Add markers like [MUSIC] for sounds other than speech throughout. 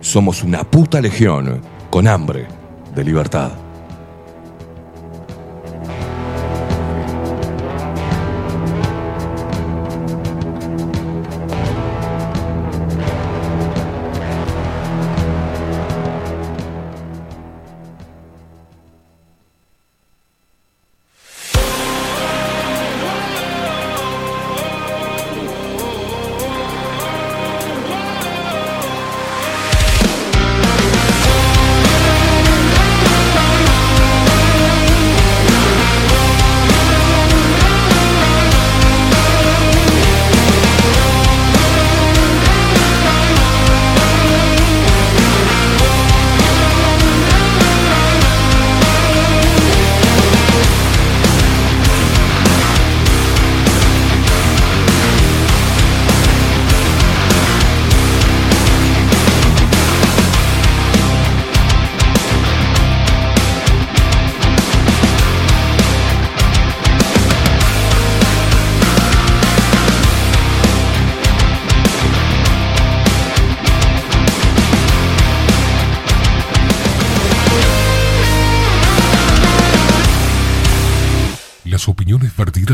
somos una puta legión con hambre de libertad.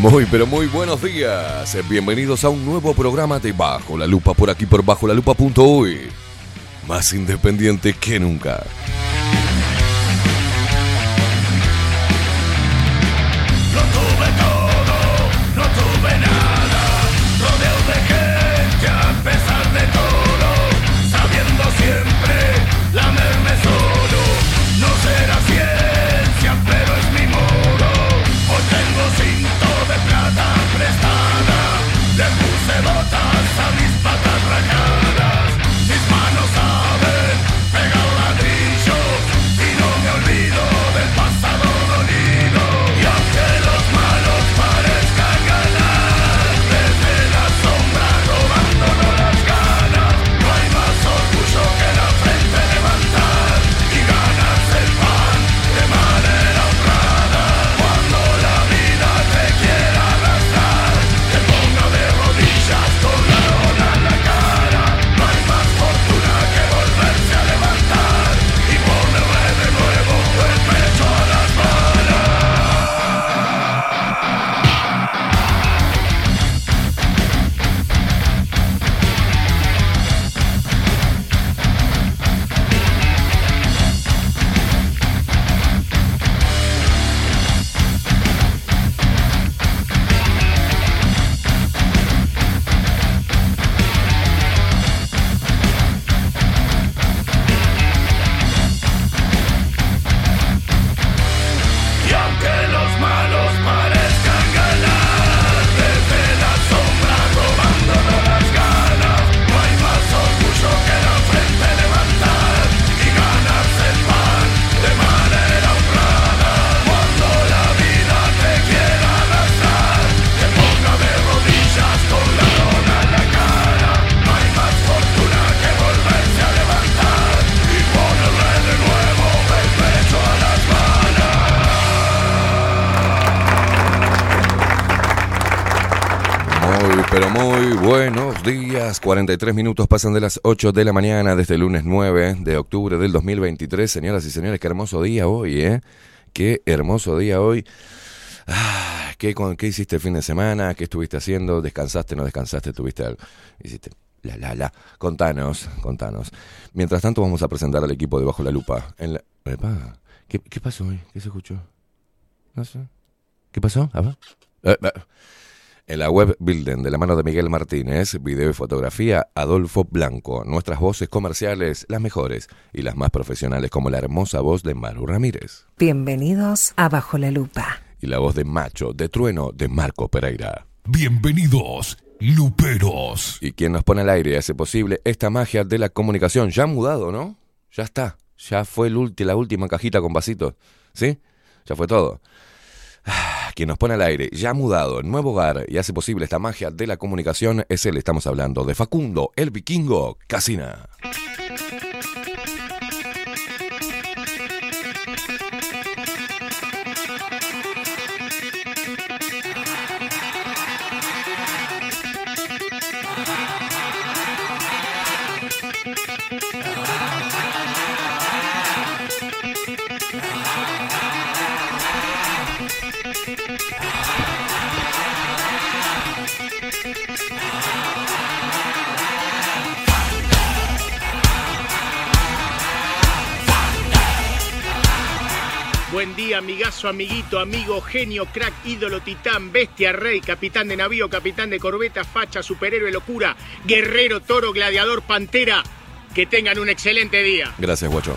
Muy, pero muy buenos días. Bienvenidos a un nuevo programa de Bajo la Lupa por aquí por bajo la lupa.uy. Más independiente que nunca. 43 minutos pasan de las 8 de la mañana desde el lunes 9 de octubre del 2023. Señoras y señores, qué hermoso día hoy, ¿eh? Qué hermoso día hoy. Ah, ¿qué, ¿Qué hiciste el fin de semana? ¿Qué estuviste haciendo? ¿Descansaste? ¿No descansaste? ¿Tuviste algo? ¿Hiciste? La, la, la. Contanos, contanos. Mientras tanto vamos a presentar al equipo de Bajo la Lupa. ¿Qué, ¿Qué pasó hoy? ¿Qué se escuchó? No sé. ¿Qué pasó? Eh, eh. En la web Builden, de la mano de Miguel Martínez, video y fotografía, Adolfo Blanco. Nuestras voces comerciales, las mejores y las más profesionales, como la hermosa voz de Maru Ramírez. Bienvenidos a Bajo la Lupa. Y la voz de Macho, de Trueno, de Marco Pereira. Bienvenidos, Luperos. Y quien nos pone al aire y hace posible esta magia de la comunicación. Ya ha mudado, ¿no? Ya está. Ya fue el la última cajita con vasitos. ¿Sí? Ya fue todo. Ah, quien nos pone al aire, ya mudado, en nuevo hogar y hace posible esta magia de la comunicación es él. Estamos hablando de Facundo, el vikingo Casina. Buen día, amigazo, amiguito, amigo, genio, crack, ídolo, titán, bestia, rey, capitán de navío, capitán de corbeta, facha, superhéroe, locura, guerrero, toro, gladiador, pantera. Que tengan un excelente día. Gracias, guacho.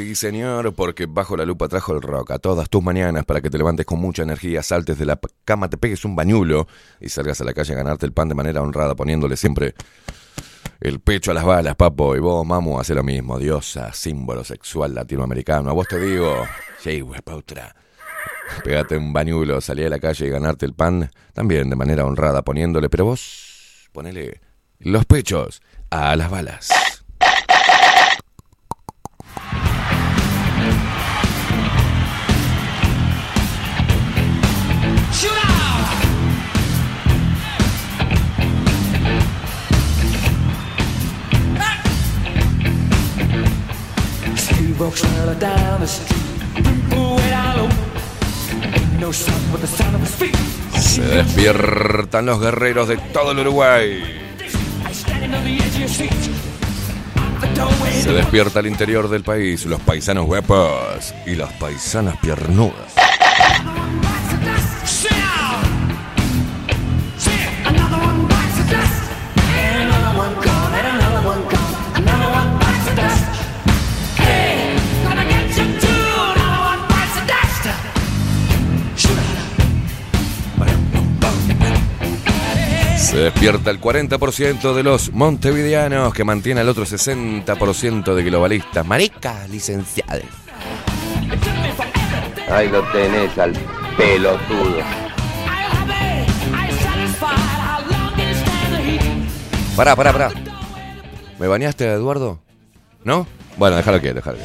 Sí, señor, porque bajo la lupa trajo el rock a todas tus mañanas para que te levantes con mucha energía, saltes de la cama, te pegues un bañulo y salgas a la calle a ganarte el pan de manera honrada, poniéndole siempre el pecho a las balas, papo. Y vos, mamu, hace lo mismo. Diosa, símbolo sexual latinoamericano. A vos te digo, sí, pautra. Pégate un bañulo, salí a la calle y ganarte el pan, también de manera honrada, poniéndole, pero vos, ponele los pechos a las balas. Se despiertan los guerreros de todo el Uruguay. Se despierta el interior del país, los paisanos guapos y las paisanas piernudas. Se despierta el 40% de los montevideanos que mantiene al otro 60% de globalistas. Maricas licenciadas. Ahí lo tenés al pelotudo. Pará, pará, pará. ¿Me bañaste, Eduardo? ¿No? Bueno, déjalo que, déjalo que.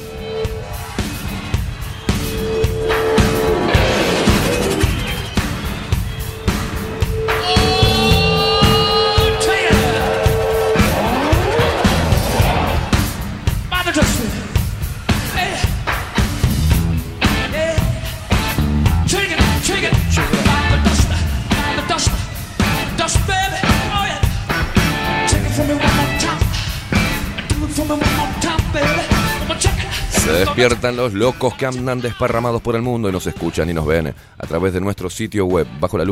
Despiertan los locos que andan desparramados por el mundo y nos escuchan y nos ven a través de nuestro sitio web bajo la.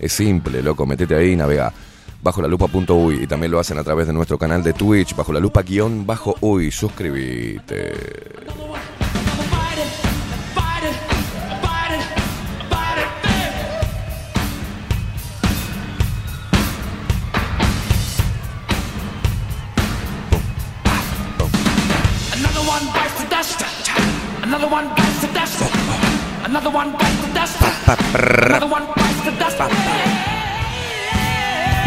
Es simple, loco, metete ahí y navega bajo la y también lo hacen a través de nuestro canal de Twitch bajo la lupa guion bajo uy. Suscríbete.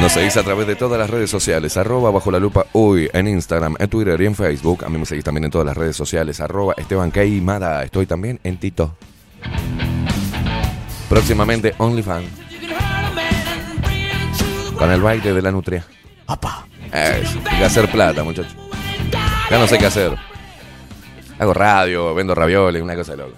Nos seguís a través de todas las redes sociales, arroba bajo la lupa uy, en Instagram, en Twitter y en Facebook. A mí me seguís también en todas las redes sociales, arroba Esteban Queimada. Estoy también en Tito. Próximamente OnlyFans. Con el baile de la nutria. Papá. Hay que hacer plata, muchachos. Ya no sé qué hacer. Hago radio, vendo ravioles, una cosa de loco.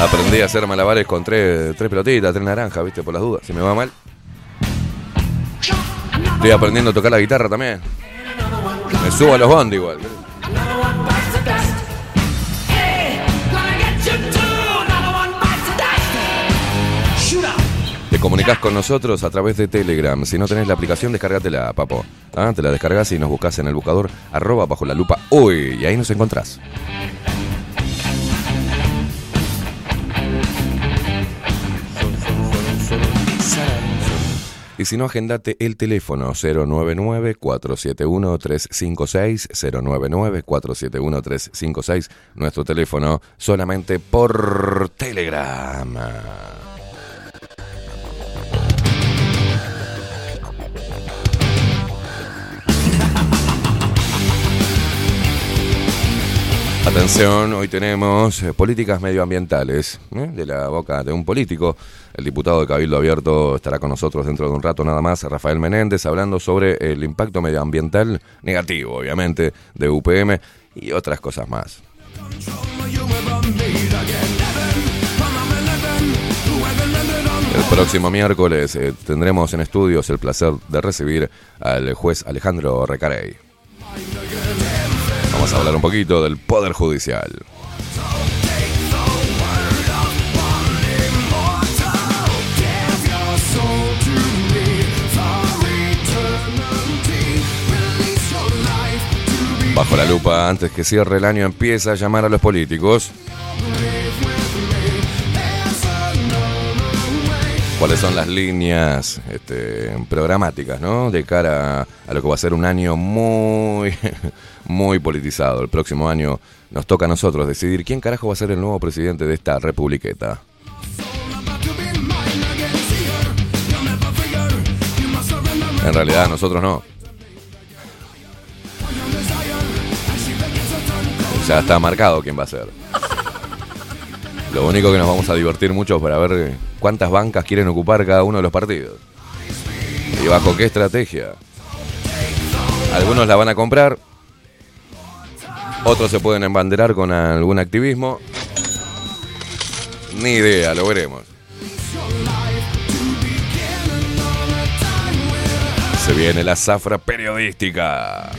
Aprendí a hacer malabares con tres, tres pelotitas, tres naranjas, viste, por las dudas. Si me va mal. Estoy aprendiendo a tocar la guitarra también. Me subo a los bondi igual. Te comunicas con nosotros a través de Telegram. Si no tenés la aplicación, descargatela, papo. Ah, Te la descargas y nos buscas en el buscador arroba bajo la lupa uy. Y ahí nos encontrás. Y si no, agendate el teléfono 099-471-356, 099-471-356, nuestro teléfono solamente por Telegram. Atención, hoy tenemos eh, políticas medioambientales ¿eh? de la boca de un político. El diputado de Cabildo Abierto estará con nosotros dentro de un rato nada más, Rafael Menéndez, hablando sobre el impacto medioambiental negativo, obviamente, de UPM y otras cosas más. próximo miércoles eh, tendremos en estudios el placer de recibir al juez Alejandro Recarey. Vamos a hablar un poquito del Poder Judicial. Bajo la lupa, antes que cierre el año, empieza a llamar a los políticos. ¿Cuáles son las líneas este, programáticas, ¿no? De cara a lo que va a ser un año muy, [LAUGHS] muy politizado. El próximo año nos toca a nosotros decidir quién carajo va a ser el nuevo presidente de esta republiqueta. En realidad, nosotros no. Ya está marcado quién va a ser. Lo único que nos vamos a divertir mucho es para ver cuántas bancas quieren ocupar cada uno de los partidos. Y bajo qué estrategia. Algunos la van a comprar. Otros se pueden embanderar con algún activismo. Ni idea, lo veremos. Se viene la zafra periodística.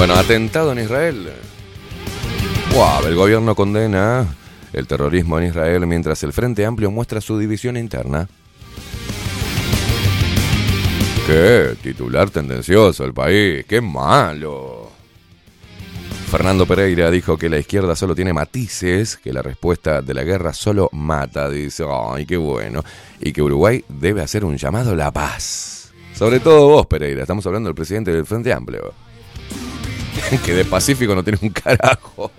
Bueno, atentado en Israel. Wow, el gobierno condena el terrorismo en Israel mientras el Frente Amplio muestra su división interna. ¡Qué titular tendencioso el país! ¡Qué malo! Fernando Pereira dijo que la izquierda solo tiene matices, que la respuesta de la guerra solo mata, dice, ¡ay, qué bueno! Y que Uruguay debe hacer un llamado a la paz. Sobre todo vos, Pereira, estamos hablando del presidente del Frente Amplio. [LAUGHS] que de Pacífico no tiene un carajo.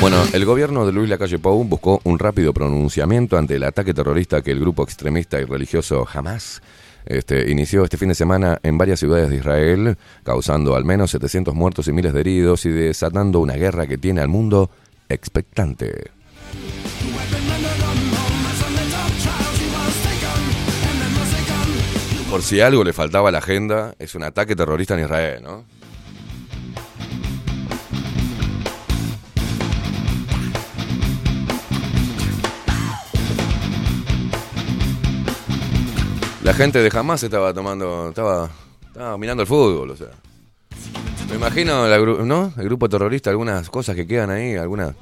Bueno, el gobierno de Luis Lacalle Pou buscó un rápido pronunciamiento ante el ataque terrorista que el grupo extremista y religioso Hamas este, inició este fin de semana en varias ciudades de Israel, causando al menos 700 muertos y miles de heridos y desatando una guerra que tiene al mundo expectante. Por si algo le faltaba a la agenda, es un ataque terrorista en Israel, ¿no? La gente de Hamas estaba tomando, estaba, estaba mirando el fútbol, o sea. Me imagino, ¿no? El grupo terrorista, algunas cosas que quedan ahí, algunas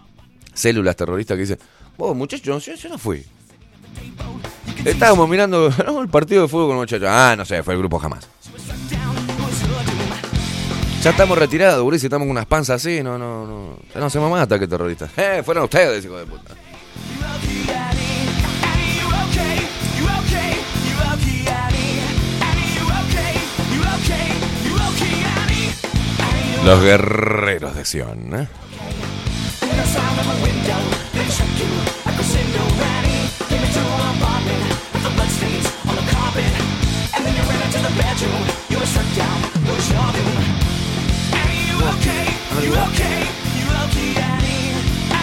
células terroristas que dicen, vos muchachos, yo, yo no fui. Estábamos mirando [LAUGHS] el partido de fútbol con los muchachos. Ah, no sé, fue el grupo jamás. Ya estamos retirados, Uri, estamos con unas panzas así, no, no, no. Ya no hacemos más ataque terrorista. Eh, fueron ustedes, hijo de puta. Los guerreros de Sion, ¿eh?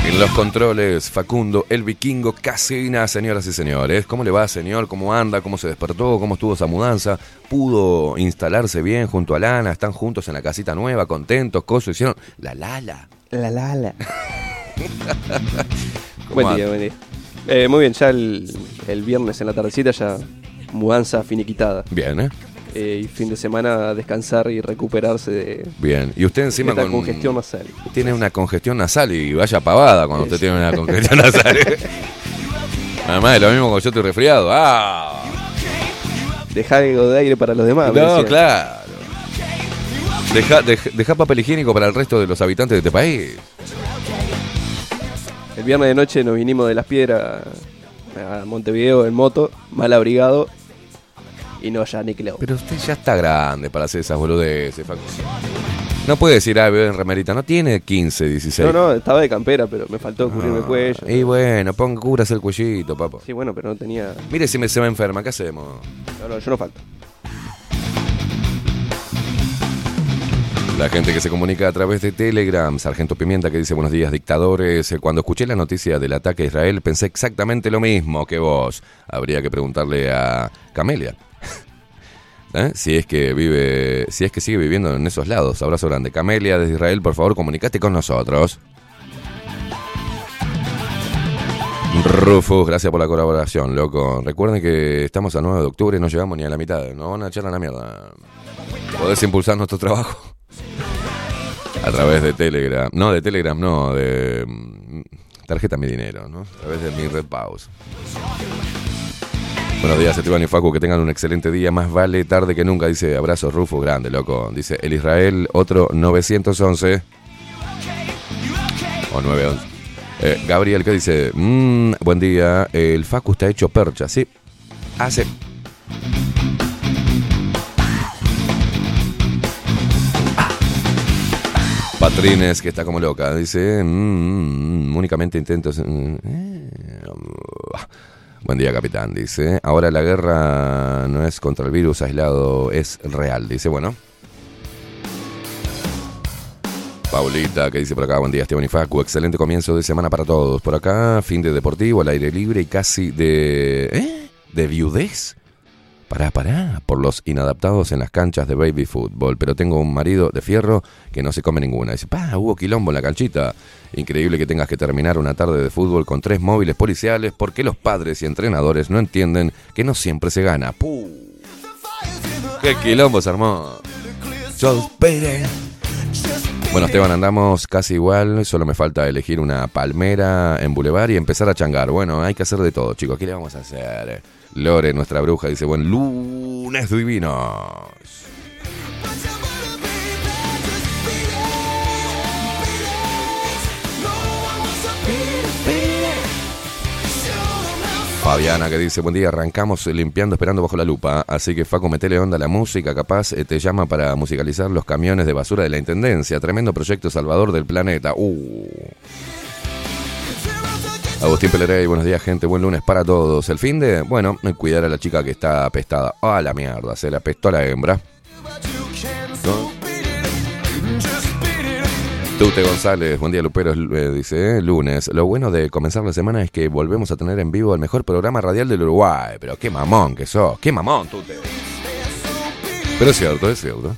En los controles, Facundo, el vikingo Casina, señoras y señores. ¿Cómo le va, señor? ¿Cómo anda? ¿Cómo se despertó? ¿Cómo estuvo esa mudanza? ¿Pudo instalarse bien junto a Lana? ¿Están juntos en la casita nueva, contentos? ¿Coso hicieron? La Lala. La Lala. [LAUGHS] buen día, buen día. Eh, muy bien, ya el, el viernes en la tardecita ya mudanza finiquitada. Bien, ¿eh? Eh, y fin de semana descansar y recuperarse de. Bien, y usted encima con. congestión nasal. Tiene una congestión nasal y vaya pavada cuando usted tiene una congestión nasal. [LAUGHS] Además, es lo mismo cuando yo estoy resfriado. ¡Ah! Deja algo de aire para los demás. No, claro. Deja, deja, papel higiénico para el resto de los habitantes de este país. El viernes de noche nos vinimos de las piedras a Montevideo en moto, mal abrigado, y no ya ni Cleo. Pero usted ya está grande para hacer esas boludeces, Facu. No puede decir, ah, bebé en remerita. No tiene 15, 16. No, no, estaba de campera, pero me faltó cubrirme el Ah, cuello. Y bueno, ponga, cubras el cuellito, papá. Sí, bueno, pero no tenía. Mire si me, se me enferma, ¿qué hacemos? No, no, yo no falto. La gente que se comunica a través de Telegram, Sargento Pimienta que dice buenos días dictadores, Eh, cuando escuché la noticia del ataque a Israel pensé exactamente lo mismo que vos. Habría que preguntarle a Camelia. ¿Eh? Si es que vive, si es que sigue viviendo en esos lados. Abrazo grande. Camelia desde Israel, por favor, comunicate con nosotros. Rufus, gracias por la colaboración, loco. Recuerden que estamos a 9 de octubre no llegamos ni a la mitad. No van a echar a la mierda. Podés impulsar nuestro trabajo. A través de Telegram. No, de Telegram, no, de mm, tarjeta mi dinero, ¿no? A través de mi Red Pause. Buenos días, Esteban y Facu, que tengan un excelente día. Más vale tarde que nunca, dice abrazo Rufo, grande, loco. Dice el Israel, otro 911. O 911. Eh, Gabriel, que dice, "Mm, buen día, el Facu está hecho percha, sí. Hace... Patrines, que está como loca, dice, "Mm, mm, únicamente intentos... eh, ah". Buen día, capitán, dice, ahora la guerra no es contra el virus aislado, es real, dice, bueno. Paulita, que dice por acá, buen día Esteban y Facu, excelente comienzo de semana para todos. Por acá, fin de deportivo, al aire libre y casi de... ¿Eh? ¿De viudez? Pará, pará, por los inadaptados en las canchas de baby fútbol, pero tengo un marido de fierro que no se come ninguna. Dice, pa, hubo quilombo en la canchita. Increíble que tengas que terminar una tarde de fútbol con tres móviles policiales porque los padres y entrenadores no entienden que no siempre se gana. ¡Puh! ¡Qué quilombo se armó! Yo. Bueno, Esteban, andamos casi igual. Solo me falta elegir una palmera en Boulevard y empezar a changar. Bueno, hay que hacer de todo, chicos. ¿Qué le vamos a hacer? Lore, nuestra bruja, dice: Buen lunes divinos. Fabiana que dice, buen día, arrancamos limpiando, esperando bajo la lupa, así que Facu, metele onda a la música, capaz eh, te llama para musicalizar los camiones de basura de la Intendencia, tremendo proyecto salvador del planeta. Uh. Agustín Pelerey, buenos días gente, buen lunes para todos. El fin de, bueno, cuidar a la chica que está apestada. Ah, la mierda, se la apestó a la hembra. Tute González, buen día Lupero, eh, dice, eh, lunes. Lo bueno de comenzar la semana es que volvemos a tener en vivo el mejor programa radial del Uruguay. Pero qué mamón que sos, qué mamón, Tute. Pero es cierto, es cierto.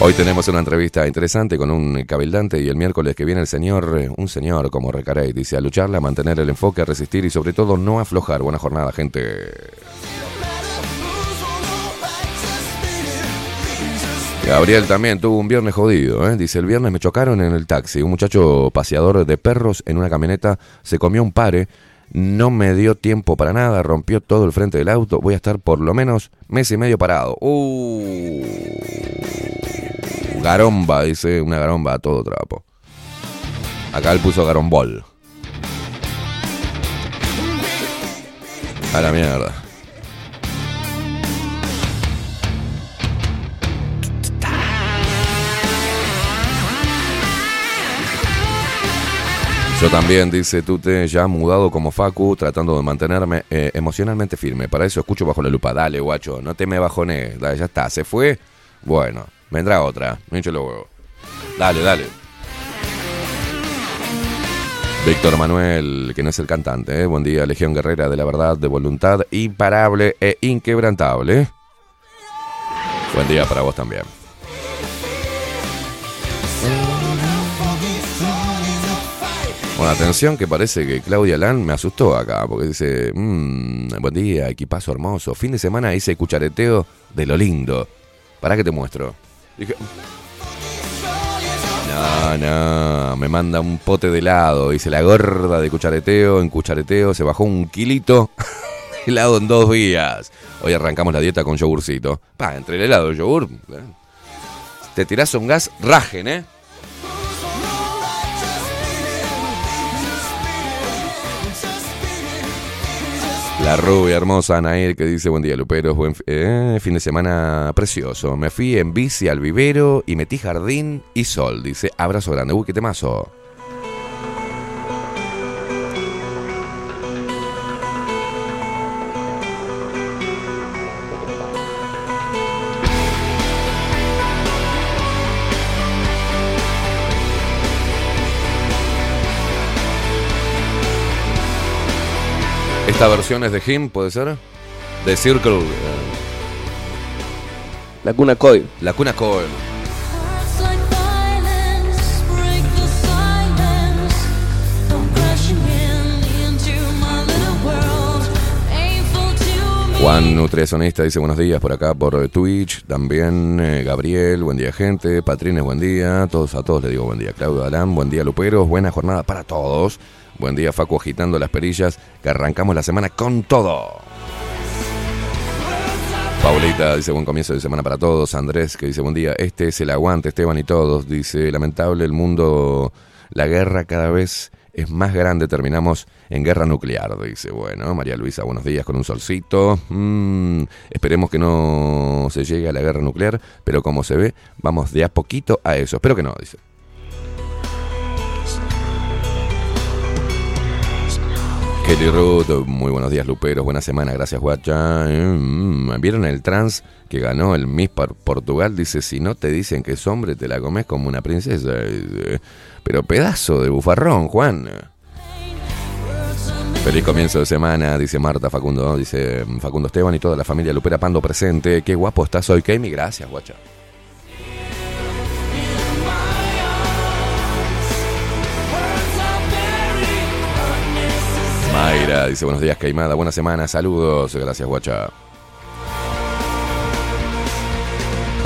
Hoy tenemos una entrevista interesante con un cabildante y el miércoles que viene el señor, eh, un señor como Recarey, dice a lucharla, mantener el enfoque, a resistir y sobre todo no aflojar. Buena jornada, gente. Gabriel también tuvo un viernes jodido, ¿eh? dice, el viernes me chocaron en el taxi, un muchacho paseador de perros en una camioneta se comió un pare, no me dio tiempo para nada, rompió todo el frente del auto, voy a estar por lo menos mes y medio parado. Uh, garomba, dice, una garomba a todo trapo. Acá él puso garombol. A la mierda. Yo también, dice Tute, ya mudado como Facu, tratando de mantenerme eh, emocionalmente firme. Para eso escucho bajo la lupa. Dale, guacho, no te me bajones. Dale, ya está, se fue. Bueno, vendrá otra. Me hincho los huevos. Dale, dale. Víctor Manuel, que no es el cantante, ¿eh? buen día, Legión Guerrera de la Verdad, de voluntad imparable e inquebrantable. Buen día para vos también. Bueno, atención que parece que Claudia Lan me asustó acá, porque dice, "Mm, buen día, equipazo hermoso, fin de semana hice cuchareteo de lo lindo. ¿Para que te muestro? Dije, no, no, me manda un pote de helado, dice la gorda de cuchareteo, en cuchareteo se bajó un kilito de helado en dos días. Hoy arrancamos la dieta con yogurcito. Pa, entre el helado y el yogur, eh. te tirás un gas, rajen, ¿eh? La rubia hermosa Anael que dice buen día Luperos, buen eh, fin de semana precioso. Me fui en bici al vivero y metí jardín y sol. Dice abrazo grande. Uy, qué temazo. Esta versión es de Him, ¿puede ser? De Circle. eh, La cuna Coil. La cuna Coil. Juan Nutricionista dice buenos días por acá por Twitch. También eh, Gabriel, buen día gente. Patrines, buen día. Todos a todos le digo buen día. Claudio Alán, buen día Luperos. Buena jornada para todos. Buen día Facu agitando las perillas. Que arrancamos la semana con todo. Paulita dice buen comienzo de semana para todos. Andrés que dice buen día. Este es el aguante, Esteban y todos. Dice lamentable el mundo, la guerra cada vez es más grande. Terminamos en guerra nuclear. Dice bueno, María Luisa, buenos días con un solcito. Mm, esperemos que no se llegue a la guerra nuclear, pero como se ve, vamos de a poquito a eso. Espero que no, dice. Kelly Ruth, muy buenos días Luperos, buena semana, gracias Guacha. Mm, ¿Vieron el trans que ganó el Miss por Portugal? Dice, si no te dicen que es hombre, te la comes como una princesa. Pero pedazo de bufarrón, Juan. Feliz comienzo de semana, dice Marta Facundo, dice Facundo Esteban y toda la familia Lupera Pando presente. Qué guapo estás hoy, Kemi, gracias, Guacha. Mayra dice buenos días, Caimada, buena semana, saludos, gracias, Guacha.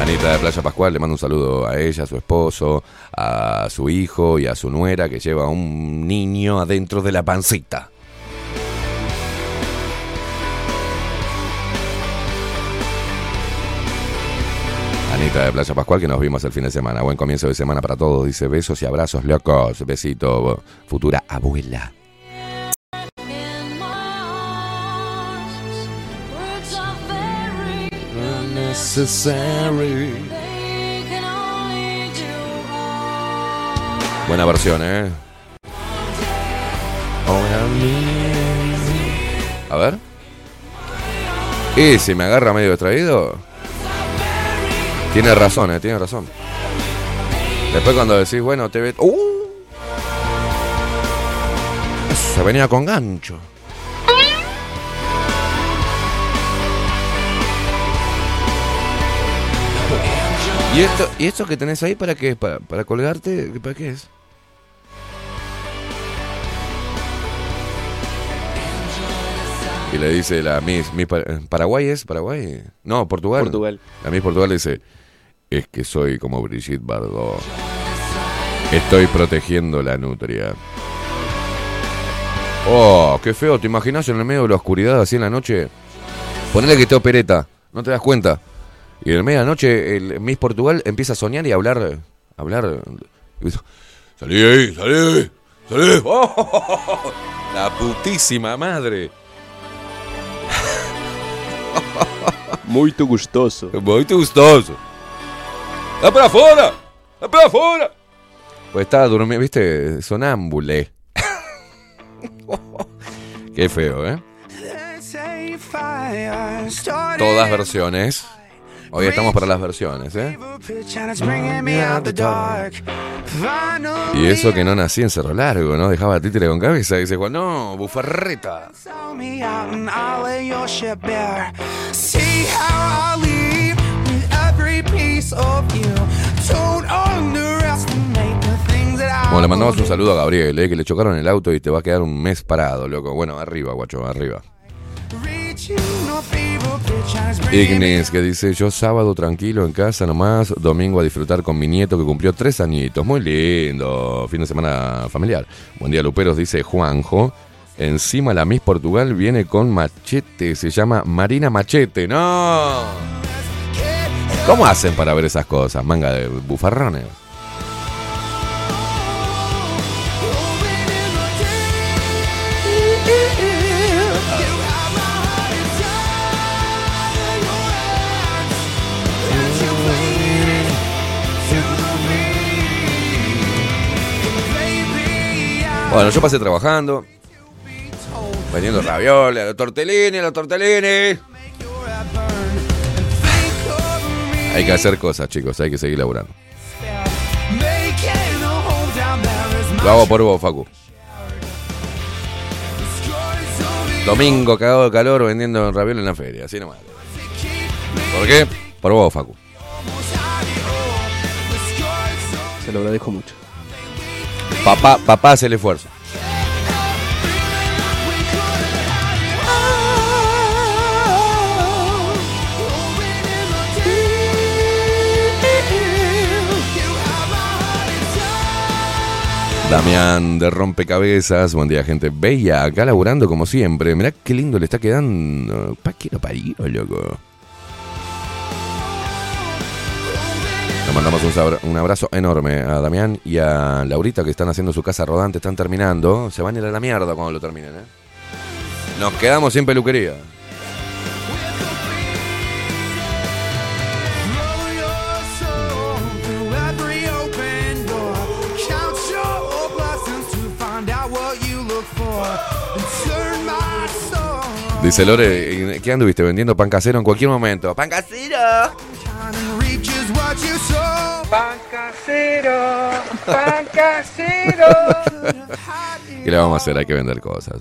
Anita de Playa Pascual le mando un saludo a ella, a su esposo, a su hijo y a su nuera que lleva un niño adentro de la pancita. Anita de Playa Pascual, que nos vimos el fin de semana. Buen comienzo de semana para todos. Dice besos y abrazos locos. Besito, futura abuela. Buena versión, ¿eh? A ver. ¿Y si me agarra medio distraído? Tiene razón, ¿eh? Tiene razón. Después cuando decís, bueno, te ve... ¡Uh! Se venía con gancho. ¿Y esto, ¿Y esto que tenés ahí para qué? ¿Para, para colgarte? ¿Para qué es? Y le dice la Miss, Miss Pa- ¿Paraguay es? ¿Paraguay? No, Portugal. Portugal. La Miss Portugal dice, es que soy como Brigitte Bardot. Estoy protegiendo la nutria. Oh, qué feo, ¿te imaginas en el medio de la oscuridad así en la noche? Ponele que te opereta, no te das cuenta. Y en el medio de la noche el Miss Portugal empieza a soñar y a hablar, a hablar. y dice, Salí ahí, salí, salí. ¡Oh! [LAUGHS] la putísima madre. [LAUGHS] Muy tu gustoso. Muy gustoso. ¡Da para afuera! ¡Da para afuera! Pues estaba durmiendo, viste, sonámbule. [LAUGHS] Qué feo, ¿eh? Todas versiones. Hoy estamos para las versiones, ¿eh? Y eso que no nací en Cerro Largo, ¿no? Dejaba títere con cabeza. Dice Juan, no, bufarreta. Bueno, le mandamos un saludo a Gabriel, ¿eh? que le chocaron el auto y te va a quedar un mes parado, loco. Bueno, arriba, guacho, arriba. Ignis, que dice, yo sábado tranquilo en casa nomás, domingo a disfrutar con mi nieto que cumplió tres añitos. Muy lindo, fin de semana familiar. Buen día, Luperos, dice Juanjo. Encima la Miss Portugal viene con machete, se llama Marina Machete. ¡No! ¿Cómo hacen para ver esas cosas? Manga de bufarrones. Bueno, yo pasé trabajando. Vendiendo ravioles, los tortellini, los tortellini. Hay que hacer cosas, chicos, hay que seguir laburando. Lo hago por vos, Facu. Domingo cagado de calor vendiendo ravioles en la feria, así nomás. ¿Por qué? Por vos, Facu. Se lo agradezco mucho. Papá, papá hace el esfuerzo. Damián de Rompecabezas, buen día gente bella, acá laburando como siempre. Mirá qué lindo le está quedando. ¿Para qué lo parió, loco? Le mandamos un, abrazo enorme a Damián y a Laurita que están haciendo su casa rodante, están terminando. Se van a ir a la mierda cuando lo terminen, ¿eh? Nos quedamos sin peluquería. Dice Lore, ¿qué anduviste vendiendo pan casero en cualquier momento? ¡Pan casero! Pan casero, pan casero. [LAUGHS] ¿Qué le vamos a hacer? Hay que vender cosas.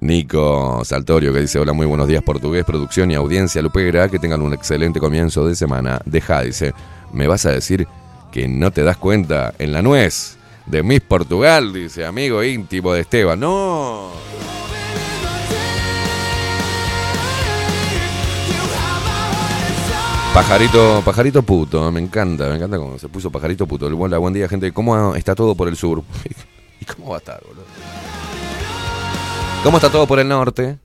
Nico Saltorio que dice, hola, muy buenos días portugués, producción y audiencia lupera, que tengan un excelente comienzo de semana. Deja, dice, ¿me vas a decir que no te das cuenta en la nuez de Miss Portugal? Dice, amigo íntimo de Esteban. No. Pajarito, pajarito puto, me encanta, me encanta cómo se puso pajarito puto. Hola, buen día, gente. ¿Cómo está todo por el sur? [LAUGHS] ¿Y cómo va a estar, boludo? ¿Cómo está todo por el norte?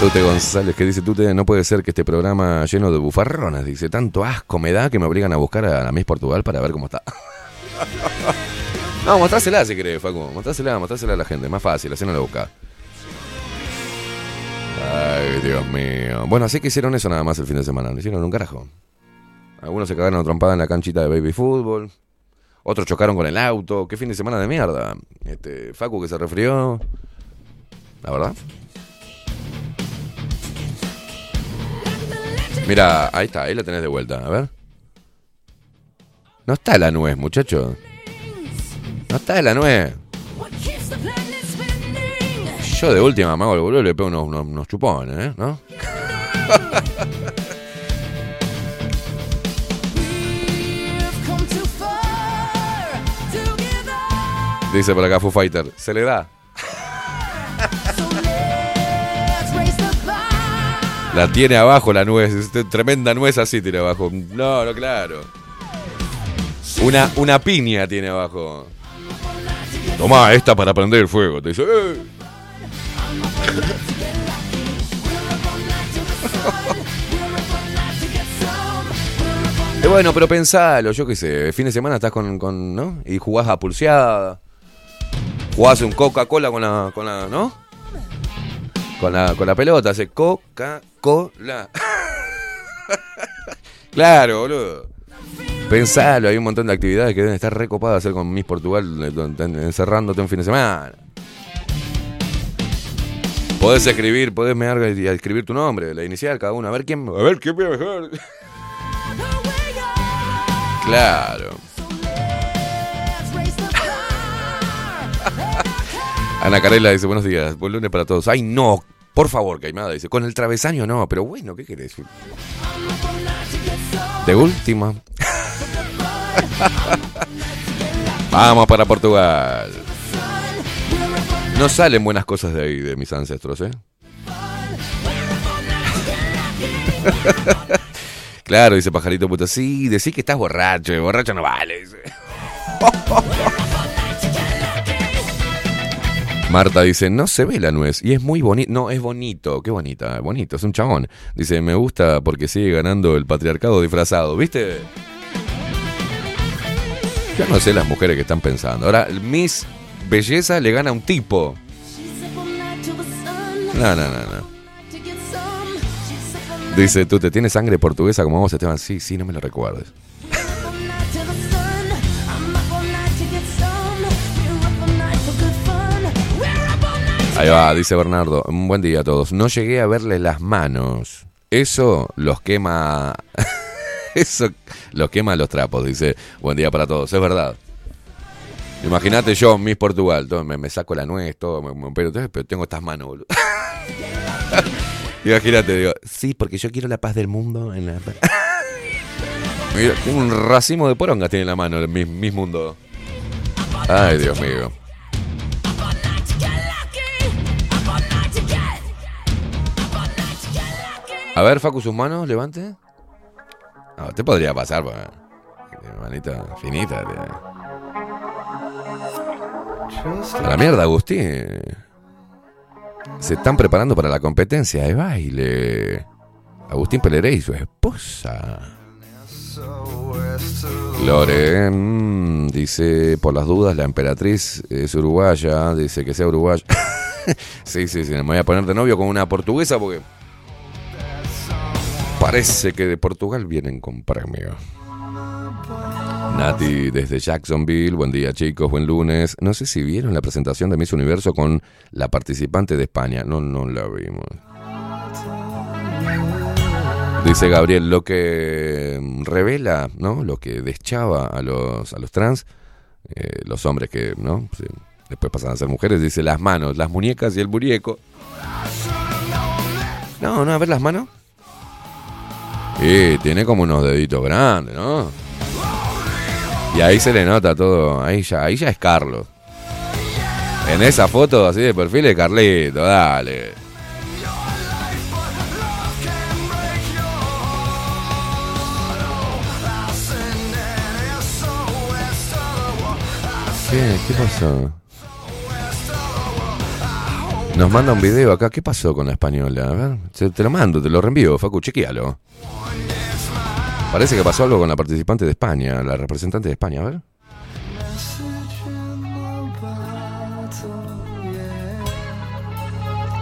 Tute González que dice, Tute, no puede ser que este programa lleno de bufarronas, dice, tanto asco me da que me obligan a buscar a la Miss Portugal para ver cómo está. [LAUGHS] no, mostrásela si querés, Facu, mostrásela, mostrásela a la gente, más fácil, así no la busca. Ay, Dios mío. Bueno, así que hicieron eso nada más el fin de semana, no hicieron un carajo. Algunos se cagaron trompada en la canchita de baby fútbol. Otros chocaron con el auto. Qué fin de semana de mierda. Este, Facu que se resfrió. La verdad. Mira, ahí está, ahí la tenés de vuelta. A ver. No está la nuez, muchacho. No está la nuez. Yo de última me hago el boludo y le pego unos, unos- unos chupones, ¿eh? ¿No? [LAUGHS] Dice por acá Foo Fighter. Se le da. La tiene abajo la nuez. es Tremenda nuez así tiene abajo. No, no, claro. Una, una piña tiene abajo. Tomá, esta para prender el fuego. Te dice, "Eh". [LAUGHS] Y bueno, pero pensalo, yo qué sé, fin de semana estás con, ¿no? Y jugás a pulseada. Jugás un Coca-Cola con la, con la, ¿no? Con la, con la pelota, hace Coca-Cola. [LAUGHS] claro, boludo. Pensalo, hay un montón de actividades que deben estar recopadas hacer con Miss Portugal, eh, encerrándote un fin de semana. Podés escribir, podés mear y escribir tu nombre, la inicial, cada uno. A ver quién, a ver quién viene mejor. Claro. [LAUGHS] Ana Carela dice, buenos días, buen lunes para todos. Ay, no, por favor, Caimada, dice, con el travesaño no, pero bueno, ¿qué querés? De última. [LAUGHS] Vamos para Portugal. No salen buenas cosas de ahí, de mis ancestros, ¿eh? [LAUGHS] Claro, dice pajarito puto. Sí, decís que estás borracho. Borracho no vale. Dice. [LAUGHS] Marta dice, no se ve la nuez y es muy bonito. No, es bonito, qué bonita, bonito, es un chabón. Dice, me gusta porque sigue ganando el patriarcado disfrazado, ¿viste? Yo no sé las mujeres que están pensando. Ahora, Miss belleza le gana a un tipo. No, no, no, no. Dice, tú te tienes sangre portuguesa como vos, Esteban. Sí, sí, no me lo recuerdes. Ahí va, dice Bernardo. un Buen día a todos. No llegué a verle las manos. Eso los quema. [LAUGHS] Eso los quema los trapos, dice. Buen día para todos. Es verdad. Imagínate yo, Miss Portugal. me, saco la nuez, todo, me, me todo, pero tengo estas manos, boludo. [LAUGHS] Imagínate, digo, sí, porque yo quiero la paz del mundo en la. [LAUGHS] Un racimo de porongas tiene en la mano Miss, Miss Mundo. Ay, Dios mío. A ver, Facu, sus manos, levante. No, te podría pasar, pues. Manita finita. tiene. A la mierda, Agustín. Se están preparando para la competencia de baile. Agustín Peleré y su esposa. Lore, mm, dice, por las dudas, la emperatriz es uruguaya. Dice que sea uruguaya. [LAUGHS] sí, sí, sí, me voy a poner de novio con una portuguesa porque parece que de Portugal vienen con premio. Nati desde Jacksonville, buen día chicos, buen lunes. No sé si vieron la presentación de Miss Universo con la participante de España. No, no la vimos. Dice Gabriel, lo que revela, ¿no? Lo que deschaba a los, a los trans, eh, los hombres que, ¿no? Sí, después pasan a ser mujeres, dice las manos, las muñecas y el muñeco. No, no, a ver las manos. Sí, tiene como unos deditos grandes, ¿no? Y ahí se le nota todo, ahí ya, ahí ya es Carlos. En esa foto así de perfil es Carlito, dale. ¿Qué? ¿Qué pasó? Nos manda un video acá. ¿Qué pasó con la española? A ver, te, te lo mando, te lo reenvío, Facu, chequealo. Parece que pasó algo con la participante de España, la representante de España, a ver.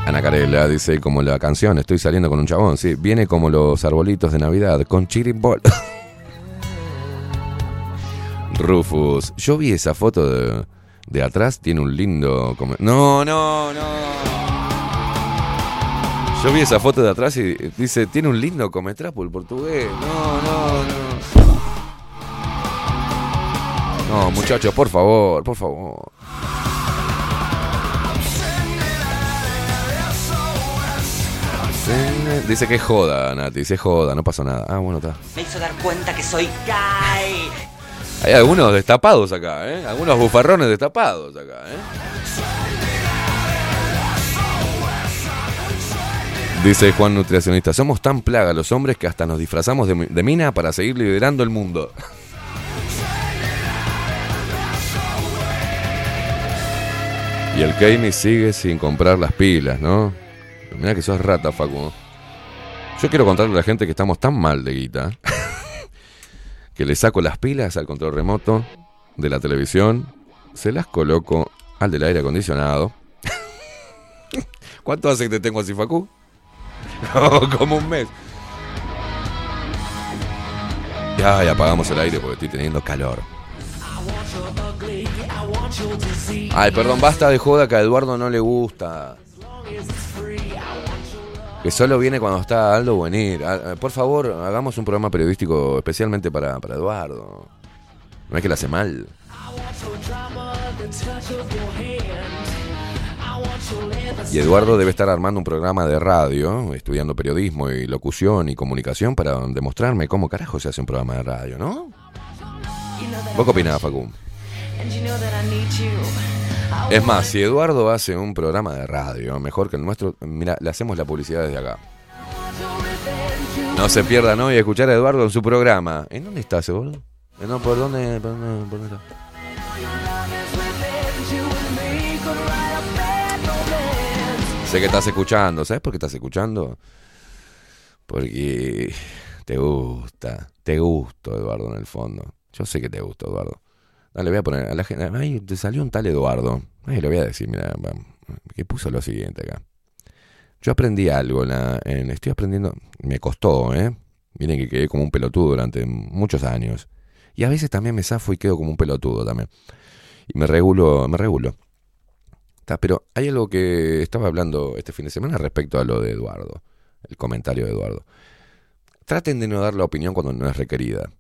Ana Carela dice, como la canción, estoy saliendo con un chabón, sí, viene como los arbolitos de Navidad, con chirimbol. [LAUGHS] Rufus, yo vi esa foto de, de atrás, tiene un lindo... No, no, no. Yo vi esa foto de atrás y dice, tiene un lindo cometrapo el portugués. No, no, no. No, muchachos, por favor, por favor. Dice que es joda, Nati, dice joda, no pasó nada. Ah, bueno, está. Me hizo dar cuenta que soy gay. Hay algunos destapados acá, ¿eh? Algunos bufarrones destapados acá, ¿eh? Dice Juan Nutricionista, somos tan plaga los hombres que hasta nos disfrazamos de, de mina para seguir liderando el mundo. [LAUGHS] Y el Keimi sigue sin comprar las pilas, ¿no? Mira que sos rata, Facu. Yo quiero contarle a la gente que estamos tan mal de guita [LAUGHS] que le saco las pilas al control remoto de la televisión, se las coloco al del aire acondicionado. [LAUGHS] ¿Cuánto hace que te tengo así, Facu? [LAUGHS] Como un mes. Ya, apagamos el aire porque estoy teniendo calor. Ay, perdón, basta de joda que a Eduardo no le gusta. Que solo viene cuando está Aldo Buenir. Ah, eh, Por favor, hagamos un programa periodístico especialmente para, para Eduardo. No es que le hace mal. Y Eduardo debe estar armando un programa de radio, estudiando periodismo y locución y comunicación para demostrarme cómo carajo se hace un programa de radio, ¿no? ¿Vos qué opinás, Facu? Es más, si Eduardo hace un programa de radio mejor que el nuestro, mira, le hacemos la publicidad desde acá. No se pierdan hoy escuchar a Eduardo en su programa. ¿En dónde está ese boludo? Eh, No, ¿por dónde, por dónde, por dónde está? Sé que estás escuchando. ¿Sabes por qué estás escuchando? Porque te gusta. Te gusto, Eduardo, en el fondo. Yo sé que te gusta, Eduardo. Dale, voy a poner a la gente. Ay, te salió un tal Eduardo. Ay, le voy a decir, mira, que puso lo siguiente acá. Yo aprendí algo, la- en- estoy aprendiendo, me costó, ¿eh? Miren que quedé como un pelotudo durante muchos años. Y a veces también me zafo y quedo como un pelotudo también. Y me regulo, me regulo. Pero hay algo que estaba hablando este fin de semana respecto a lo de Eduardo, el comentario de Eduardo. Traten de no dar la opinión cuando no es requerida.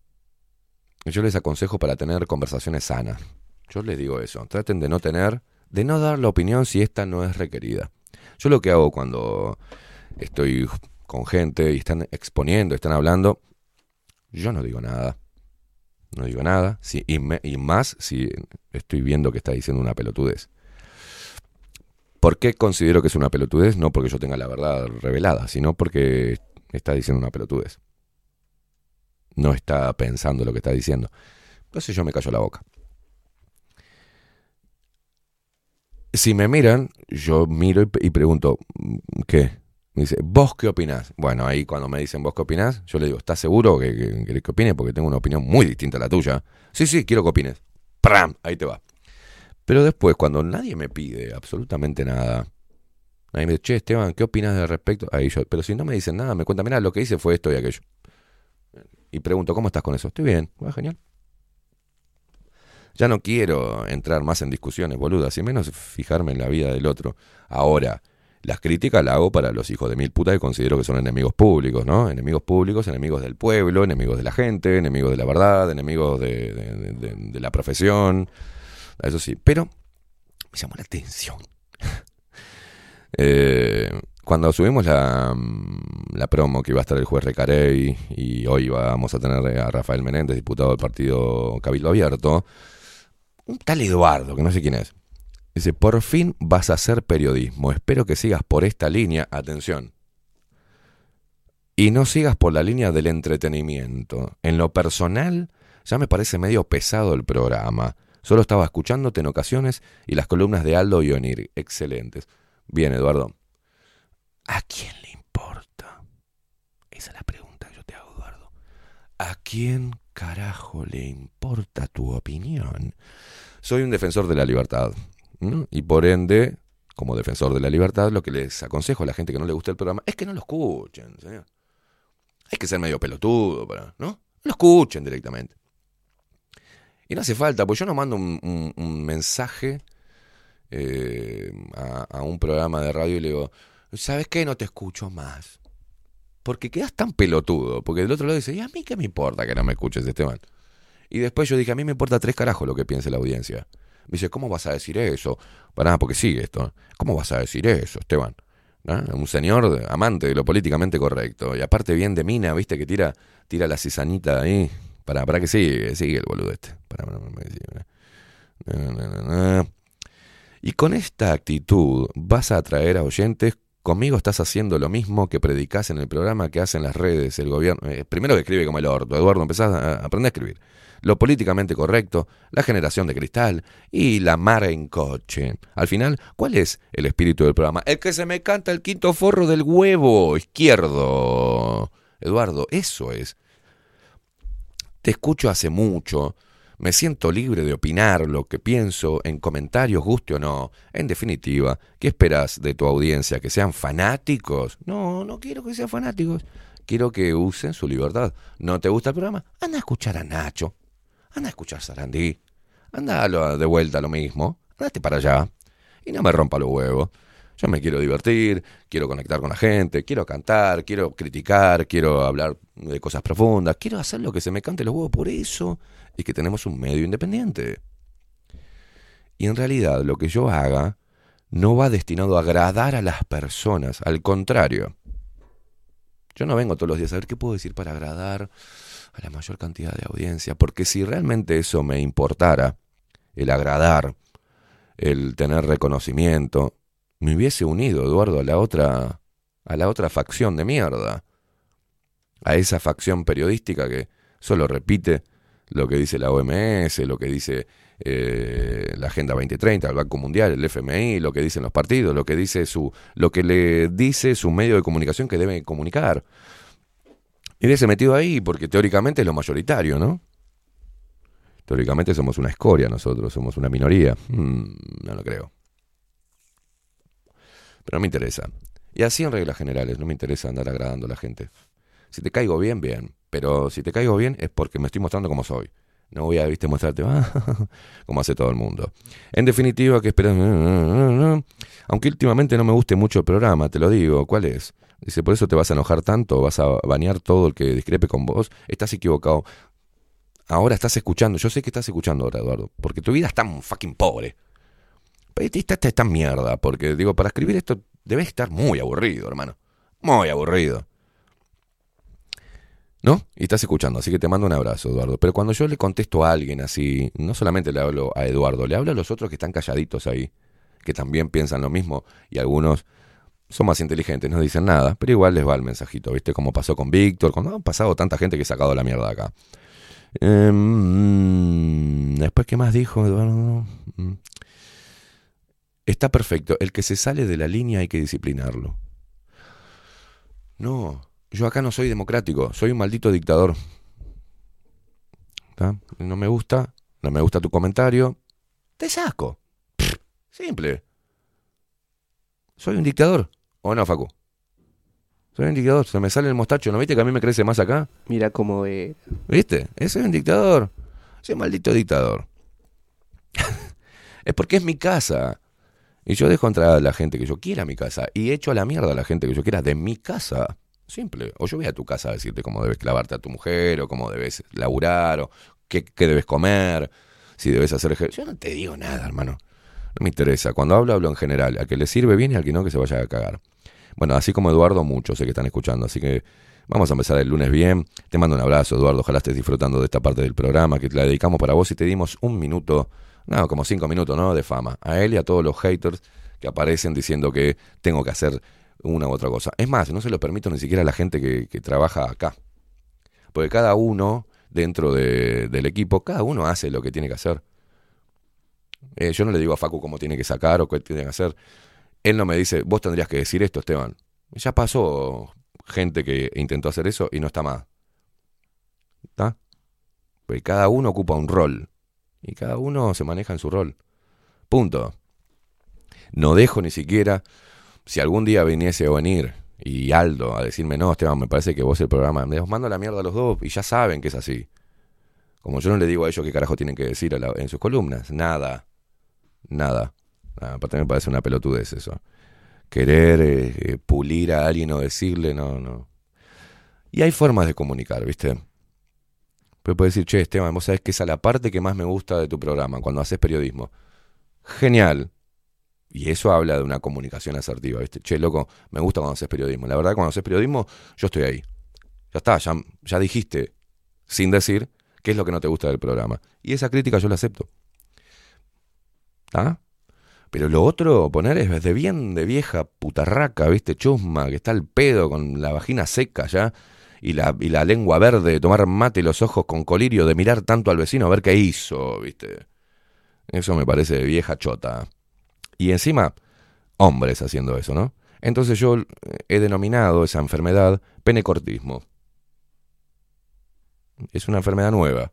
Yo les aconsejo para tener conversaciones sanas. Yo les digo eso. Traten de no tener, de no dar la opinión si esta no es requerida. Yo lo que hago cuando estoy con gente y están exponiendo, están hablando, yo no digo nada. No digo nada. Sí, y, y más si estoy viendo que está diciendo una pelotudez. ¿Por qué considero que es una pelotudez? No porque yo tenga la verdad revelada, sino porque está diciendo una pelotudez. No está pensando lo que está diciendo. Entonces yo me callo la boca. Si me miran, yo miro y, pregunto, ¿qué? Me dice, ¿vos qué opinás? Bueno, ahí cuando me dicen, ¿vos qué opinás? Yo le digo, ¿estás seguro que, que, querés que opine? Porque tengo una opinión muy distinta a la tuya. Sí, sí, quiero que opines. ¡Pram! Ahí te va. Pero después, cuando nadie me pide absolutamente nada, nadie me dice, che, Esteban, ¿qué opinas al respecto? Ahí yo, pero si no me dicen nada, me cuentan, mira, lo que hice fue esto y aquello. Y pregunto, ¿cómo estás con eso? Estoy bien. Bueno, genial. Ya no quiero entrar más en discusiones boludas, y menos fijarme en la vida del otro. Ahora, las críticas las hago para los hijos de mil putas que considero que son enemigos públicos, ¿no? Enemigos públicos, enemigos del pueblo, enemigos de la gente, enemigos de la verdad, enemigos de la profesión. Eso sí, pero me llamó la atención. [LAUGHS] Eh, cuando subimos la, mm, la promo que iba a estar el juez Recarey y hoy vamos a tener a Rafael Menéndez, diputado del partido Cabildo Abierto, un tal Eduardo, que no sé quién es, dice, por fin vas a hacer periodismo, espero que sigas por esta línea, atención, y no sigas por la línea del entretenimiento. En lo personal, ya me parece medio pesado el programa. Solo estaba escuchándote en ocasiones y las columnas de Aldo y Onir, excelentes. Bien, Eduardo. ¿A quién le importa? Esa es la pregunta que yo te hago, Eduardo. ¿A quién carajo le importa tu opinión? Soy un defensor de la libertad. ¿no? Y por ende, como defensor de la libertad, lo que les aconsejo a la gente que no le gusta el programa es que no lo escuchen, señor. Hay que ser medio pelotudo para, ¿no? No lo escuchen directamente. Y no hace falta, pues yo no mando un, mensaje eh, a, un programa de radio y le digo, ¿sabes qué? No te escucho más. Porque quedas tan pelotudo, porque del otro lado dice, ¿y a mí qué me importa que no me escuches, Esteban? Y después yo dije, a mí me importa tres carajos lo que piense la audiencia. Me dice, ¿cómo vas a decir eso? Pará, porque sigue esto. ¿Cómo vas a decir eso, Esteban? Un señor amante de lo políticamente correcto. Y aparte bien de mina, viste, que tira, tira la cizañita ahí. Para, para que sigue, sigue el boludo este. Y con esta actitud vas a atraer a oyentes. Conmigo estás haciendo lo mismo que predicás en el programa que hacen las redes, el gobierno. Eh, primero que escribe como el orto, Eduardo, empezás a aprender a escribir. Lo políticamente correcto, la generación de cristal y la mar en coche. Al final, ¿cuál es el espíritu del programa? El que se me canta el quinto forro del huevo izquierdo. Eduardo, eso es. Te escucho hace mucho. Me siento libre de opinar lo que pienso en comentarios, guste o no. En definitiva, ¿qué esperas de tu audiencia? ¿Que sean fanáticos? No, no quiero que sean fanáticos. Quiero que usen su libertad. ¿No te gusta el programa? Anda a escuchar a Nacho. Anda a escuchar a Sarandí. Anda de vuelta lo mismo. Andate para allá. Y no me rompa los huevos. Yo me quiero divertir, quiero conectar con la gente, quiero cantar, quiero criticar, quiero hablar de cosas profundas, quiero hacer lo que se me cante los huevos. Por eso es que tenemos un medio independiente. Y en realidad lo que yo haga no va destinado a agradar a las personas, al contrario. Yo no vengo todos los días a ver qué puedo decir para agradar a la mayor cantidad de audiencia, porque si realmente eso me importara, el agradar, el tener reconocimiento, me hubiese unido, Eduardo, a la otra, a la otra facción de mierda, a esa facción periodística que solo repite lo que dice la OMS, lo que dice eh, la Agenda 2030, el Banco Mundial, el FMI, lo que dicen los partidos, lo que dice su, lo que le dice su medio de comunicación que debe comunicar. Y hubiese metido ahí porque teóricamente es lo mayoritario, ¿no? Teóricamente somos una escoria nosotros, somos una minoría. Mm, no lo creo. Pero no me interesa. Y así en reglas generales, no me interesa andar agradando a la gente. Si te caigo bien, bien. Pero si te caigo bien es porque me estoy mostrando como soy. No voy a, viste, mostrarte, [LAUGHS] ah, como hace todo el mundo. En definitiva, que esperas? Aunque últimamente no me guste mucho el programa, te lo digo, ¿cuál es? Dice, por eso te vas a enojar tanto, vas a banear todo el que discrepe con vos. Estás equivocado. Ahora estás escuchando, yo sé que estás escuchando ahora, Eduardo, porque tu vida es tan fucking pobre. Esta, esta, mierda, porque digo, para escribir esto debes estar muy aburrido, hermano. Muy aburrido. ¿No? Y estás escuchando, así que te mando un abrazo, Eduardo. Pero cuando yo le contesto a alguien así, no solamente le hablo a Eduardo, le hablo a los otros que están calladitos ahí, que también piensan lo mismo, y algunos son más inteligentes, no dicen nada, pero igual les va el mensajito, ¿viste? Como pasó con Víctor, cuando han pasado tanta gente que he sacado la mierda acá. Em, después, ¿qué más dijo Eduardo? Está perfecto. El que se sale de la línea hay que disciplinarlo. No, yo acá no soy democrático, soy un maldito dictador. ¿Tá? No me gusta, no me gusta tu comentario, te saco. Pff, simple. Soy un dictador. ¿O no, Facu? Soy un dictador, se me sale el mostacho, ¿no viste que a mí me crece más acá? Mira cómo eh, ¿Viste? Ese es un dictador. Soy un maldito dictador. [LAUGHS] es porque es mi casa. Y yo dejo entrar a la gente que yo quiera a mi casa. Y echo a la mierda a la gente que yo quiera de mi casa. Simple. O yo voy a tu casa a decirte cómo debes clavarte a tu mujer, o cómo debes laburar, o qué, qué debes comer, si debes hacer ejercicio. Yo no te digo nada, hermano. No me interesa. Cuando hablo, hablo en general. A que le sirve bien y al que no, que se vaya a cagar. Bueno, así como Eduardo, muchos sé que están escuchando. Así que vamos a empezar el lunes bien. Te mando un abrazo, Eduardo. Ojalá estés disfrutando de esta parte del programa que te la dedicamos para vos y te dimos un minuto, no, como cinco minutos, ¿no? De fama. A él y a todos los haters que aparecen diciendo que tengo que hacer una u otra cosa. Es más, no se lo permito ni siquiera a la gente que, trabaja acá. Porque cada uno, dentro de- del equipo, cada uno hace lo que tiene que hacer. Eh, yo no le digo a Facu cómo tiene que sacar o qué tiene que hacer. Él no me dice, vos tendrías que decir esto, Esteban. Ya pasó gente que intentó hacer eso y no está más. ¿Está? Pues cada uno ocupa un rol. Y cada uno se maneja en su rol. Punto. No dejo ni siquiera, si algún día viniese a venir y Aldo a decirme, no, Esteban, me parece que vos el programa, me os mando la mierda a los dos y ya saben que es así. Como yo no le digo a ellos qué carajo tienen que decir en sus columnas, nada, nada. Ah, aparte me parece una pelotudez eso. Querer eh, eh, pulir a alguien o decirle, no, no. Y hay formas de comunicar, ¿viste? Pero puedes decir, che, Esteban, vos sabés que esa es la parte que más me gusta de tu programa, cuando haces periodismo. Genial. Y eso habla de una comunicación asertiva, ¿viste? Che, loco, me gusta cuando haces periodismo. La verdad, cuando haces periodismo, yo estoy ahí. Ya está, ya, ya dijiste, sin decir, qué es lo que no te gusta del programa. Y esa crítica yo la acepto. ¿Ah? Pero lo otro, poner es de bien de vieja putarraca, ¿viste? Chusma, que está el pedo con la vagina seca ya. Y la, y la lengua verde de tomar mate y los ojos con colirio de mirar tanto al vecino a ver qué hizo, ¿viste? Eso me parece vieja chota. Y encima, hombres haciendo eso, ¿no? Entonces yo eh, he denominado esa enfermedad penecortismo. Es una enfermedad nueva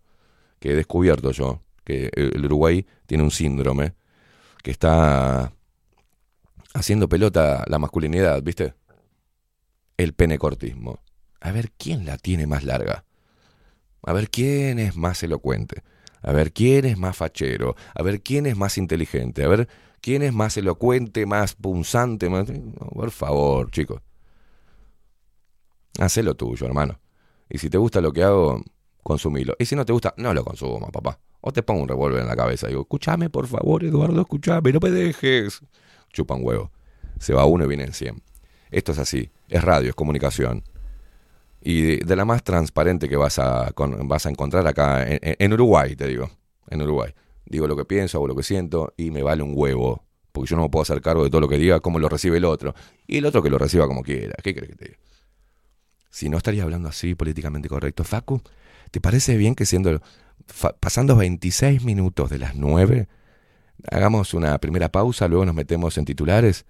que he descubierto yo, que el Uruguay tiene un síndrome que está haciendo pelota la masculinidad, ¿viste? El penecortismo. A ver quién la tiene más larga. A ver quién es más elocuente. A ver quién es más fachero. A ver quién es más inteligente. A ver quién es más elocuente, más punzante. Más... Por favor, chicos. Hacelo tuyo, hermano. Y si te gusta lo que hago, consumilo. Y si no te gusta, no lo consumas, papá. O te pongo un revólver en la cabeza y digo, escúchame, por favor, Eduardo, escúchame, no me dejes. Chupa un huevo. Se va uno y vienen 100. Esto es así. Es radio, es comunicación. Y de, la más transparente que vas a, con- vas a encontrar acá en, Uruguay, te digo. En Uruguay. Digo lo que pienso, hago lo que siento y me vale un huevo. Porque yo no me puedo hacer cargo de todo lo que diga, como lo recibe el otro. Y el otro que lo reciba como quiera. ¿Qué crees que te diga? Si no estaría hablando así políticamente correcto. Facu, ¿te parece bien que siendo pasando 26 minutos de las 9 hagamos una primera pausa, luego nos metemos en titulares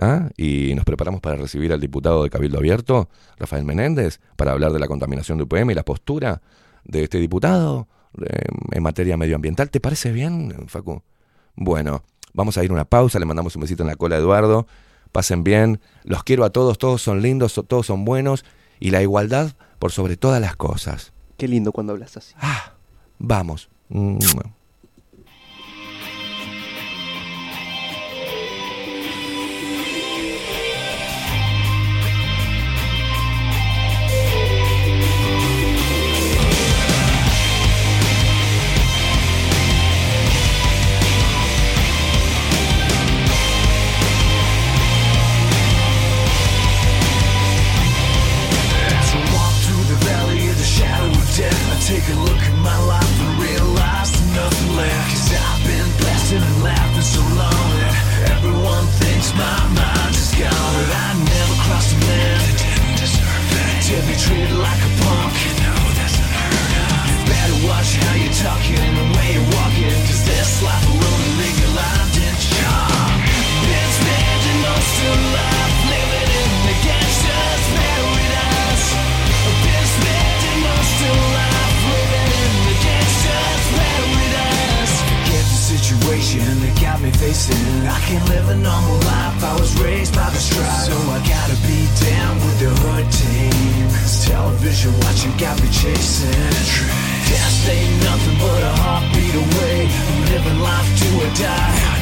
¿ah? y nos preparamos para recibir al diputado de Cabildo Abierto, Rafael Menéndez, para hablar de la contaminación de UPM y la postura de este diputado eh, en materia medioambiental. ¿Te parece bien, Facu? Bueno, vamos a ir a una pausa, le mandamos un besito en la cola a Eduardo. Pasen bien, los quiero a todos, todos son lindos, todos son buenos y la igualdad por sobre todas las cosas. Qué lindo cuando hablas así. Ah, Vamos. Take a look at my life and realize there's nothing left. Cause I've been blasting and laughing so long that everyone thinks my mind is gone. But I never crossed a man that didn't deserve it. To be treated like a punk, you know that's unheard of. You better watch how you're talking situation that got me facing. I can't live a normal life. I was raised by the struggle, so I gotta be down with the hood team. Television watching got me chasing. Death ain't nothing but a heartbeat away. I'm living life to a die.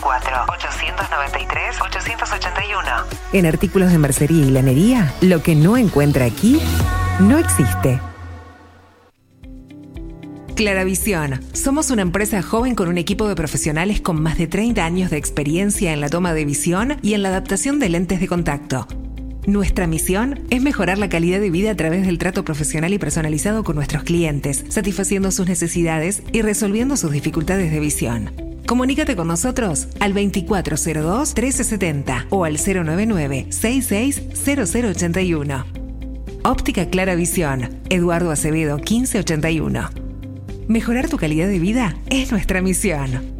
094-893-881. En artículos de mercería y lanería, lo que no encuentra aquí, no existe. Claravisión. Somos una empresa joven con un equipo de profesionales con más de 30 años de experiencia en la toma de visión y en la adaptación de lentes de contacto. Nuestra misión es mejorar la calidad de vida a través del trato profesional y personalizado con nuestros clientes, satisfaciendo sus necesidades y resolviendo sus dificultades de visión. Comunícate con nosotros al 2402-1370 o al 099-660081. Óptica Clara Visión, Eduardo Acevedo 1581. Mejorar tu calidad de vida es nuestra misión.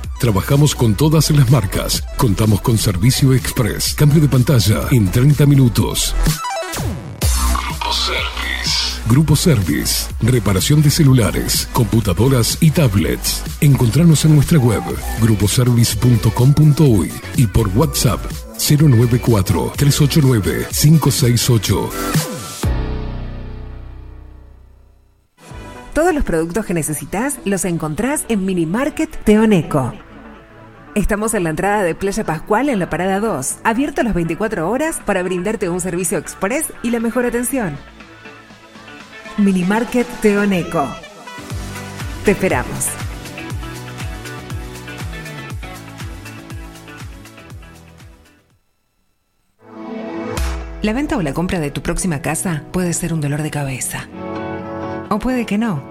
Trabajamos con todas las marcas. Contamos con servicio express. Cambio de pantalla en 30 minutos. Grupo Service. Grupo Service. Reparación de celulares, computadoras y tablets. Encontranos en nuestra web gruposervice.com.uy y por WhatsApp 094 389 568. Todos los productos que necesitas los encontrás en Mini Market Teoneco. Estamos en la entrada de Playa Pascual en la parada 2, abierto las 24 horas para brindarte un servicio express y la mejor atención. Mini Market Teoneco. Te esperamos. La venta o la compra de tu próxima casa puede ser un dolor de cabeza. O puede que no.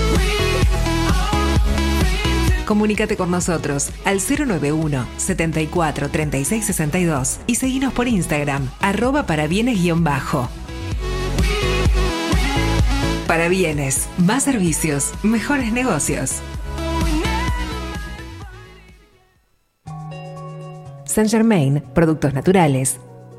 Comunícate con nosotros al 091 74 36 62 y seguinos por Instagram, arroba para bienes-bajo. Para bienes, más servicios, mejores negocios. Saint Germain, productos naturales.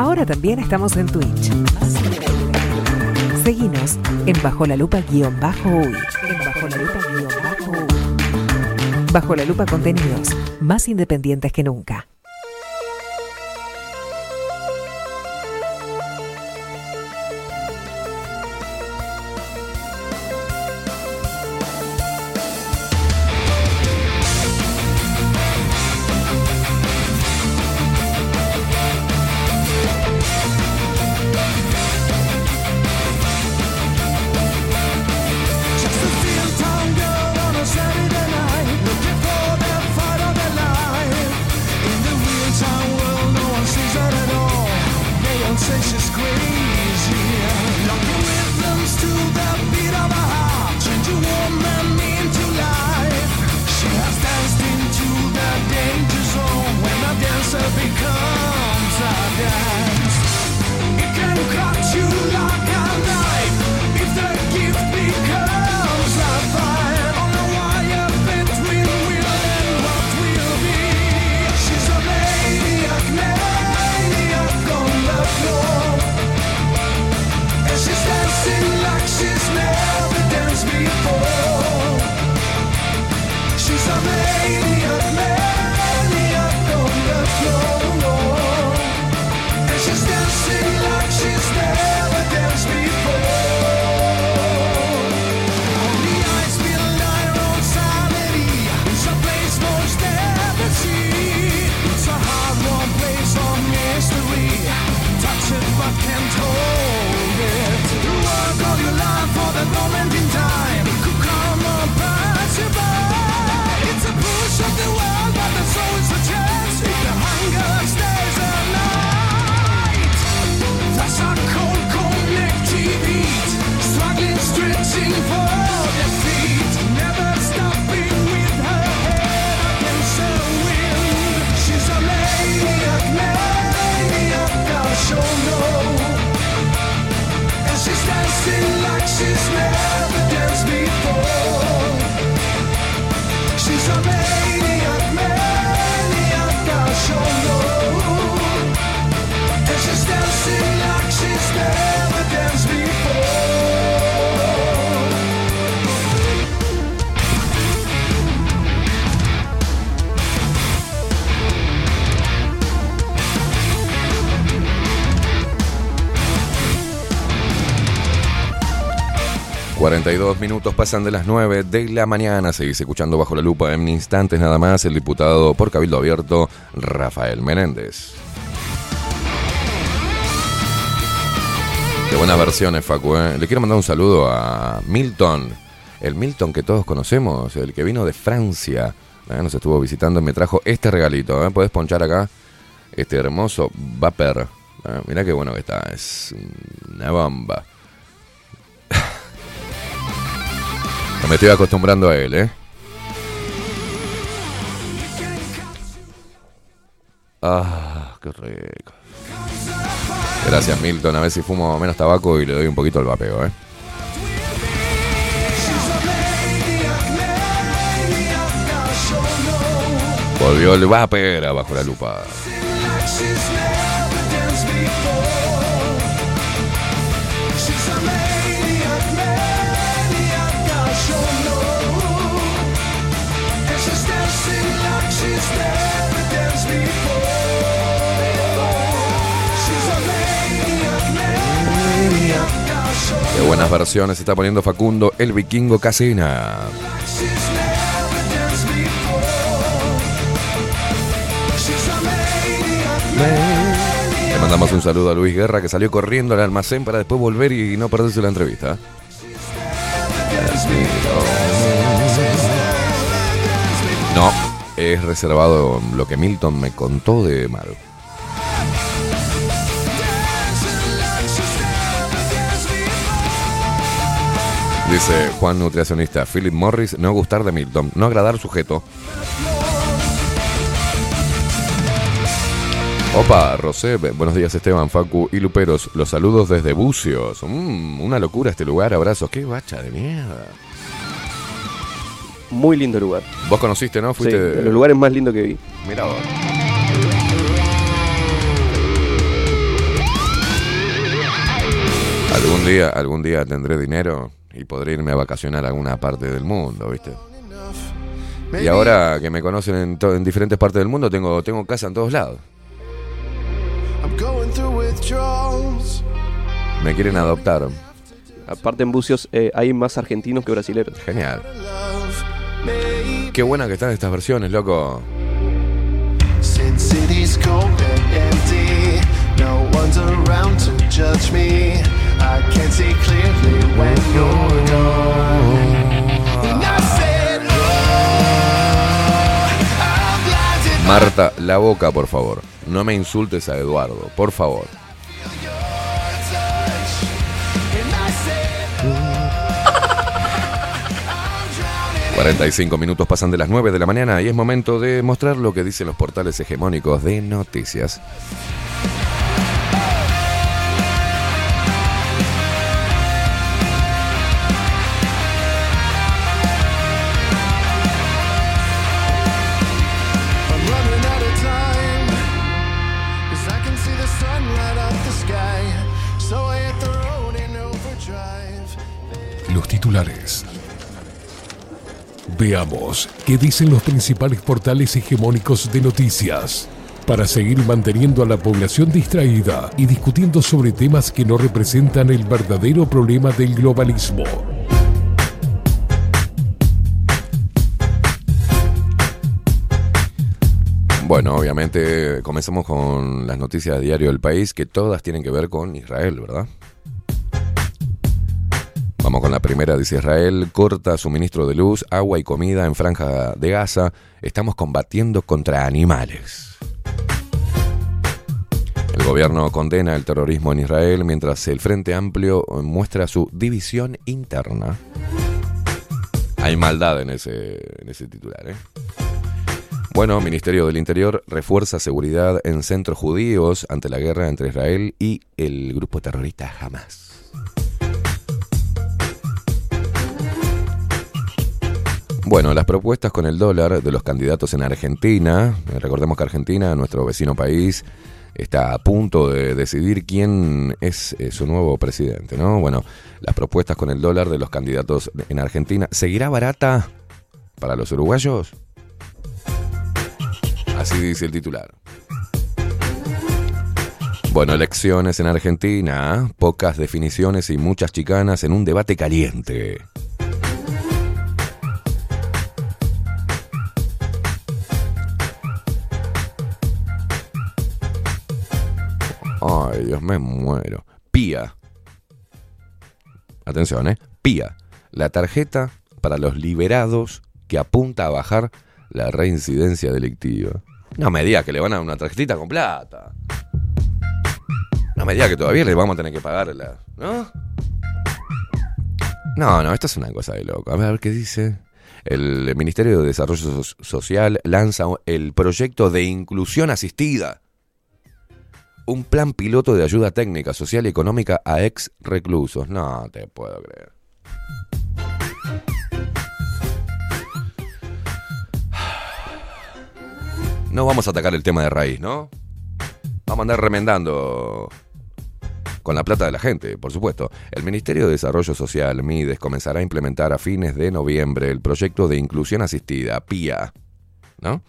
Ahora también estamos en Twitch. Seguinos en Bajo la Lupa guion bajo uy. En Bajo la Lupa guion bajo uy. Bajo la Lupa contenidos más independientes que nunca. die 42 minutos pasan de las 9 de la mañana. Seguís escuchando bajo la lupa en instantes nada más el diputado por Cabildo Abierto, Rafael Menéndez. Qué buenas versiones, Facu. ¿eh? Le quiero mandar un saludo a Milton, el Milton que todos conocemos, el que vino de Francia. ¿eh? Nos estuvo visitando y me trajo este regalito. ¿eh? Puedes ponchar acá este hermoso Vapor. ¿eh? Mirá qué bueno que está, es una bomba. No me estoy acostumbrando a él, ¿eh? Ah, qué rico. Gracias, Milton. A ver si fumo menos tabaco y le doy un poquito el vapeo, ¿eh? Volvió el vapera bajo la lupa. Qué buenas versiones está poniendo Facundo, el vikingo Casina. Le mandamos un saludo a Luis Guerra que salió corriendo al almacén para después volver y no perderse la entrevista. No, es reservado lo que Milton me contó de Maru. Dice Juan Nutricionista, Philip Morris, no gustar de Milton, no agradar sujeto. Opa, Rosé, buenos días Esteban, Facu y Luperos, los saludos desde Bucios. Mm, una locura este lugar, abrazos, qué bacha de mierda. Muy lindo lugar. Vos conociste, ¿no? Sí, Fuiste de los lugares más lindos que vi. Mira vos. Algún día, algún día tendré dinero y podré irme a vacacionar a alguna parte del mundo, ¿viste? Y ahora que me conocen en, diferentes partes del mundo, tengo, tengo casa en todos lados. Me quieren adoptar. Aparte en Bucios eh, hay más argentinos que brasileños. Genial. Qué buena que están estas versiones, loco. Since I see clearly when you're gone. And I said, oh, I'm Marta, la boca, por favor. No me insultes a Eduardo, por favor. and I said, 45 minutos pasan de las 9 de la mañana y es momento de mostrar lo que dicen los portales hegemónicos de noticias. Veamos qué dicen los principales portales hegemónicos de noticias para seguir manteniendo a la población distraída y discutiendo sobre temas que no representan el verdadero problema del globalismo. Bueno, obviamente comenzamos con las noticias de Diario del País, que todas tienen que ver con Israel, ¿verdad? Vamos con la primera, dice Israel, corta suministro de luz, agua y comida en franja de Gaza. Estamos combatiendo contra animales. El gobierno condena el terrorismo en Israel mientras el Frente Amplio muestra su división interna. Hay maldad en ese, en ese titular, ¿eh? Bueno, Ministerio del Interior refuerza seguridad en centros judíos ante la guerra entre Israel y el grupo terrorista Hamas. Bueno, las propuestas con el dólar de los candidatos en Argentina, eh, recordemos que Argentina, nuestro vecino país, está a punto de decidir quién es eh, su nuevo presidente, ¿no? Bueno, las propuestas con el dólar de los candidatos en Argentina, ¿seguirá barata para los uruguayos? Así dice el titular. Bueno, elecciones en Argentina, pocas definiciones y muchas chicanas en un debate caliente. Dios, me muero. Pía. Atención, ¿eh? Pía. La tarjeta para los liberados que apunta a bajar la reincidencia delictiva. No me diga que le van a dar una tarjetita con plata. No me diga que todavía le vamos a tener que pagar la... ¿No? No, no, esto es una cosa de loco. A ver, qué dice. El Ministerio de Desarrollo So- Social lanza el proyecto de inclusión asistida. Un plan piloto de ayuda técnica, social y económica a ex reclusos. No te puedo creer. No vamos a atacar el tema de raíz, ¿no? Vamos a andar remendando con la plata de la gente, por supuesto. El Ministerio de Desarrollo Social, MIDES, comenzará a implementar a fines de noviembre el proyecto de inclusión asistida, PIA, ¿no?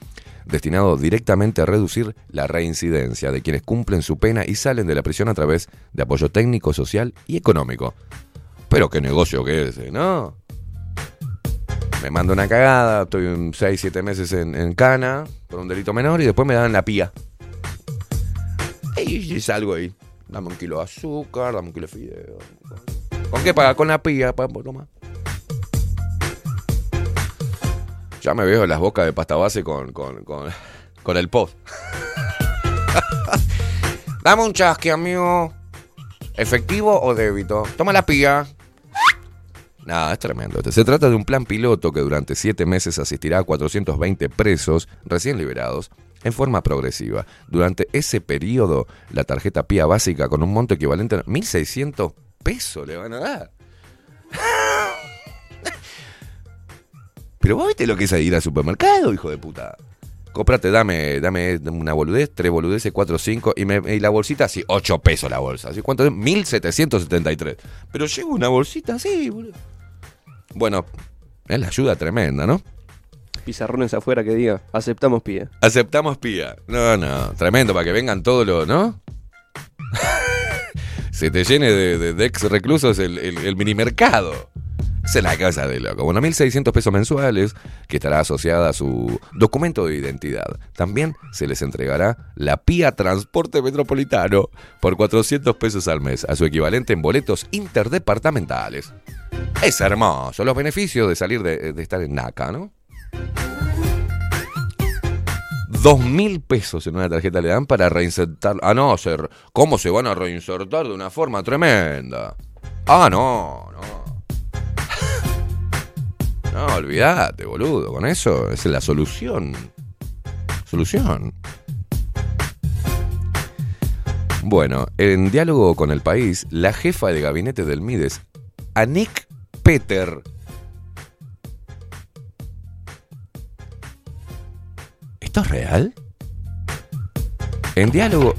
Destinado directamente a reducir la reincidencia de quienes cumplen su pena y salen de la prisión a través de apoyo técnico, social y económico. Pero qué negocio que es. ¿no? Me mando una cagada, estoy 6, 7 meses en, cana por un delito menor y después me dan la pía. Y salgo ahí. Dame un kilo de azúcar, dame un kilo de fideo. ¿Con qué paga? Con la pía, pa, toma. Ya me veo las bocas de pasta base con, con, con, con el post. [LAUGHS] Dame un chasqui, amigo. ¿Efectivo o débito? Toma la pía. Nada, es tremendo. este. Se trata de un plan piloto que durante siete meses asistirá a 420 presos recién liberados en forma progresiva. Durante ese periodo, la tarjeta PIA básica con un monto equivalente a 1.600 pesos le van a dar. [LAUGHS] Pero vos viste lo que es ir al supermercado, hijo de puta. Cómprate, dame, dame una boludez, tres boludeces, cuatro, cinco, y, me- y la bolsita así, ocho pesos la bolsa. ¿Así cuánto es? 1773. Pero llevo una bolsita así, boludo. Bueno, es la ayuda tremenda, ¿no? Pizarrones afuera que diga, aceptamos pie. Aceptamos pía. No, no, tremendo, para que vengan todos los, ¿no? [LAUGHS] Se te llene de, de- de ex reclusos el, el, el minimercado. Esa es la casa de loco. Bueno, 1.600 pesos mensuales, que estará asociada a su documento de identidad. También se les entregará la PIA Transporte Metropolitano por 400 pesos al mes, a su equivalente en boletos interdepartamentales. Es hermoso, los beneficios de salir de, de estar en NACA, ¿no? Dos mil pesos en una tarjeta le dan para reinsertar. Ah, no, ser, ¿cómo se van a reinsertar de una forma tremenda? Ah, no, no. No, olvídate, boludo. Con eso es la solución. Solución. Bueno, en diálogo con el país, la jefa de gabinete del Mides, Anik Peter, ¿Esto es real? En diálogo.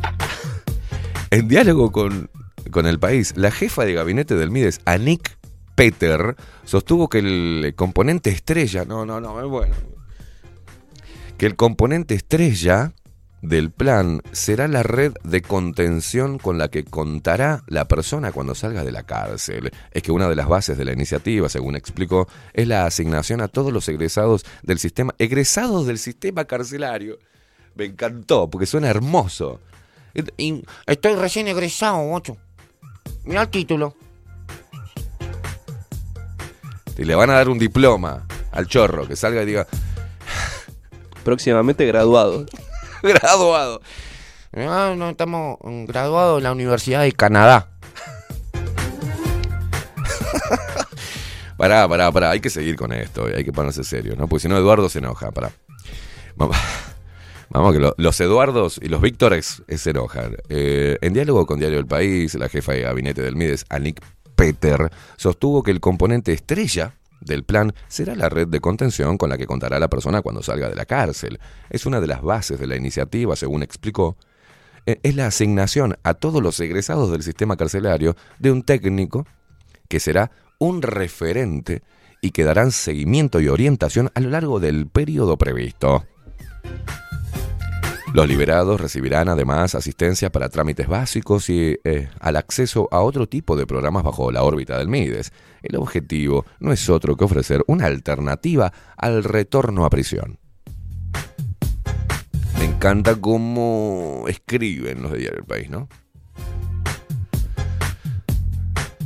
En diálogo con, con el país, la jefa de gabinete del Mides, Anik Peter, sostuvo que el componente estrella. No, no, no, es bueno. Que el componente estrella del plan será la red de contención con la que contará la persona cuando salga de la cárcel. Es que una de las bases de la iniciativa, según explicó, es la asignación a todos los egresados del sistema, egresados del sistema carcelario. Me encantó, porque suena hermoso. Estoy recién egresado, ocho. Mira el título. Y le van a dar un diploma al chorro, que salga y diga, Próximamente graduado. [LAUGHS] graduado. Ah, no, estamos mm, graduados en la Universidad de Canadá. [LAUGHS] Pará, pará, pará, hay que seguir con esto, hay que ponerse serio, ¿no? Porque si no, Eduardo se enoja, pará. Vamos, [LAUGHS] vamos que lo- los Eduardos y los Víctores se enojan. Eh, en diálogo con Diario del País, la jefa de gabinete del Mides, Anik Peter, sostuvo que el componente estrella del plan será la red de contención con la que contará la persona cuando salga de la cárcel. Es una de las bases de la iniciativa, según explicó. Eh, Es la asignación a todos los egresados del sistema carcelario de un técnico que será un referente y que darán seguimiento y orientación a lo largo del periodo previsto. Los liberados recibirán además asistencia para trámites básicos y eh, al acceso a otro tipo de programas bajo la órbita del MIDES. El objetivo no es otro que ofrecer una alternativa al retorno a prisión. Me encanta cómo escriben los de Diario El País, ¿no?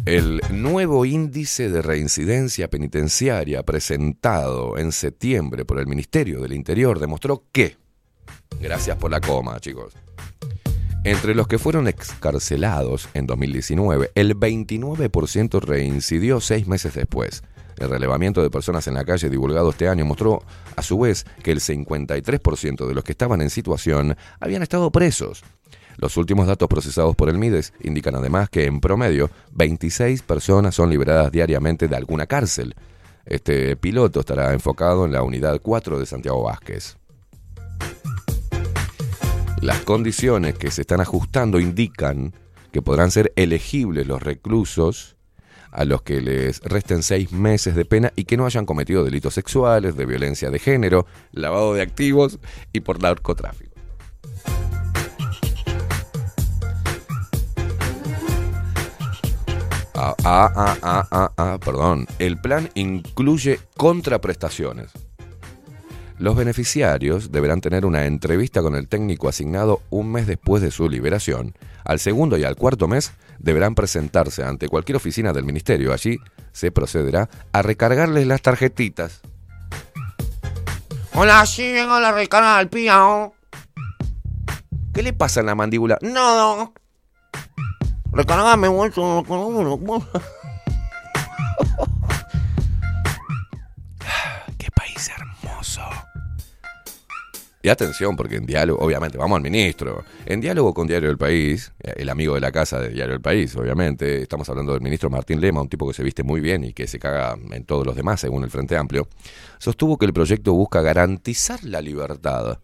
El nuevo índice de reincidencia penitenciaria presentado en septiembre por el Ministerio del Interior demostró que, gracias por la coma, chicos, entre los que fueron excarcelados en 2019, el 29% reincidió seis meses después. El relevamiento de personas en la calle divulgado este año mostró, a su vez, que el 53% de los que estaban en situación habían estado presos. Los últimos datos procesados por el MIDES indican además que en promedio 26 personas son liberadas diariamente de alguna cárcel. Este piloto estará enfocado en la unidad 4 de Santiago Vázquez. Las condiciones que se están ajustando indican que podrán ser elegibles los reclusos a los que les resten seis meses de pena y que no hayan cometido delitos sexuales, de violencia de género, lavado de activos y por narcotráfico. Ah, ah, ah, ah, ah, ah, perdón. El plan incluye contraprestaciones. Los beneficiarios deberán tener una entrevista con el técnico asignado un mes después de su liberación. Al segundo y al cuarto mes deberán presentarse ante cualquier oficina del ministerio. Allí se procederá a recargarles las tarjetitas. Hola, sí, vengo a la recarga al pío. ¿Qué le pasa en la mandíbula? No. Recargame, bolso. Y atención, porque en diálogo, obviamente, vamos al ministro. En diálogo con Diario del País, eh, el amigo de la casa de Diario del País, obviamente, estamos hablando del ministro Martín Lema, un tipo que se viste muy bien y que se caga en todos los demás, según el Frente Amplio, sostuvo que el proyecto busca garantizar la libertad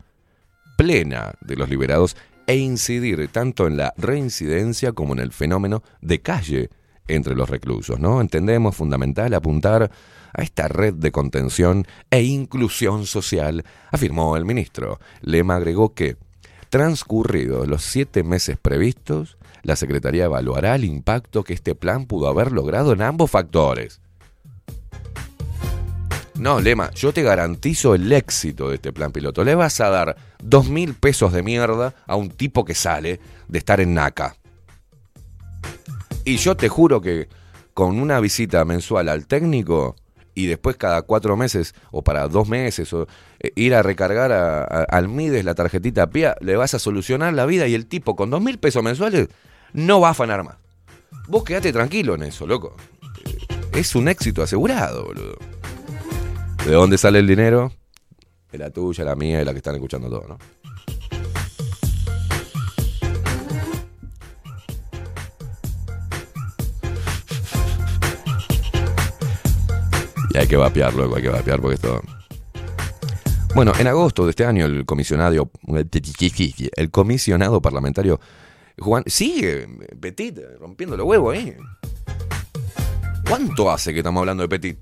plena de los liberados e incidir tanto en la reincidencia como en el fenómeno de calle entre los reclusos, ¿no? Entendemos fundamental apuntar a esta red de contención e inclusión social, afirmó el ministro. Lema agregó que, transcurridos los siete meses previstos, la Secretaría evaluará el impacto que este plan pudo haber logrado en ambos factores. No, Lema, yo te garantizo el éxito de este plan piloto. Le vas a dar dos mil pesos de mierda a un tipo que sale de estar en NACA. Y yo te juro que con una visita mensual al técnico y después cada cuatro meses o para dos meses o eh, ir a recargar a- a- al MIDES la tarjetita PIA, le vas a solucionar la vida y el tipo con dos mil pesos mensuales no va a afanar más. Vos quedate tranquilo en eso, loco. Eh, Es un éxito asegurado, boludo. ¿De dónde sale el dinero? De la tuya, la mía y la que están escuchando todo, ¿no? Y hay que vapear, luego, hay que vapear porque esto... Bueno, en agosto de este año el comisionado, el comisionado parlamentario Juan sigue Petit rompiendo los huevos ahí. ¿Cuánto hace que estamos hablando de Petit?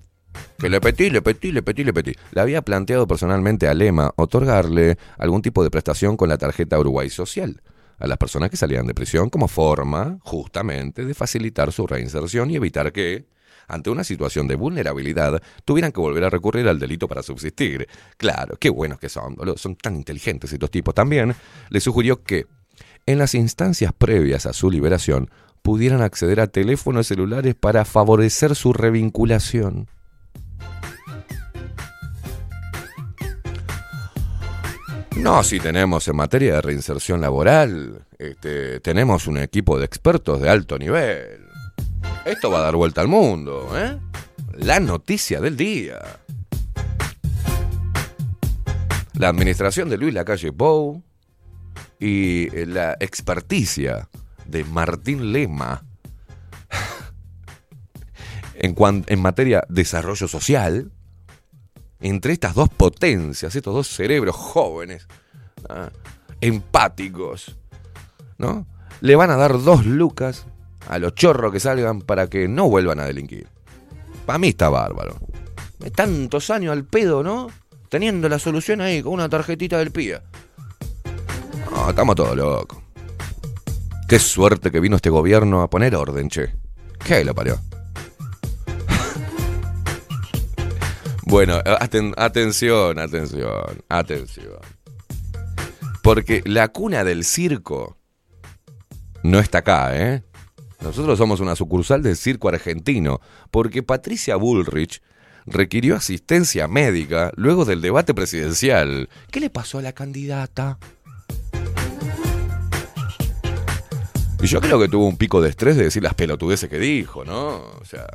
Que le Petit, le Petit, le Petit, le Petit. Le había planteado personalmente a Lema otorgarle algún tipo de prestación con la tarjeta Uruguay Social a las personas que salían de prisión como forma, justamente, de facilitar su reinserción y evitar que, ante una situación de vulnerabilidad, tuvieran que volver a recurrir al delito para subsistir. Claro, qué buenos que son, son tan inteligentes estos tipos. También le sugirió que, en las instancias previas a su liberación, pudieran acceder a teléfonos celulares para favorecer su revinculación. No, sí tenemos en materia de reinserción laboral, este, tenemos un equipo de expertos de alto nivel. Esto va a dar vuelta al mundo, ¿eh? La noticia del día. La administración de Luis Lacalle Pou y eh, la experticia de Martín Lema [LAUGHS] en, en materia de desarrollo social, entre estas dos potencias, estos dos cerebros jóvenes, ah, empáticos, ¿no? Le van a dar dos lucas a los chorros que salgan para que no vuelvan a delinquir. Para mí está bárbaro. Tantos años al pedo, ¿no? Teniendo la solución ahí con una tarjetita del PIA. No, estamos todos locos. Qué suerte que vino este gobierno a poner orden, che. ¿Qué lo parió? [LAUGHS] bueno, aten- atención, atención, atención. Porque la cuna del circo no está acá, ¿eh? Nosotros somos una sucursal del circo argentino, porque Patricia Bullrich requirió asistencia médica luego del debate presidencial. ¿Qué le pasó a la candidata? Y yo creo que tuvo un pico de estrés de decir las pelotudeces que dijo, ¿no? O sea,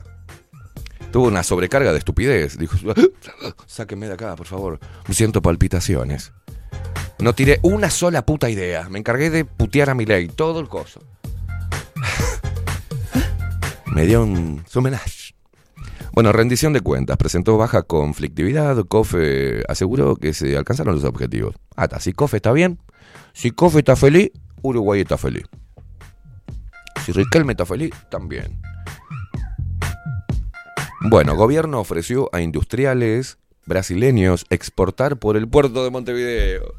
tuvo una sobrecarga de estupidez. Dijo, sáquenme de acá, por favor. Siento palpitaciones. No tiré una sola puta idea. Me encargué de putear a mi ley, todo el coso. Me dio un su homenaje. Bueno, rendición de cuentas. Presentó baja conflictividad. COFE aseguró que se alcanzaron los objetivos. Ah, está. Si COFE está bien, si COFE está feliz, Uruguay está feliz. Si Riquelme está feliz, también. Bueno, gobierno ofreció a industriales brasileños exportar por el puerto de Montevideo.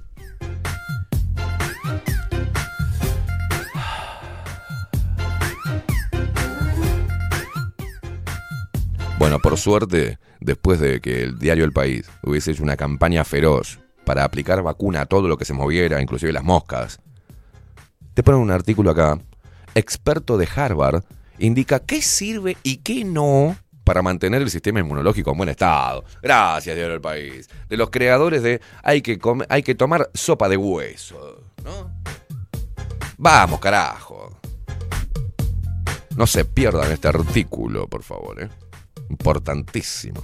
Bueno, por suerte, después de que el diario El País hubiese hecho una campaña feroz para aplicar vacuna a todo lo que se moviera, inclusive las moscas, te ponen un artículo acá. Experto de Harvard indica qué sirve y qué no para mantener el sistema inmunológico en buen estado. Gracias, Diario del País. De los creadores de hay que, come- hay que tomar sopa de hueso. ¿no? Vamos, carajo. No se pierdan este artículo, por favor. ¿eh? Importantísimo.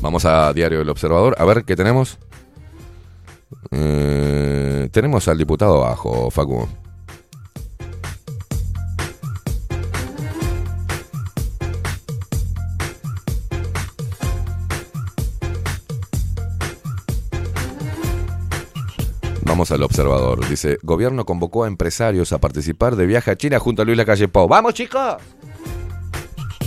Vamos a Diario del Observador. A ver qué tenemos. Eh, tenemos al diputado abajo, Facu. Vamos al observador. Dice, gobierno convocó a empresarios a participar de viaje a China junto a Luis Lacalle Pou. ¡Vamos, chicos!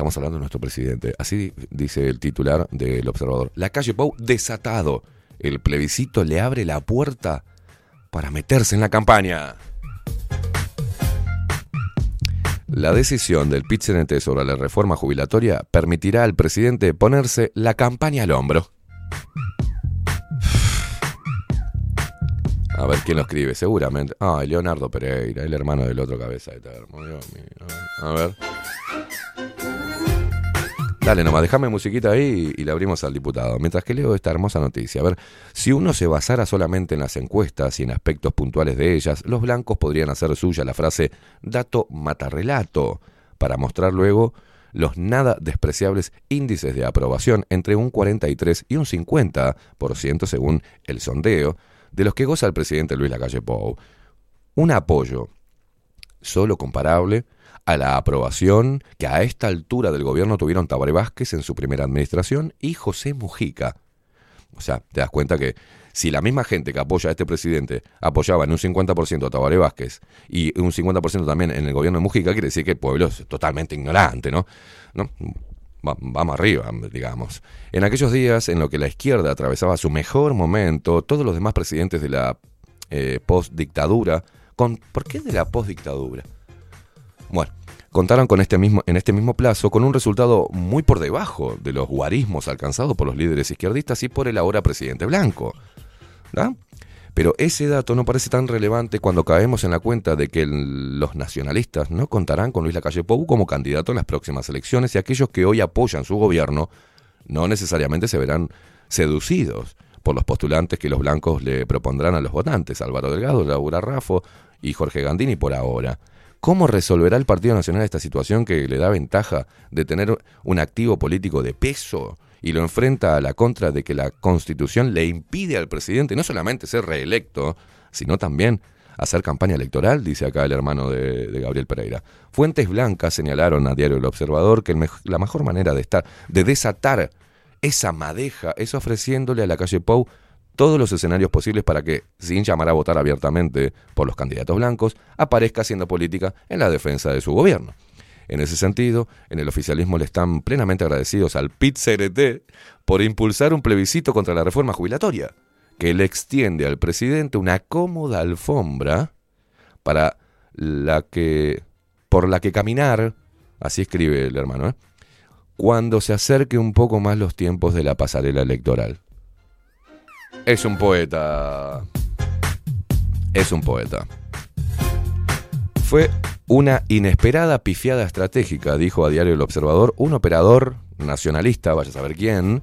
Estamos hablando de nuestro presidente. Así dice el titular del observador. La calle Pou desatado. El plebiscito le abre la puerta para meterse en la campaña. La decisión del pit sobre la reforma jubilatoria permitirá al presidente ponerse la campaña al hombro. A ver quién lo escribe, seguramente. Ah, Leonardo Pereira, el hermano del otro cabeza de termo. Dios mío. A ver. Dale nomás, déjame musiquita ahí y le abrimos al diputado. Mientras que leo esta hermosa noticia. A ver, si uno se basara solamente en las encuestas y en aspectos puntuales de ellas, los blancos podrían hacer suya la frase dato matarrelato para mostrar luego los nada despreciables índices de aprobación entre un 43 y un 50% según el sondeo de los que goza el presidente Luis Lacalle Pou. Un apoyo solo comparable a la aprobación que a esta altura del gobierno tuvieron Tabaré Vázquez en su primera administración y José Mujica. O sea, te das cuenta que si la misma gente que apoya a este presidente apoyaba en un 50% a Tabaré Vázquez y un 50% también en el gobierno de Mujica, quiere decir que el pueblo es totalmente ignorante, ¿no? ¿No? Va- vamos arriba, digamos. En aquellos días en los que la izquierda atravesaba su mejor momento, todos los demás presidentes de la eh, postdictadura, ¿por qué de la postdictadura? Bueno, contaron con este mismo, en este mismo plazo con un resultado muy por debajo de los guarismos alcanzados por los líderes izquierdistas y por el ahora presidente Blanco. ¿da? Pero ese dato no parece tan relevante cuando caemos en la cuenta de que los nacionalistas no contarán con Luis Lacalle Pou como candidato en las próximas elecciones y aquellos que hoy apoyan su gobierno no necesariamente se verán seducidos por los postulantes que los blancos le propondrán a los votantes, Álvaro Delgado, Laura Raffo y Jorge Gandini por ahora. ¿Cómo resolverá el Partido Nacional esta situación que le da ventaja de tener un activo político de peso y lo enfrenta a la contra de que la Constitución le impide al presidente no solamente ser reelecto, sino también hacer campaña electoral, dice acá el hermano de, Gabriel Pereira. Fuentes blancas señalaron a Diario El Observador que la mejor manera de estar, de desatar esa madeja es ofreciéndole a la calle Pou todos los escenarios posibles para que, sin llamar a votar abiertamente por los candidatos blancos, aparezca haciendo política en la defensa de su gobierno. En ese sentido, en el oficialismo le están plenamente agradecidos al PIT-CRT por impulsar un plebiscito contra la reforma jubilatoria, que le extiende al presidente una cómoda alfombra para la que, por la que caminar, así escribe el hermano, ¿eh? cuando se acerque un poco más los tiempos de la pasarela electoral. Es un poeta. Es un poeta. Fue una inesperada pifiada estratégica, dijo a Diario El Observador, un operador nacionalista, vaya a saber quién,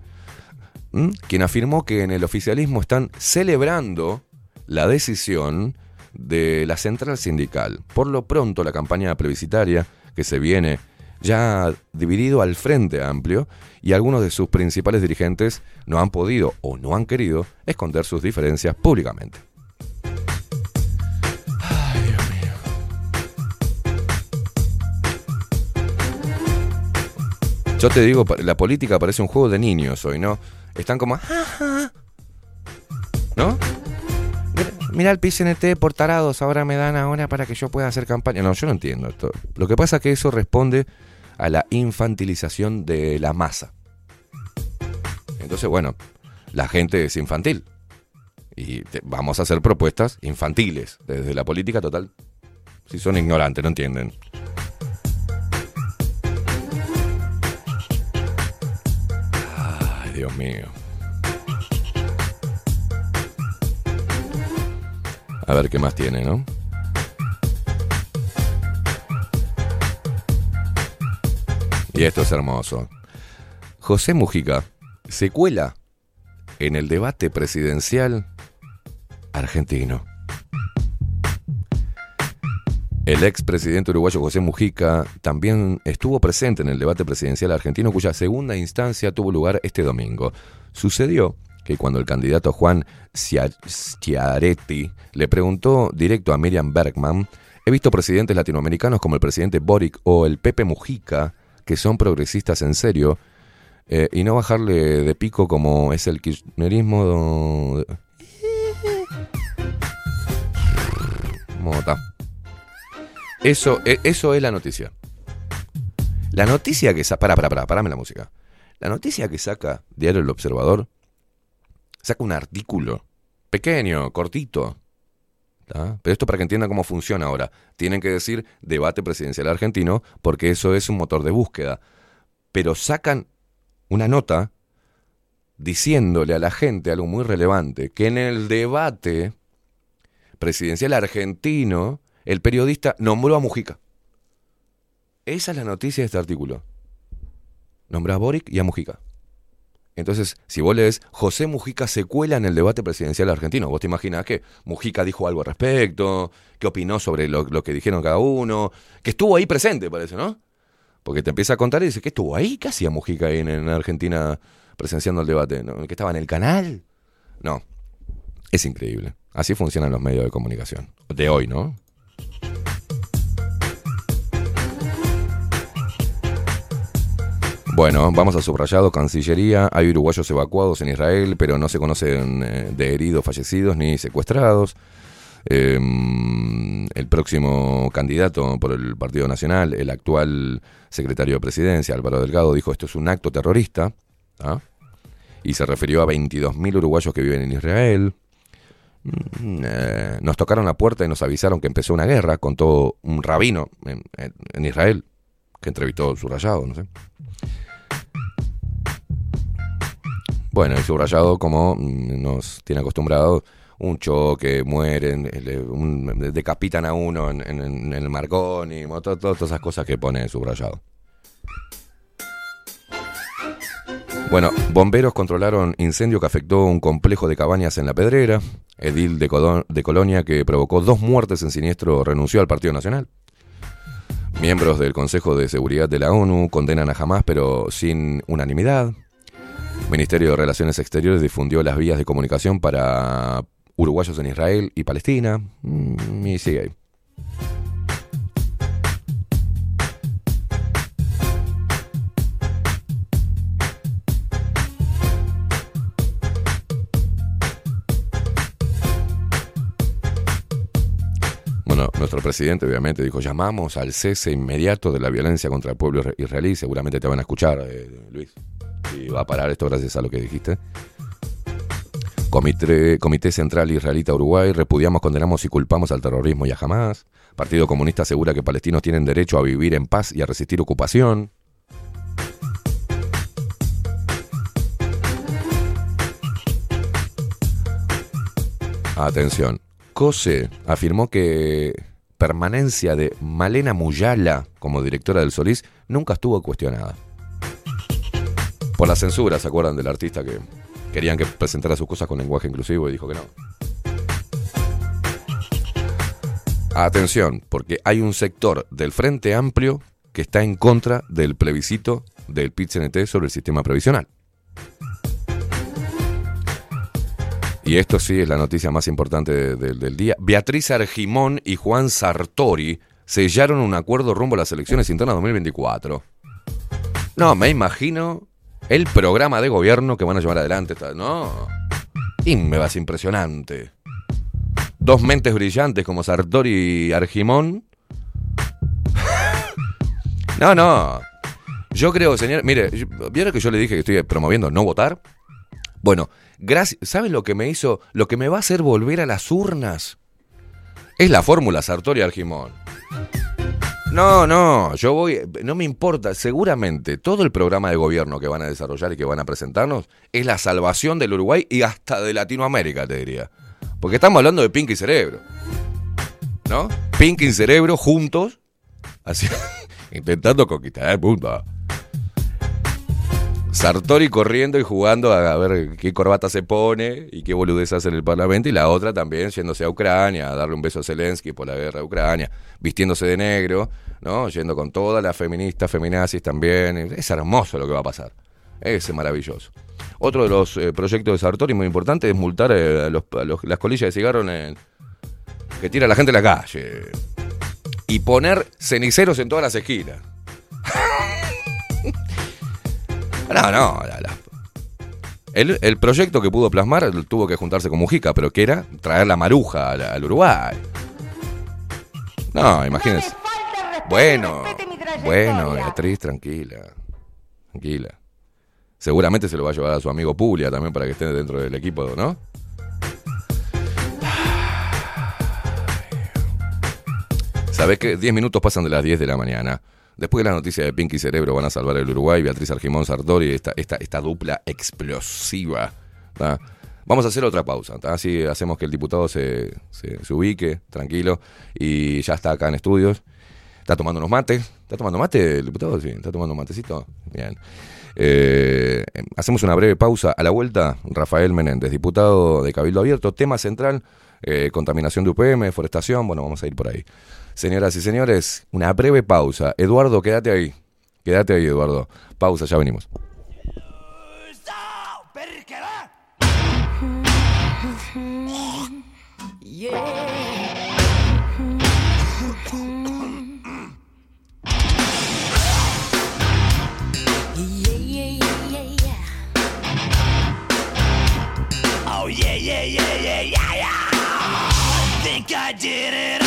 quien afirmó que en el oficialismo están celebrando la decisión de la central sindical. Por lo pronto, la campaña plebiscitaria que se viene ya dividido al Frente Amplio y algunos de sus principales dirigentes no han podido o no han querido esconder sus diferencias públicamente. Yo te digo, la política parece un juego de niños hoy, ¿no? Están como... ¿No? Mira el PCNT por tarados, ahora me dan ahora para que yo pueda hacer campaña. No, yo no entiendo esto. Lo que pasa es que eso responde a la infantilización de la masa. Entonces, bueno, la gente es infantil. Y vamos a hacer propuestas infantiles. Desde la política total. Si son ignorantes, no entienden. Ay, Dios mío. A ver qué más tiene, ¿no? Y esto es hermoso. José Mujica se cuela en el debate presidencial argentino. El expresidente uruguayo José Mujica también estuvo presente en el debate presidencial argentino cuya segunda instancia tuvo lugar este domingo. Sucedió que cuando el candidato Juan Schiaretti le preguntó directo a Miriam Bergman, he visto presidentes latinoamericanos como el presidente Boric o el Pepe Mujica, que son progresistas en serio, eh, y no bajarle de pico como es el kirchnerismo... Mota. Eso, e- eso es la noticia. La noticia que saca. Pará, pará, pará, parame la música. La noticia que saca Diario El Observador saca un artículo pequeño, cortito. ¿Tá? Pero esto para que entiendan cómo funciona ahora. Tienen que decir debate presidencial argentino porque eso es un motor de búsqueda. Pero sacan una nota diciéndole a la gente algo muy relevante, que en el debate presidencial argentino, el periodista nombró a Mujica. Esa es la noticia de este artículo. Nombró a Boric y a Mujica. Entonces, si vos lees, José Mujica se cuela en el debate presidencial argentino. Vos te imaginás que Mujica dijo algo al respecto, que opinó sobre lo, lo que dijeron cada uno, que estuvo ahí presente, parece, ¿no? Porque te empieza a contar y dice, ¿qué estuvo ahí? ¿Qué hacía Mujica ahí en, en Argentina presenciando el debate? ¿No? ¿Que estaba en el canal? No, es increíble. Así funcionan los medios de comunicación. De hoy, ¿no? Bueno, vamos a subrayado, Cancillería, hay uruguayos evacuados en Israel, pero no se conocen eh, de heridos, fallecidos ni secuestrados. Eh, el próximo candidato por el Partido Nacional, el actual secretario de Presidencia, Álvaro Delgado, dijo esto es un acto terrorista. ¿ah? Y se refirió a 22.000 uruguayos que viven en Israel. Mm, eh, nos tocaron la puerta y nos avisaron que empezó una guerra, contó un rabino en Israel, que entrevistó subrayado, no sé. Bueno, y subrayado, como mm, nos tiene acostumbrado, un choque, mueren, le- un- decapitan a uno en, el to- to- todas esas cosas que pone subrayado. Bueno, bomberos controlaron incendio que afectó un complejo de cabañas en La Pedrera. Edil de, Colonia, que provocó dos muertes en siniestro, renunció al Partido Nacional. Miembros del Consejo de Seguridad de la ONU condenan a Hamas, pero sin unanimidad. Ministerio de Relaciones Exteriores difundió las vías de comunicación para uruguayos en Israel y Palestina. Mm, y sigue ahí. Bueno, nuestro presidente obviamente dijo, llamamos al cese inmediato de la violencia contra el pueblo isra- israelí. Seguramente te van a escuchar, eh, Luis. Y va a parar esto gracias a lo que dijiste. Comité, Comité Central Israelita Uruguay, repudiamos, condenamos y culpamos al terrorismo y a Hamas. Partido Comunista asegura que palestinos tienen derecho a vivir en paz y a resistir ocupación. Atención. COSE afirmó que permanencia de Malena Muyala como directora del Solís nunca estuvo cuestionada. Por la censura, ¿se acuerdan del artista que querían que presentara sus cosas con lenguaje inclusivo y dijo que no? Atención, porque hay un sector del Frente Amplio que está en contra del plebiscito del PIT-CNT sobre el sistema previsional. Y esto sí es la noticia más importante de- de- del día. Beatriz Argimón y Juan Sartori sellaron un acuerdo rumbo a las elecciones internas 2024. No, me imagino el programa de gobierno que van a llevar adelante. esta- No. Y me vas impresionante. Dos mentes brillantes como Sartori y Argimón. [LAUGHS] no, no. Yo creo, señor. Mire, ¿vieron que yo le dije que estoy promoviendo no votar? Bueno, gracias. ¿Saben lo que me hizo? Lo que me va a hacer volver a las urnas. Es la fórmula Sartori Argimón. No, no, yo voy, no me importa, seguramente todo el programa de gobierno que van a desarrollar y que van a presentarnos es la salvación del Uruguay y hasta de Latinoamérica, te diría. Porque estamos hablando de Pink y Cerebro. ¿No? Pink y Cerebro juntos, así, [LAUGHS] intentando conquistar el mundo. Sartori corriendo y jugando a ver qué corbata se pone y qué boludez hace en el Parlamento, y la otra también yéndose a Ucrania, a darle un beso a Zelensky por la guerra de Ucrania, vistiéndose de negro, ¿no? Yendo con todas las feministas, feminazis también. Es hermoso lo que va a pasar. Es maravilloso. Otro de los eh, proyectos de Sartori muy importante es multar eh, a los- a las colillas de cigarro en el- que tira la gente en la calle. Y poner ceniceros en todas las esquinas. No, no. la- la- El, el proyecto que pudo plasmar tuvo que juntarse con Mujica, pero que era traer la maruja al, al Uruguay. No, imagínense. Bueno, bueno, Beatriz, tranquila. Tranquila. Seguramente se lo va a llevar a su amigo Puglia también para que esté dentro del equipo, ¿no? Sabes que 10 minutos pasan de las 10 de la mañana. Después de la noticia de Pinky Cerebro van a salvar el Uruguay, Beatriz Argimón Sartori, esta, esta, esta dupla explosiva. Vamos a hacer otra pausa, así hacemos que el diputado se, se, se ubique, tranquilo, y ya está acá en estudios. Está tomando unos mates. ¿Está tomando mate el diputado? Sí, está tomando matecito. Bien. Eh, hacemos una breve pausa. A la vuelta, Rafael Menéndez, diputado de Cabildo Abierto, tema central, eh, contaminación de UPM, deforestación, bueno, vamos a ir por ahí. Señoras y señores, una breve pausa. Eduardo, quédate ahí. Quédate ahí, Eduardo. Pausa, ya venimos. Oh yeah, yeah, yeah, yeah, yeah, yeah. Think I did it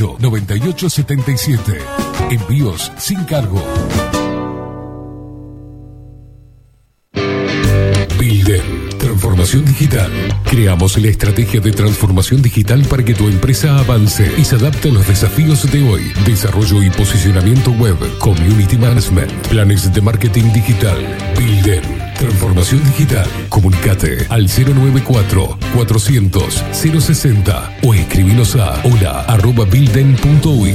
2-208-9877. Envíos sin cargo. Transformación digital. Creamos la estrategia de transformación digital para que tu empresa avance y se adapte a los desafíos de hoy. Desarrollo y posicionamiento web, community management, planes de marketing digital. Builden. Transformación digital. Comunicate al 094 400 060 o escribinos a hola arroba builden.uy.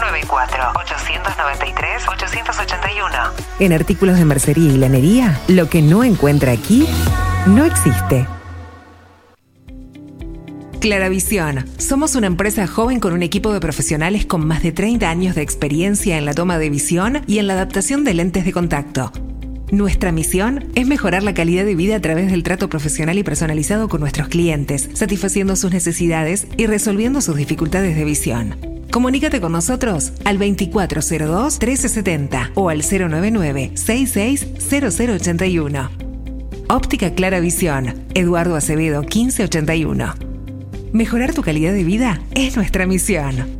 094-893-881. En artículos de mercería y lanería, lo que no encuentra aquí, no existe. Claravisión. Somos una empresa joven con un equipo de profesionales con más de 30 años de experiencia en la toma de visión y en la adaptación de lentes de contacto. Nuestra misión es mejorar la calidad de vida a través del trato profesional y personalizado con nuestros clientes, satisfaciendo sus necesidades y resolviendo sus dificultades de visión. Comunícate con nosotros al 2402-1370 o al 099-660081. Óptica Clara Visión, Eduardo Acevedo 1581. Mejorar tu calidad de vida es nuestra misión.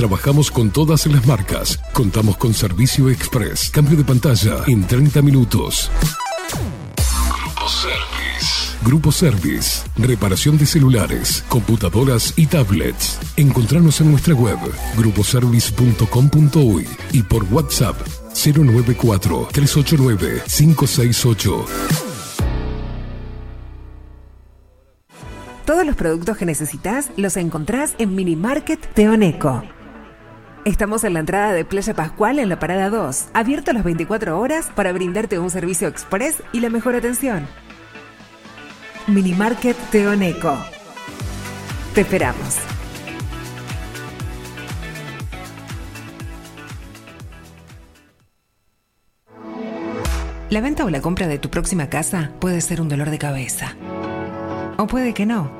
Trabajamos con todas las marcas. Contamos con servicio express. Cambio de pantalla en 30 minutos. Grupo Service. Grupo Service. Reparación de celulares, computadoras y tablets. Encontranos en nuestra web gruposervice.com.uy y por WhatsApp 094 389 568. Todos los productos que necesitas los encontrás en Mini Market Teoneco. Estamos en la entrada de Playa Pascual en la parada 2, abierto las 24 horas para brindarte un servicio express y la mejor atención. Mini Market Teoneco. Te esperamos. La venta o la compra de tu próxima casa puede ser un dolor de cabeza. O puede que no.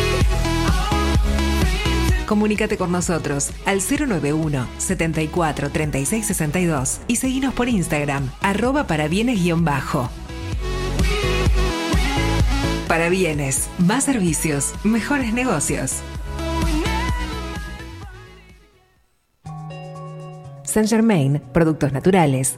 Comunícate con nosotros al 091 74 36 62 y seguinos por Instagram, arroba para bienes-bajo. Para bienes, más servicios, mejores negocios. Saint Germain, productos naturales.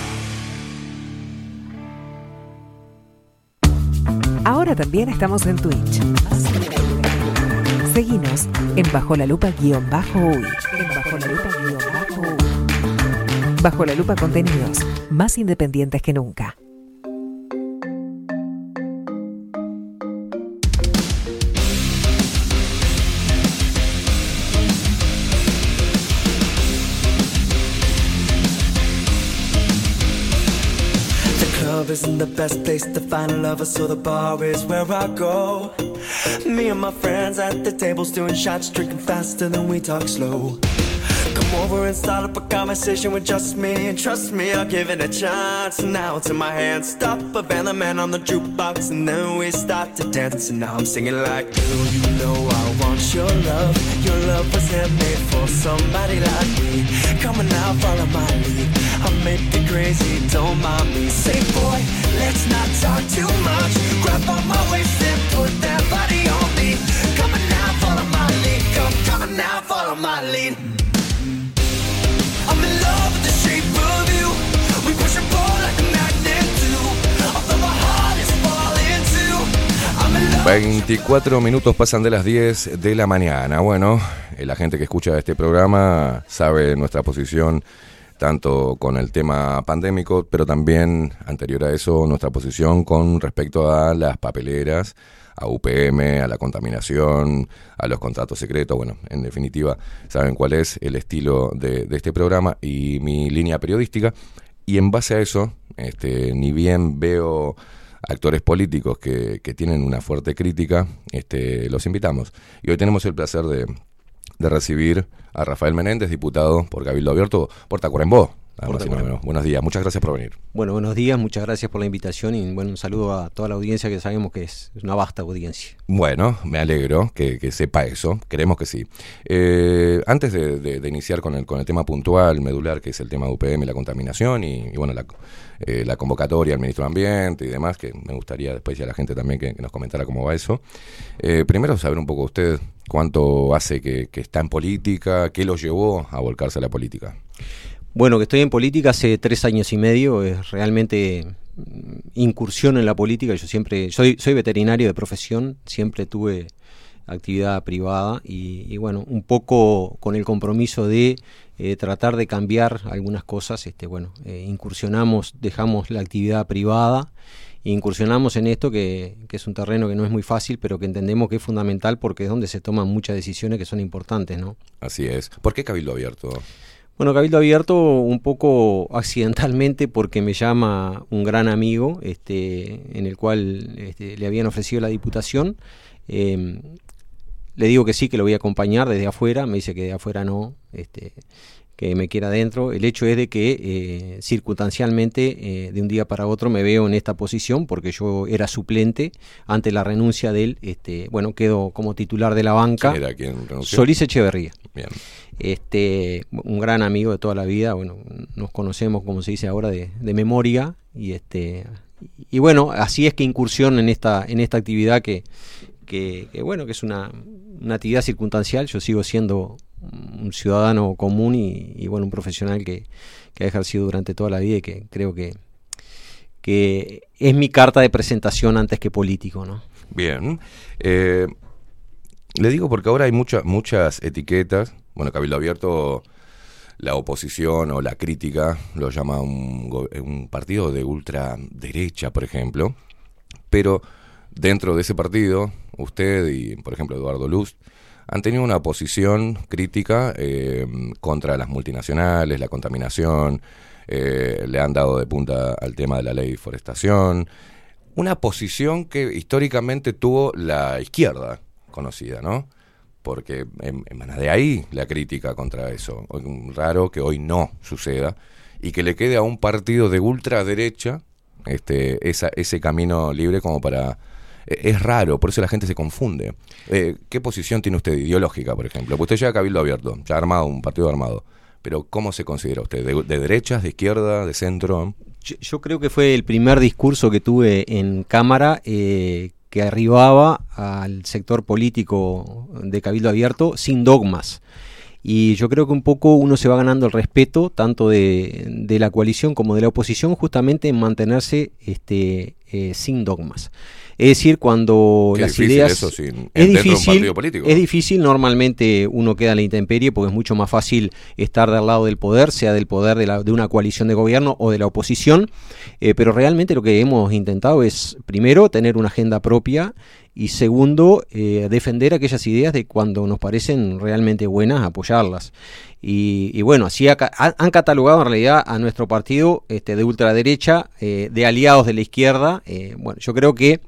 Ahora también estamos en Twitch. Seguinos en Bajo la Lupa guion bajo uy. En Bajo la Lupa guion bajo. Bajo la lupa contenidos, más independientes que nunca. Club isn't the best place to find a lover, so the bar is where I go. Me and my friends at the tables doing shots, drinking faster than we talk slow. Come over and start up a conversation with just me, and trust me, I'll give it a chance. Now it's in my hands, stop a band, the man on the jukebox, and then we start to dance. And now I'm singing like, Girl, you know I want your love. Your love was handmade for somebody like me. Come on now, follow my lead. I'll make you crazy, don't mind me. Say, boy, let's not talk too much. Grab on my waist and put that body on me. Come on now, follow my lead. Come, come now, follow my. I'm in love with the shape of you. We push like a magnet my heart is falling too. I'm in love. 24 minutos pasan de las 10 de la mañana. Bueno, eh, la gente que escucha este programa sabe nuestra posición tanto con el tema pandémico, pero también anterior a eso nuestra posición con respecto a las papeleras, a UPM, a la contaminación, a los contratos secretos. Bueno, en definitiva, saben cuál es el estilo de, este programa y mi línea periodística. Y en base a eso, este, ni bien veo actores políticos que, que tienen una fuerte crítica, este, los invitamos. Y hoy tenemos el placer de, de recibir a Rafael Menéndez, diputado por Cabildo Abierto por Tacuarembó. Nada más y nada menos. Buenos días, muchas gracias por venir. Bueno, buenos días, muchas gracias por la invitación y bueno, un saludo a toda la audiencia que sabemos que es una vasta audiencia. Bueno, me alegro que, que sepa eso, creemos que sí. Eh, antes de, de- de iniciar con el, con el tema puntual, medular, que es el tema de UPM, la contaminación y, y bueno, la, eh, la convocatoria al ministro de Ambiente y demás, que me gustaría después ya la gente también que, que nos comentara cómo va eso. Eh, primero saber un poco usted cuánto hace que, que está en política, qué lo llevó a volcarse a la política. Bueno, que estoy en política hace tres años y medio, es realmente mm, incursión en la política. Yo siempre, soy, veterinario de profesión, siempre tuve actividad privada y, y bueno, un poco con el compromiso de eh, tratar de cambiar algunas cosas, este, bueno, eh, incursionamos, dejamos la actividad privada e incursionamos en esto que, que es un terreno que no es muy fácil, pero que entendemos que es fundamental porque es donde se toman muchas decisiones que son importantes, ¿no? Así es. ¿Por qué Cabildo Abierto? Bueno, Cabildo Abierto un poco accidentalmente porque me llama un gran amigo, este, en el cual este, le habían ofrecido la diputación. Eh, le digo que sí, que lo voy a acompañar desde afuera, me dice que de afuera no, este, que me quiera adentro. El hecho es de que eh, circunstancialmente, eh, de un día para otro, me veo en esta posición porque yo era suplente ante la renuncia de él. Este, bueno, quedo como titular de la banca. ¿Quién era quien renunció? Solís Echeverría. Bien. Este, un gran amigo de toda la vida, bueno, nos conocemos, como se dice ahora, de, de memoria, y este, y bueno, así es que incursión en esta, en esta actividad que, que, que, bueno, que es una, una actividad circunstancial, yo sigo siendo un ciudadano común y, bueno, un profesional que, que ha ejercido durante toda la vida y que creo que, que es mi carta de presentación antes que político, ¿no? Bien. Eh, le digo porque ahora hay muchas muchas etiquetas. Bueno, Cabildo Abierto, la oposición o la crítica lo llama un, un partido de ultraderecha, por ejemplo. Pero dentro de ese partido, usted y, por ejemplo, Eduardo Luz, han tenido una posición crítica eh, contra las multinacionales, la contaminación, eh, le han dado de punta al tema de la ley de forestación, una posición que históricamente tuvo la izquierda conocida, ¿no? Porque em- emana de ahí la crítica contra eso. Raro que hoy no suceda y que le quede a un partido de ultraderecha este, esa, ese camino libre como para... e- Es raro, por eso la gente se confunde. Eh, ¿Qué posición tiene usted ideológica, por ejemplo? Usted llega a Cabildo Abierto, ya armado, un partido armado. Pero ¿cómo se considera usted? ¿De, de derechas, de izquierda, de centro? Yo, creo que fue el primer discurso que tuve en Cámara eh, que arribaba al sector político de Cabildo Abierto sin dogmas. Y yo creo que un poco uno se va ganando el respeto tanto de, la coalición como de la oposición justamente en mantenerse este, eh, sin dogmas. Es decir, cuando Qué las ideas eso sin- es un difícil, es difícil. Normalmente uno queda a la intemperie porque es mucho más fácil estar del lado del poder, sea del poder de, la- de una coalición de gobierno o de la oposición. Eh, pero realmente lo que hemos intentado es primero tener una agenda propia y segundo eh, defender aquellas ideas de cuando nos parecen realmente buenas apoyarlas. Y, y bueno, así aca- han, catalogado en realidad a nuestro partido este, de ultraderecha, eh, de aliados de la izquierda. Eh, bueno, yo creo que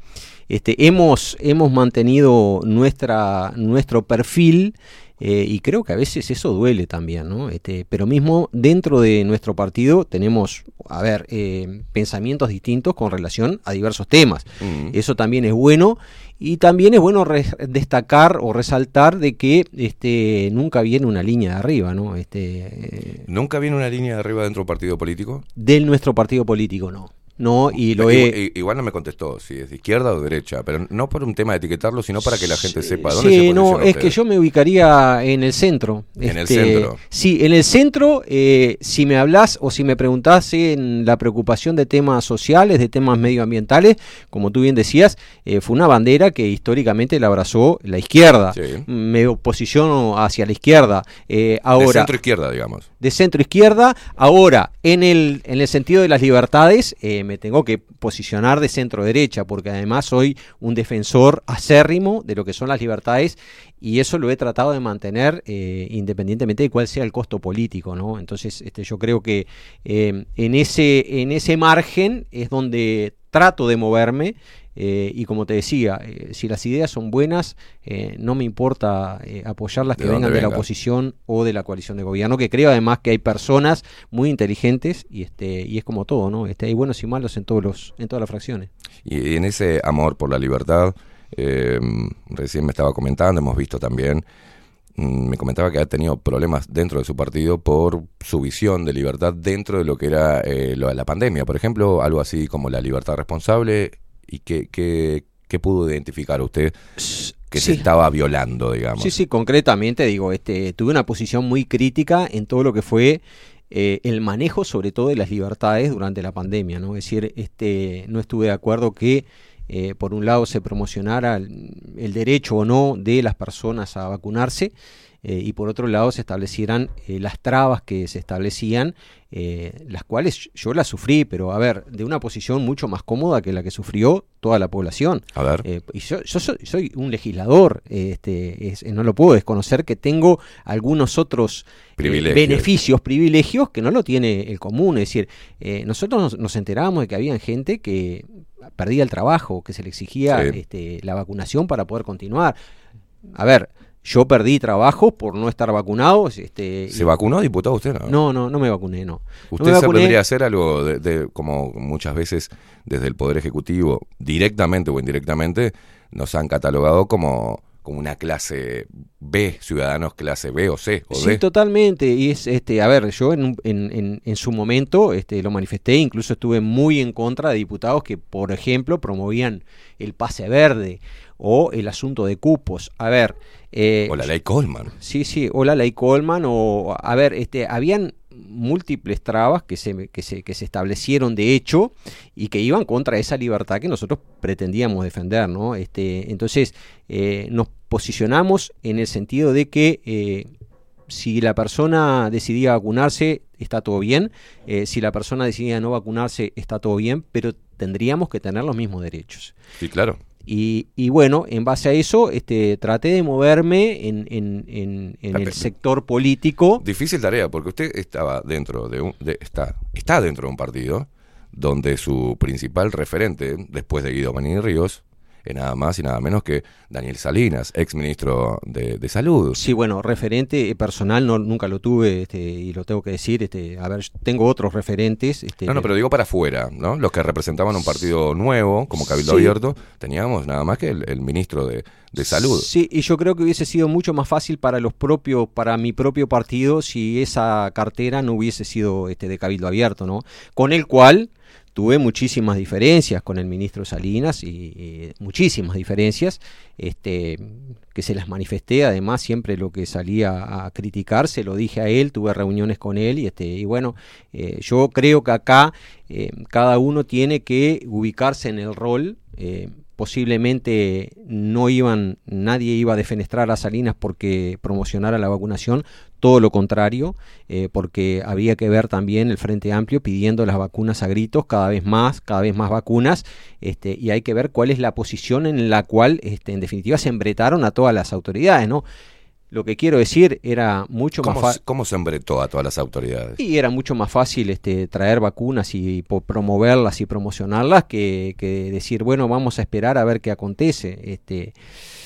este, hemos, hemos mantenido nuestra, nuestro perfil eh, y creo que a veces eso duele también, ¿no? Este, pero mismo dentro de nuestro partido tenemos, a ver, eh, pensamientos distintos con relación a diversos temas. Mm. Eso también es bueno y también es bueno destacar o resaltar de que este, nunca viene una línea de arriba, ¿no? Este, eh, ¿Nunca viene una línea de arriba dentro de un partido político? de nuestro partido político, no. No, y lo he... Igual no me contestó si es de izquierda o derecha, pero no por un tema de etiquetarlo, sino para que la gente sepa dónde se Sí, no, es que yo me ubicaría en el centro. En el Este, centro. Sí, en el centro, eh, si me hablas o si me preguntás en la preocupación de temas sociales, de temas medioambientales, como tú bien decías, eh, fue una bandera que históricamente la abrazó la izquierda. Sí. Me posiciono hacia la izquierda. Eh, ahora, de centro izquierda, digamos. de centro izquierda. Ahora, en el, en el sentido de las libertades, eh, me tengo que posicionar de centro derecha, porque además soy un defensor acérrimo de lo que son las libertades y eso lo he tratado de mantener eh, independientemente de cuál sea el costo político, ¿no? Entonces, este, yo creo que eh, en, ese, en ese margen es donde trato de moverme. Eh, y como te decía, eh, si las ideas son buenas, eh, no me importa eh, apoyarlas que vengan de la oposición o de la coalición de gobierno, que creo además que hay personas muy inteligentes y este y es como todo, ¿no? Este, hay buenos y malos en todos los en todas las fracciones. Y en ese amor por la libertad, eh, recién me estaba comentando, hemos visto también, mm, me comentaba que ha tenido problemas dentro de su partido por su visión de libertad dentro de lo que era eh, lo de la pandemia. Por ejemplo, algo así como la libertad responsable. ¿Y qué, qué, qué pudo identificar usted que se estaba violando, digamos? Sí, sí, concretamente digo, este, tuve una posición muy crítica en todo lo que fue eh, el manejo, sobre todo de las libertades durante la pandemia, ¿no? Es decir, este, no estuve de acuerdo que eh, por un lado se promocionara el, el derecho o no de las personas a vacunarse eh, y por otro lado se establecieran eh, las trabas que se establecían, eh, las cuales yo las sufrí, pero a ver, de una posición mucho más cómoda que la que sufrió toda la población. A ver. Eh, y yo, yo soy, soy un legislador, este, es- no lo puedo desconocer que tengo algunos otros Privilegios. beneficios, privilegios que no lo tiene el común. Es decir, nosotros nos, nos enterábamos de que había gente que perdía el trabajo, que se le exigía Sí. este, la vacunación para poder continuar. A ver, yo perdí trabajo por no estar vacunado. Este, ¿Se y- vacunó, diputado, usted? No, No, no, no me vacuné, no. No Usted me se podría hacer algo de, de- como muchas veces desde el Poder Ejecutivo, directamente o indirectamente, nos han catalogado como, como una clase B, ciudadanos clase B o C o Sí, D. totalmente. Y es, este, a ver, yo en, en, en, en su momento este, lo manifesté, incluso estuve muy en contra de diputados que, por ejemplo, promovían el pase verde o el asunto de cupos. A ver. Eh, O la ley Coleman. Sí, sí, o la ley Coleman, o a ver, este, habían múltiples trabas que se, que, se, que se establecieron de hecho y que iban contra esa libertad que nosotros pretendíamos defender, ¿no? Este, entonces, eh, nos posicionamos en el sentido de que eh, si la persona decidía vacunarse, está todo bien, eh, si la persona decidía no vacunarse, está todo bien, pero tendríamos que tener los mismos derechos. Sí, claro. Y, y bueno, en base a eso, este, traté de moverme en, en- en- en el sector político. Difícil tarea, porque usted estaba dentro de un, de- está, está dentro de un partido donde su principal referente, después de Guido Manini Ríos, es nada más y nada menos que Daniel Salinas, ex ministro de, de Salud. Sí, bueno, referente personal no, nunca lo tuve este, y lo tengo que decir. Este, a ver, tengo otros referentes. Este, No, no, pero digo para afuera, ¿no? Los que representaban un partido nuevo, como Cabildo Sí. Abierto, teníamos nada más que el, el ministro de, de Salud. Sí, y yo creo que hubiese sido mucho más fácil para los propios, para mi propio partido, si esa cartera no hubiese sido este de cabildo abierto, ¿no? Con el cual tuve muchísimas diferencias con el ministro Salinas y, muchísimas diferencias este que se las manifesté además siempre lo que salía a criticar se lo dije a él tuve reuniones con él y este y bueno eh, yo creo que acá eh, cada uno tiene que ubicarse en el rol eh, posiblemente no iban, nadie iba a defenestrar a Salinas porque promocionara la vacunación, todo lo contrario, eh, porque había que ver también el Frente Amplio pidiendo las vacunas a gritos, cada vez más, cada vez más vacunas, este, y hay que ver cuál es la posición en la cual, este, en definitiva, se embretaron a todas las autoridades, ¿no? Lo que quiero decir era mucho más ¿Cómo, fácil. ¿Cómo se embretó a todas las autoridades? Y era mucho más fácil este, traer vacunas y promoverlas y promocionarlas que, que decir, bueno, vamos a esperar a ver qué acontece. Este,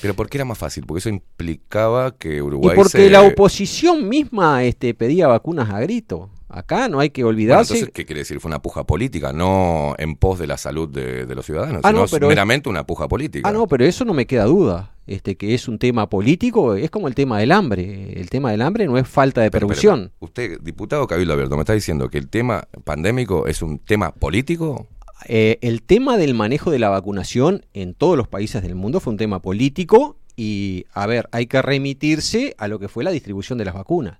Pero ¿por qué era más fácil? Porque eso implicaba que y Uruguay porque se... la oposición misma este, pedía vacunas a grito. Acá no hay que Bueno, olvidarse. entonces, ¿qué quiere decir? Fue una puja política, no en pos de la salud de, de los ciudadanos, Ah, sino no, es pero- meramente una puja política. Ah, no, pero eso no me queda duda. Este, que es un tema político, es como el tema del hambre. El tema del hambre no es falta de Pero, usted, diputado Cabildo Abierto, me está diciendo que el tema pandémico es un tema político. Eh, el tema del manejo de la vacunación en todos los países del mundo fue un tema político y, a ver, hay que remitirse a lo que fue la distribución de las vacunas.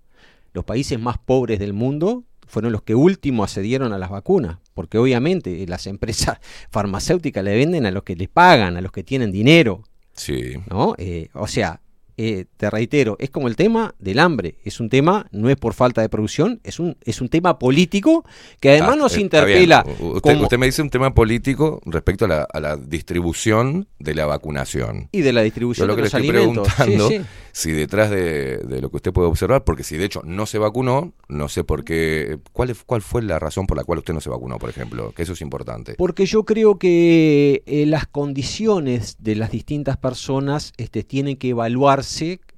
Los países más pobres del mundo fueron los que último accedieron a las vacunas, porque obviamente las empresas [LAUGHS] farmacéuticas le venden a los que les pagan, a los que tienen dinero, Sí. ¿no? Eh, o sea, eh, te reitero, es como el tema del hambre, es un tema, no es por falta de producción, es un, es un tema político que además Ah, nos interpela. Usted, como- usted me dice un tema político respecto a la, a la distribución de la vacunación. y de la Yo distribución lo de que le los estoy alimentos. Sí, preguntando, sí. si detrás de, de lo que usted puede observar, porque si de hecho no se vacunó, no sé por qué, ¿cuál, es- cuál fue la razón por la cual usted no se vacunó, por ejemplo? Que eso es importante. Porque yo creo que eh, las condiciones de las distintas personas este, tienen que evaluarse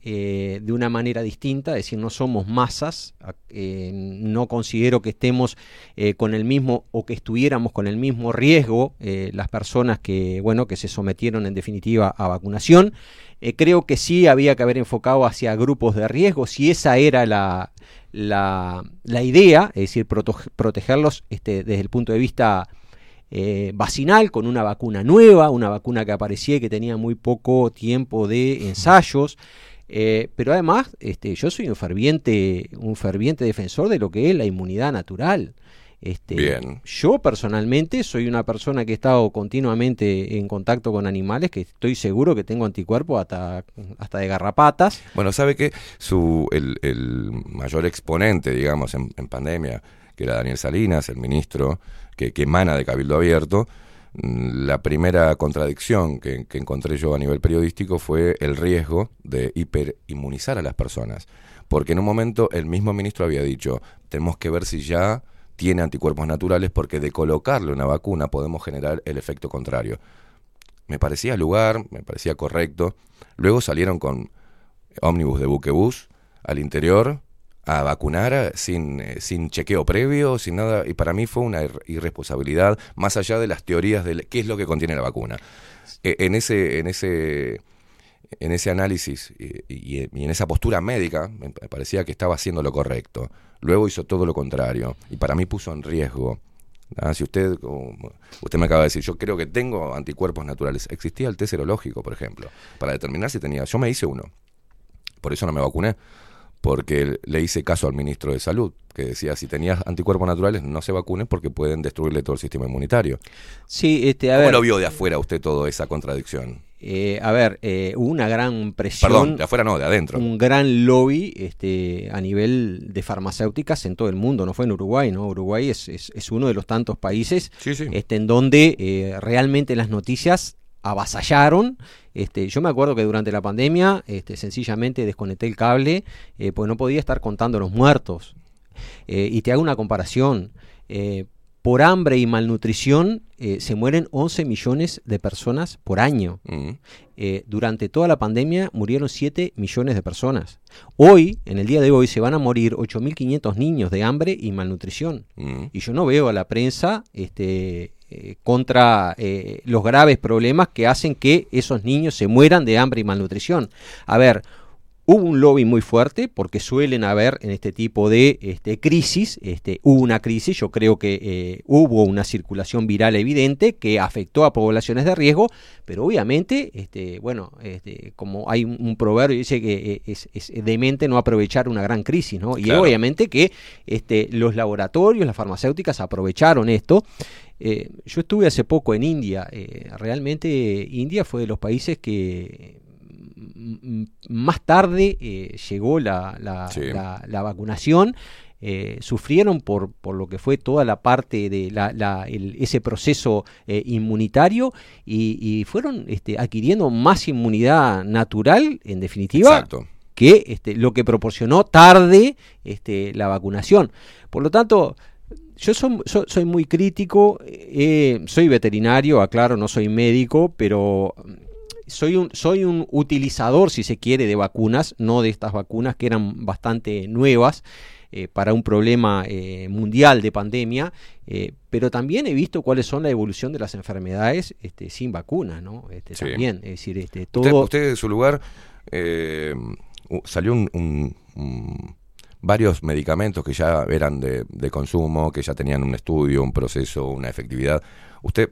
eh, de una manera distinta, es decir, no somos masas, eh, no considero que estemos eh, con el mismo o que estuviéramos con el mismo riesgo las personas que, bueno, que se sometieron en definitiva a vacunación. Creo que sí había que haber enfocado hacia grupos de riesgo, si esa era la, la, la idea, es decir, protegerlos este, desde el punto de vista eh, vacinal con una vacuna nueva, una vacuna que aparecía y que tenía muy poco tiempo de ensayos. eh, pero además, este, yo soy un ferviente, un ferviente defensor de lo que es la inmunidad natural. Este, Bien. Yo personalmente soy una persona que he estado continuamente en contacto con animales, que estoy seguro que tengo anticuerpos hasta, hasta de garrapatas. Bueno, sabe que su el, el mayor exponente, digamos, en, en pandemia, que era Daniel Salinas, el ministro que, que emana de Cabildo Abierto, mm, la primera contradicción que, que encontré yo a nivel periodístico fue el riesgo de hiperinmunizar a las personas. Porque en un momento el mismo ministro había dicho, tenemos que ver si ya tiene anticuerpos naturales porque de colocarle una vacuna podemos generar el efecto contrario. Me parecía lugar, me parecía correcto. Luego salieron con ómnibus de buquebús al interior a vacunar eh, sin, eh, sin chequeo previo, sin nada, y para mí fue una ir- irresponsabilidad, más allá de las teorías de qué es lo que contiene la vacuna. Eh, en ese, en ese, en ese análisis y, en esa postura médica, me parecía que estaba haciendo lo correcto. Luego hizo todo lo contrario, y para mí puso en riesgo. Ah, si usted, usted me acaba de decir, yo creo que tengo anticuerpos naturales. Existía el test serológico, por ejemplo, para determinar si tenía. Yo me hice uno. Por eso no me vacuné. Porque le hice caso al ministro de Salud, que decía, si tenías anticuerpos naturales, no se vacunen porque pueden destruirle todo el sistema inmunitario. Sí, este, a ¿Cómo ver, lo vio de afuera usted toda esa contradicción? eh, a ver, eh, hubo una gran presión. Perdón, de afuera no, de adentro. un gran lobby este, a nivel de farmacéuticas en todo el mundo, no fue en Uruguay, ¿no? Uruguay es, es, es uno de los tantos países Este, en donde eh, realmente las noticias avasallaron. Este, yo me acuerdo que durante la pandemia este, sencillamente desconecté el cable, eh, pues no podía estar contando los muertos. Eh, y te hago una comparación. eh, por hambre y malnutrición eh, se mueren 11 millones de personas por año. Mm. Durante toda la pandemia murieron 7 millones de personas. Hoy, en el día de hoy, se van a morir 8.500 niños de hambre y malnutrición. Mm. Y yo no veo a la prensa este, eh, contra eh, los graves problemas que hacen que esos niños se mueran de hambre y malnutrición. A ver, Hubo un lobby muy fuerte porque suelen haber en este tipo de este, crisis, este, hubo una crisis, yo creo que eh, hubo una circulación viral evidente que afectó a poblaciones de riesgo, pero obviamente, este, bueno, este, como hay un, un proverbio que dice que es, es demente no aprovechar una gran crisis, ¿no? Y Claro. obviamente que este, los laboratorios, las farmacéuticas aprovecharon esto. Eh, yo estuve hace poco en India, eh, realmente India fue de los países que más tarde eh, llegó la, la- Sí. la- la vacunación. eh, sufrieron por, por lo que fue toda la parte de la- la- el- ese proceso eh, inmunitario y, y fueron este, adquiriendo más inmunidad natural, en definitiva, Exacto. que este, lo que proporcionó tarde este, la vacunación. Por lo tanto, yo soy muy crítico, eh, soy veterinario, aclaro, no soy médico, pero soy un, soy un utilizador, si se quiere, de vacunas, no de estas vacunas que eran bastante nuevas. eh, para un problema eh, mundial de pandemia, eh, pero también he visto cuáles son la evolución de las enfermedades este, sin vacunas, ¿no? Este, Sí. También, es decir, este, Usted, todo... usted en su lugar eh, salió un, un- un- varios medicamentos que ya eran de, de consumo, que ya tenían un estudio, un proceso, una efectividad. ¿Usted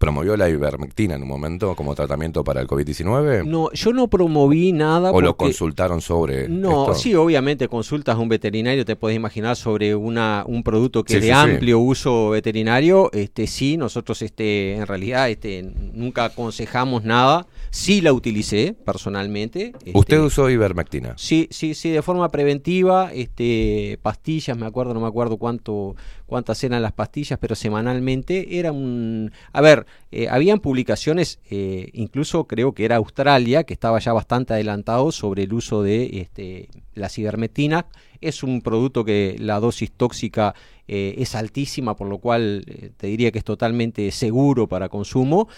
promovió la ivermectina en un momento como tratamiento para el COVID-19? No, yo no promoví nada. ¿O lo consultaron sobre No, esto? sí, obviamente consultas a un veterinario, te puedes imaginar sobre una, un producto que Sí, es de sí, sí. amplio uso veterinario, este sí, nosotros este en realidad este nunca aconsejamos nada, sí la utilicé personalmente. este, ¿Usted usó ivermectina? Sí, sí, sí, de forma preventiva, este, pastillas, me acuerdo, no me acuerdo cuánto, cuántas eran las pastillas, pero semanalmente era un, a ver, eh, habían publicaciones, eh, incluso creo que era Australia, que estaba ya bastante adelantado sobre el uso de este, la cibermetina. Es un producto que la dosis tóxica eh, es altísima, por lo cual te diría que es totalmente seguro para consumo.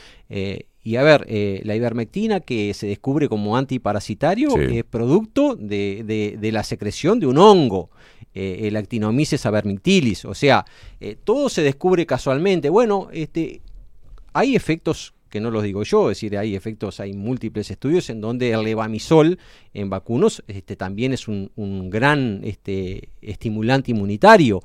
Y a ver, eh, la ivermectina que se descubre como antiparasitario Sí. es producto de, de- de la secreción de un hongo, eh, el Actinomyces avermictilis. O sea, eh, todo se descubre casualmente. Bueno, este, hay efectos que no los digo yo, es decir, hay efectos, hay múltiples estudios en donde el levamisol en vacunos este, también es un, un gran este, estimulante inmunitario.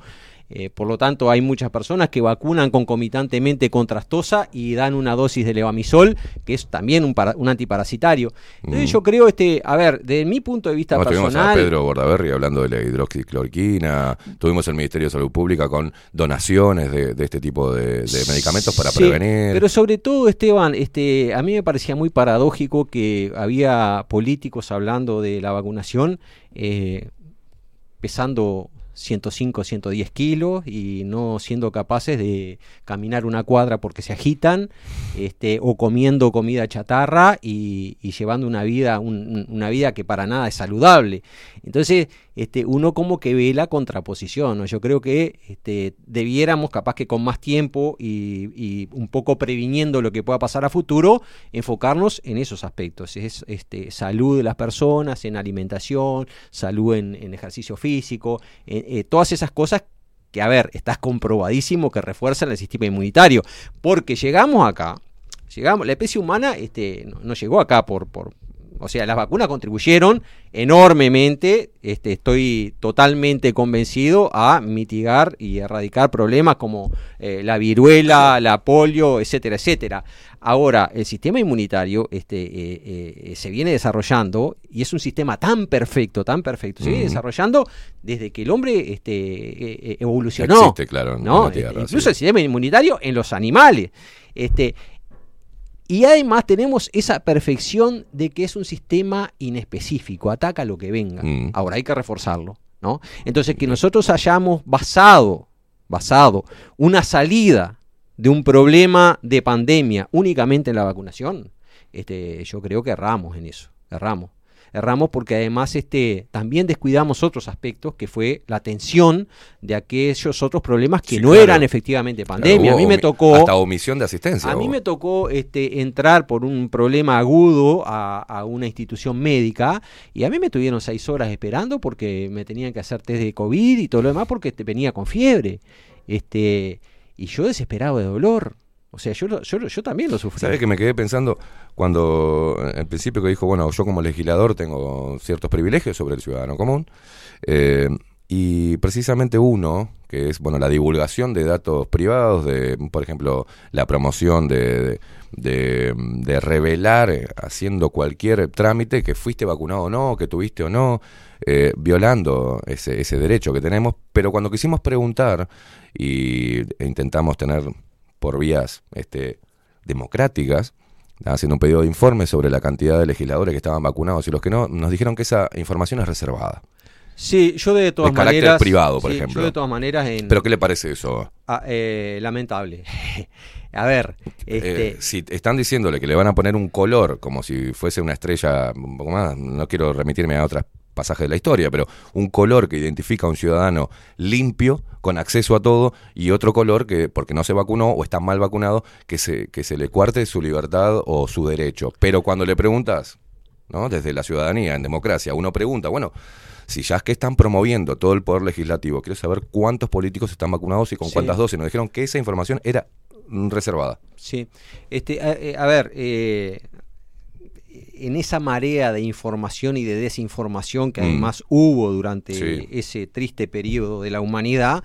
Eh, por lo tanto, hay muchas personas que vacunan concomitantemente con trastosa y dan una dosis de levamisol, que es también un, para- un antiparasitario. Entonces, Mm. yo creo, este, a ver, desde mi punto de vista No, tuvimos a personal. Pedro Bordaberry hablando de la hidroxicloroquina, tuvimos el Ministerio de Salud Pública con donaciones de, de este tipo de, de medicamentos para Sí, prevenir. Pero sobre todo, Esteban, este, a mí me parecía muy paradójico que había políticos hablando de la vacunación eh, pesando 105, 110 kilos y no siendo capaces de caminar una cuadra porque se agitan, este, o comiendo comida chatarra y, llevando una vida, un- una vida que para nada es saludable. Entonces, este, uno como que ve la contraposición. Yo creo que este, debiéramos, capaz que con más tiempo y, y un poco previniendo lo que pueda pasar a futuro, enfocarnos en esos aspectos. Es este, salud de las personas, en alimentación, salud en, ejercicio físico, en- eh, todas esas cosas que, a ver, estás comprobadísimo que refuerzan el sistema inmunitario. Porque llegamos acá, llegamos, la especie humana este, no, llegó acá por, o sea, las vacunas contribuyeron enormemente, este, estoy totalmente convencido a mitigar y erradicar problemas como eh, la viruela, la polio, etcétera, etcétera. Ahora, el sistema inmunitario este, eh, eh, se viene desarrollando y es un sistema tan perfecto, tan perfecto, se viene desarrollando desde que el hombre este, eh, eh, evolucionó. Existe, claro, en ¿no? la Tierra, Incluso sí. el sistema inmunitario en los animales. Este, y además tenemos esa perfección de que es un sistema inespecífico, ataca lo que venga. Mm. Ahora hay que reforzarlo, ¿no? Entonces que nosotros hayamos basado, basado una salida de un problema de pandemia únicamente en la vacunación, este, yo creo que erramos en eso, erramos. Erramos porque además este, también descuidamos otros aspectos que fue la atención de aquellos otros problemas que Sí, no claro. eran efectivamente pandemia. a mí me tocó Hasta omisión de asistencia. a mí hubo. me tocó este, entrar por un problema agudo a, a una institución médica y a mí me tuvieron seis horas esperando porque me tenían que hacer test de COVID y todo lo demás porque te venía con fiebre. Este, y yo desesperado de dolor. O sea, yo, yo, yo también lo sufrí. ¿Sabes que me quedé pensando cuando eh, al principio que dijo, bueno, yo como legislador tengo ciertos privilegios sobre el ciudadano común? eh, y precisamente uno, que es, bueno, la divulgación de datos privados, de, por ejemplo, la promoción de, de, de revelar eh, haciendo cualquier trámite que fuiste vacunado o no, que tuviste o no, eh, violando ese, ese derecho que tenemos. Pero cuando quisimos preguntar y e intentamos tener por vías este, democráticas, haciendo un pedido de informe sobre la cantidad de legisladores que estaban vacunados y los que no, nos dijeron que esa información es reservada. Sí, yo de todas De carácter maneras. privado, por sí, ejemplo. Yo de todas maneras. En, ¿Pero qué le parece eso? Ah, eh, lamentable. [LAUGHS] A ver, este, Eh, si están diciéndole que le van a poner un color como si fuese una estrella, un poco más, no quiero remitirme a otros pasajes de la historia, pero un color que identifica a un ciudadano limpio, con acceso a todo, y otro color que, porque no se vacunó o está mal vacunado, que se, que se le cuarte su libertad o su derecho. Pero cuando le preguntas, ¿no? desde la ciudadanía, en democracia, uno pregunta, bueno, si ya es que están promoviendo todo el poder legislativo, quiero saber cuántos políticos están vacunados y con Sí. cuántas dosis. Nos dijeron que esa información era reservada. Sí, este, a, eh, a ver, eh, en esa marea de información y de desinformación que Mm. además hubo durante Sí. ese triste periodo de la humanidad,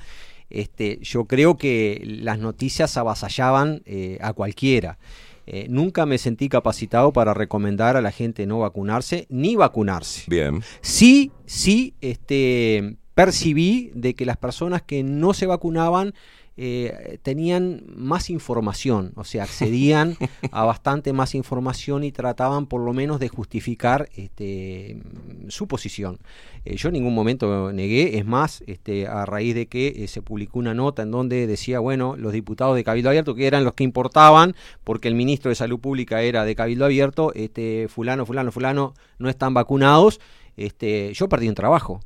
este, yo creo que las noticias avasallaban eh, a cualquiera. Eh, nunca me sentí capacitado para recomendar a la gente no vacunarse ni vacunarse. Bien. Sí, sí, este, percibí de que las personas que no se vacunaban eh, tenían más información, o sea, accedían [LAUGHS] a bastante más información y trataban por lo menos de justificar este, su posición. Eh, yo en ningún momento negué, es más, este, a raíz de que eh, se publicó una nota en donde decía, bueno, los diputados de Cabildo Abierto, que eran los que importaban, porque el ministro de Salud Pública era de Cabildo Abierto, este, fulano, fulano, fulano, no están vacunados, este, yo perdí un trabajo.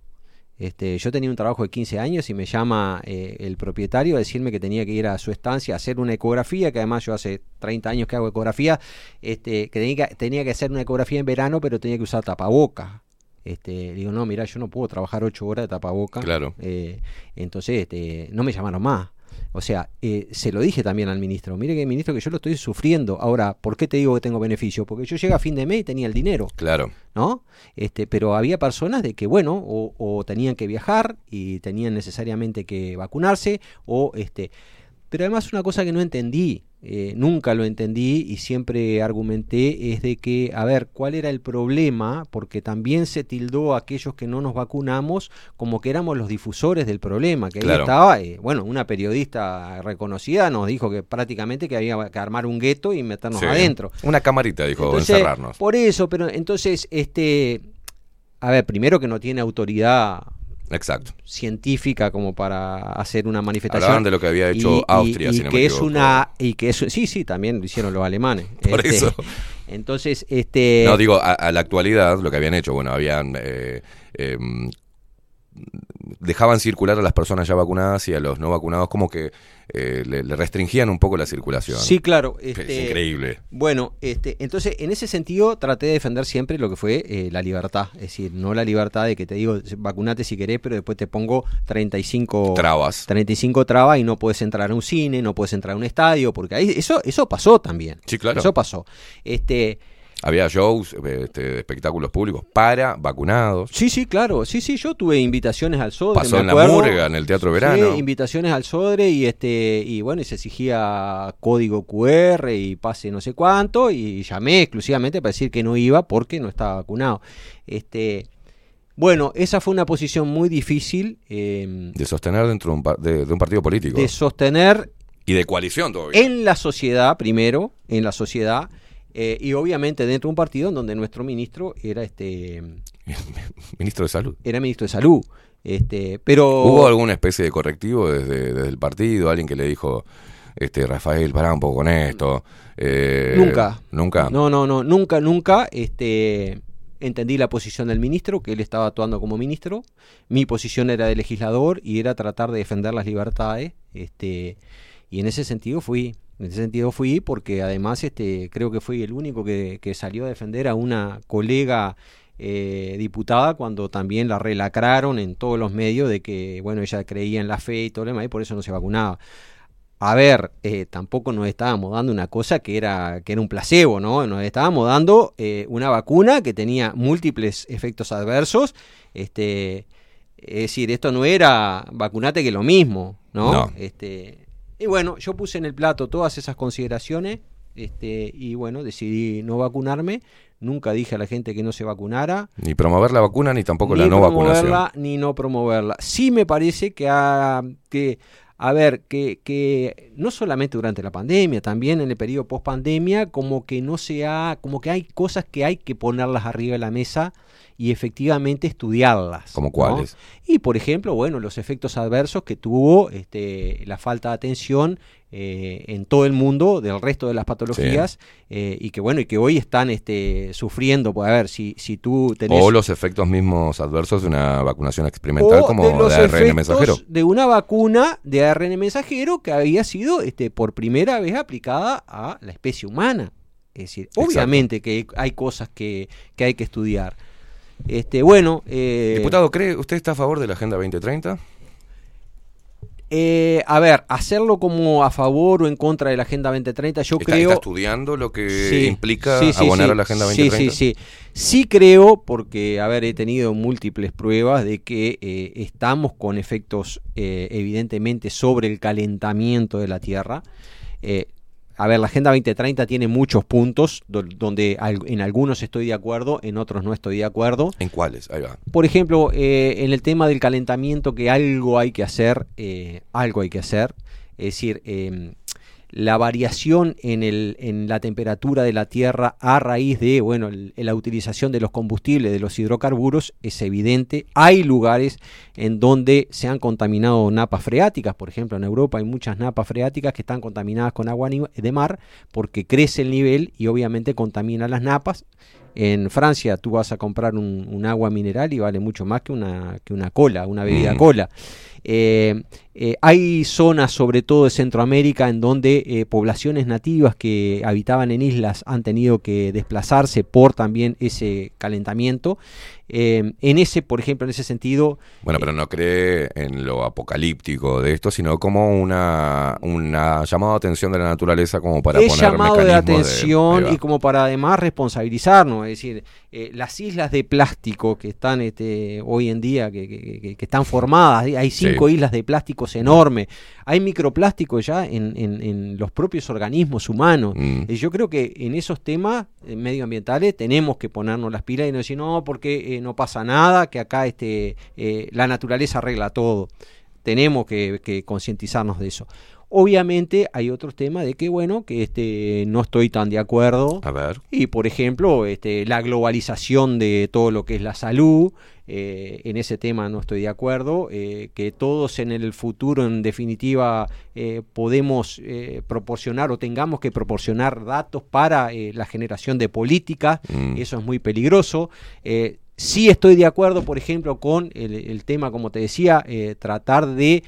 Este, yo tenía un trabajo de 15 años y me llama eh, el propietario a decirme que tenía que ir a su estancia a hacer una ecografía, que además yo hace 30 años que hago ecografía, este, que tenía, que tenía que hacer una ecografía en verano, pero tenía que usar tapabocas. Este, digo, no, mira, yo no puedo trabajar 8 horas de tapabocas. Claro. Eh, entonces, este, no me llamaron más. O sea, eh, se lo dije también al ministro. Mire que ministro que yo lo estoy sufriendo. Ahora, ¿por qué te digo que tengo beneficio? Porque yo llegué a fin de mes y tenía el dinero. Claro. ¿no? Este, pero había personas de que, bueno, o, o tenían que viajar y tenían necesariamente que vacunarse, o este. Pero además una cosa que no entendí, eh, nunca lo entendí y siempre argumenté, es de que, a ver, ¿cuál era el problema? Porque también se tildó a aquellos que no nos vacunamos como que éramos los difusores del problema, que ahí Claro. estaba, eh, bueno, una periodista reconocida nos dijo que prácticamente que había que armar un gueto y meternos Sí. adentro. Una camarita, dijo, Entonces, encerrarnos. Por eso, pero entonces, este, a ver, primero que no tiene autoridad Exacto. científica como para hacer una manifestación. Hablaban de lo que había hecho Austria, y si no me que es equivoco. una y que es sí sí también lo hicieron los alemanes. [LAUGHS] Por Este, eso. Entonces, este, No, digo, a, a la actualidad, lo que habían hecho, bueno, habían. eh, eh, dejaban circular a las personas ya vacunadas y a los no vacunados, como que eh, le, le restringían un poco la circulación. Sí, claro. Es este, increíble. Bueno, este, entonces en ese sentido traté de defender siempre lo que fue eh, la libertad. Es decir, no la libertad de que te digo vacunate si querés, pero después te pongo 35 Trabas. 35 trabas y no puedes entrar a un cine, no puedes entrar a un estadio, porque ahí eso, eso pasó también. Sí, claro. Eso pasó. Este, Había shows, eh, este, espectáculos públicos para vacunados. Sí, sí, claro. Sí, sí, yo tuve invitaciones al Sodre. Pasó en la. Murga, en el Teatro Verano. Sí, invitaciones al Sodre y este y bueno, y se exigía código QR y pase no sé cuánto y llamé exclusivamente para decir que no iba porque no estaba vacunado. Este bueno, esa fue una posición muy difícil eh, De sostener dentro de un, de- de un partido político. de sostener y de coalición todavía. en la sociedad primero, en la sociedad eh, y obviamente dentro de un partido en donde nuestro ministro era este [LAUGHS] Ministro de Salud. era ministro de salud. Este, pero ¿Hubo alguna especie de correctivo desde, desde el partido? ¿Alguien que le dijo, este Rafael, pará un poco con esto? Eh, Nunca. Nunca. No, no, no, nunca, nunca. Este, entendí la posición del ministro, que él estaba actuando como ministro. Mi posición era de legislador y era tratar de defender las libertades. Este, y en ese sentido fui. En ese sentido fui porque además este, creo que fui el único que, que salió a defender a una colega eh, diputada cuando también la relacraron en todos los medios de que bueno ella creía en la fe y todo lo demás y por eso no se vacunaba. a ver, eh, tampoco nos estábamos dando una cosa que era, que era un placebo, ¿no? Nos estábamos dando eh, una vacuna que tenía múltiples efectos adversos. Este, es decir, esto no era vacunate que lo mismo, ¿no? No. Este, y bueno, yo puse en el plato todas esas consideraciones este, y bueno, decidí no vacunarme. Nunca dije a la gente que no se vacunara. Ni promover la vacuna ni tampoco ni la no vacunación. promoverla ni no promoverla. Sí me parece que, a, que a ver, que, que no solamente durante la pandemia, también en el periodo post pandemia, como que no se ha, como que hay cosas que hay que ponerlas arriba de la mesa y efectivamente estudiarlas. ¿Como ¿no? cuáles? Y por ejemplo, bueno, los efectos adversos que tuvo este, la falta de atención eh, en todo el mundo del resto de las patologías eh, y que bueno, y que hoy están este, sufriendo, pues a ver, si, si tú tenés... O los efectos mismos adversos de una vacunación experimental o como de los de ARN mensajero. de una vacuna de ARN mensajero que había sido este, por primera vez aplicada a la especie humana. Es decir, obviamente que hay cosas que, que hay que estudiar. Este, bueno, eh, Diputado, ¿cree usted está a favor de la Agenda 2030? eh, a ver, hacerlo como a favor o en contra de la Agenda 2030, yo ¿Está, creo... está estudiando lo que Sí, implica sí, sí, abonar sí. a la Agenda Sí, 2030? Sí, sí, sí. creo, porque, a ver, he tenido múltiples pruebas de que eh, estamos con efectos eh, evidentemente sobre el calentamiento de la Tierra. A ver, la Agenda 2030 tiene muchos puntos do- donde en algunos estoy de acuerdo, en otros no estoy de acuerdo. ¿En cuáles? Ahí va. Por ejemplo, eh, en el tema del calentamiento, que algo hay que hacer, eh, algo hay que hacer. Es decir, eh, la variación en, el, en la temperatura de la Tierra a raíz de bueno, el- la utilización de los combustibles, de los hidrocarburos, es evidente. Hay lugares en donde se han contaminado napas freáticas, por ejemplo, en Europa hay muchas napas freáticas que están contaminadas con agua de mar porque crece el nivel y obviamente contamina las napas. En Francia tú vas a comprar un, un agua mineral y vale mucho más que una, que una cola, una bebida Mm. cola. Eh, eh, hay zonas, sobre todo de Centroamérica, en donde eh, poblaciones nativas que habitaban en islas han tenido que desplazarse por también ese calentamiento. Eh, en ese, por ejemplo, en ese sentido, Bueno, pero no cree en lo apocalíptico de esto, sino como una, una llamada de atención de la naturaleza como para es poner llamado de de- atención va. y como para además responsabilizarnos, es decir, las islas de plástico que están este, hoy en día, que, que- que- que están formadas, hay- cinco Sí. islas de plásticos enormes, hay microplásticos ya en, en- en los propios organismos humanos. Mm. Y yo creo que en esos temas eh, medioambientales tenemos que ponernos las pilas y no decir, no, porque eh, no pasa nada, que acá este, eh, la naturaleza arregla todo. Tenemos que, que concientizarnos de eso. Obviamente hay otros temas de que, bueno, que este, no estoy tan de acuerdo. A ver. Y, por ejemplo, este, la globalización de todo lo que es la salud, eh, en ese tema no estoy de acuerdo. eh, que todos en el futuro, en definitiva, eh, podemos proporcionar o tengamos que proporcionar datos para la generación de políticas. Mm. Eso es muy peligroso. Sí estoy de acuerdo, por ejemplo, con el, el tema, como te decía, tratar de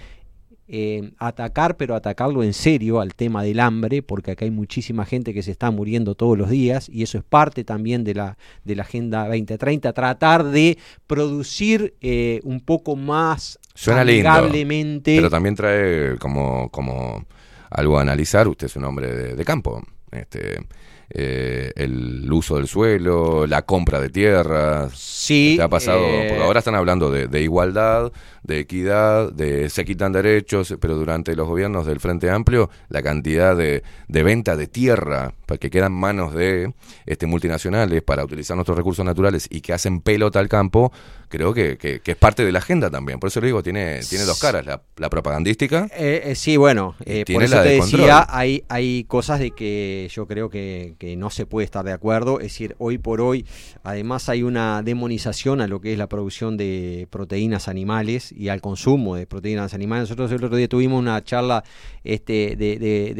eh, atacar, pero atacarlo en serio al tema del hambre, porque acá hay muchísima gente que se está muriendo todos los días y eso es parte también de la, de la Agenda 2030, tratar de producir eh, un poco más Suena lindo. amigablemente. Pero también trae como, como algo a analizar. Usted es un hombre de, de campo. Este, eh, el uso del suelo, la compra de tierras. Sí. ¿Te ha pasado? eh, Porque ahora están hablando de, de igualdad, de equidad, de se quitan derechos, pero durante los gobiernos del Frente Amplio, la cantidad de, de venta de tierra para que quedan en manos de este, multinacionales para utilizar nuestros recursos naturales y que hacen pelota al campo, creo que, que- que es parte de la agenda también. Por eso le digo, tiene, tiene dos caras, la, la propagandística. Eh, eh, sí, bueno, eh, por eso la te de decía, hay, hay cosas de que yo creo que, que no se puede estar de acuerdo. Es decir, hoy por hoy, además hay una demonización a lo que es la producción de proteínas animales y al consumo de proteínas animales. Nosotros el otro día tuvimos una charla este, de, de-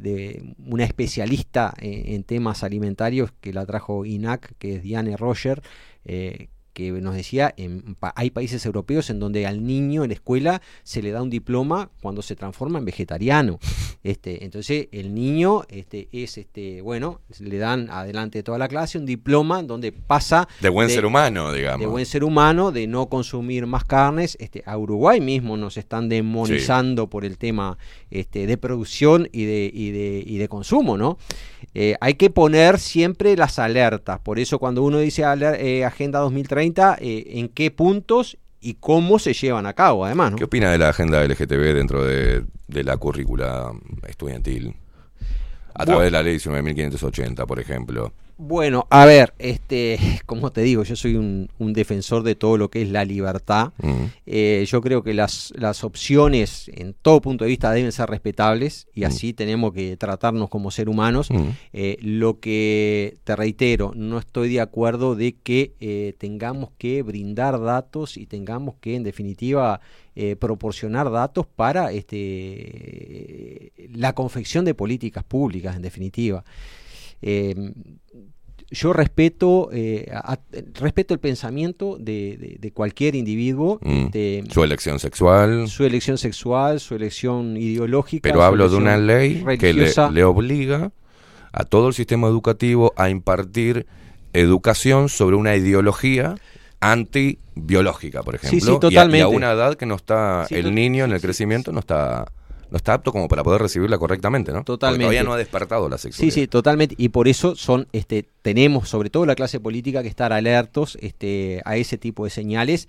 de- una especialista en, en temas alimentarios que la trajo INAC, que es Diane Roger. eh, que nos decía, en, hay países europeos en donde al niño en la escuela se le da un diploma cuando se transforma en vegetariano. [LAUGHS] Este, entonces el niño este, es, este, bueno, le dan adelante de toda la clase un diploma en donde pasa De buen ser humano, digamos. de buen ser humano, de no consumir más carnes. Este, a Uruguay mismo nos están demonizando por el tema este, de producción y de, y de, y de consumo, ¿no? Eh, hay que poner siempre las alertas. Por eso cuando uno dice eh, Agenda 2030, eh, en qué puntos y cómo se llevan a cabo, además, ¿no? ¿Qué opina de la agenda LGTB dentro de, de la currícula estudiantil? A través de la ley 19.580, por ejemplo. Bueno, a ver, este, [LAUGHS] como te digo, yo soy un, un defensor de todo lo que es la libertad. Mm. Eh, yo creo que las, las opciones, en todo punto de vista, deben ser respetables y así tenemos que tratarnos como ser humanos. Mm. Eh, lo que te reitero, no estoy de acuerdo de que eh, tengamos que brindar datos y tengamos que, en definitiva, eh, proporcionar datos para este, la confección de políticas públicas, en definitiva. Eh, yo respeto, eh, a- respeto el pensamiento de, de- de cualquier individuo, Mm. este, Su elección sexual. su elección sexual, su elección ideológica. Pero hablo de una ley que le, obliga a todo el sistema educativo a impartir educación sobre una ideología antibiológica, por Sí, ejemplo. sí, y a- Y a, totalmente. una edad que no está, Sí, el niño en el crecimiento no está no está apto como para poder recibirla correctamente, ¿no? Porque Totalmente. todavía no ha despertado la Sí, sexualidad. sí, totalmente. Y por eso son, este, tenemos, sobre todo la clase política, que estar alertos este, a ese tipo de señales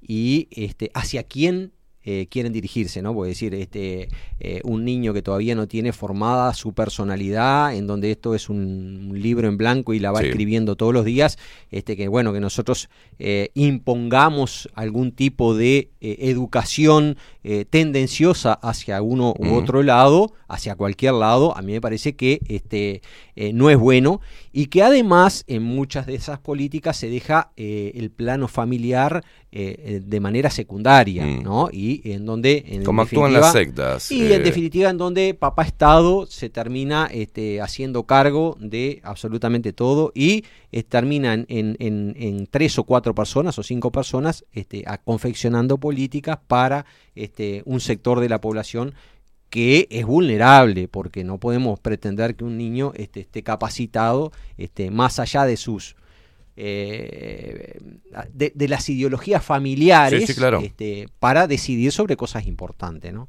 y este, hacia quién eh, quieren dirigirse, ¿no? Puede decir, este, eh, un niño que todavía no tiene formada su personalidad, en donde esto es un, un libro en blanco y la va Sí. escribiendo todos los días, este, que bueno, que nosotros eh, impongamos algún tipo de eh, educación eh, tendenciosa hacia uno u otro lado, hacia cualquier lado, a mí me parece que este, eh, no es bueno y que además en muchas de esas políticas se deja el plano familiar de manera secundaria, Mm. ¿no? Y en donde... En Como actúan las sectas. Y en definitiva en donde papá Estado se termina este, haciendo cargo de absolutamente todo y eh, termina en, en- en- en tres o cuatro personas o cinco personas este, a- confeccionando políticas para este, un sector de la población que es vulnerable, porque no podemos pretender que un niño este, esté capacitado este, más allá de sus eh, de, de las ideologías familiares Sí, sí, claro. este, para decidir sobre cosas importantes, ¿no?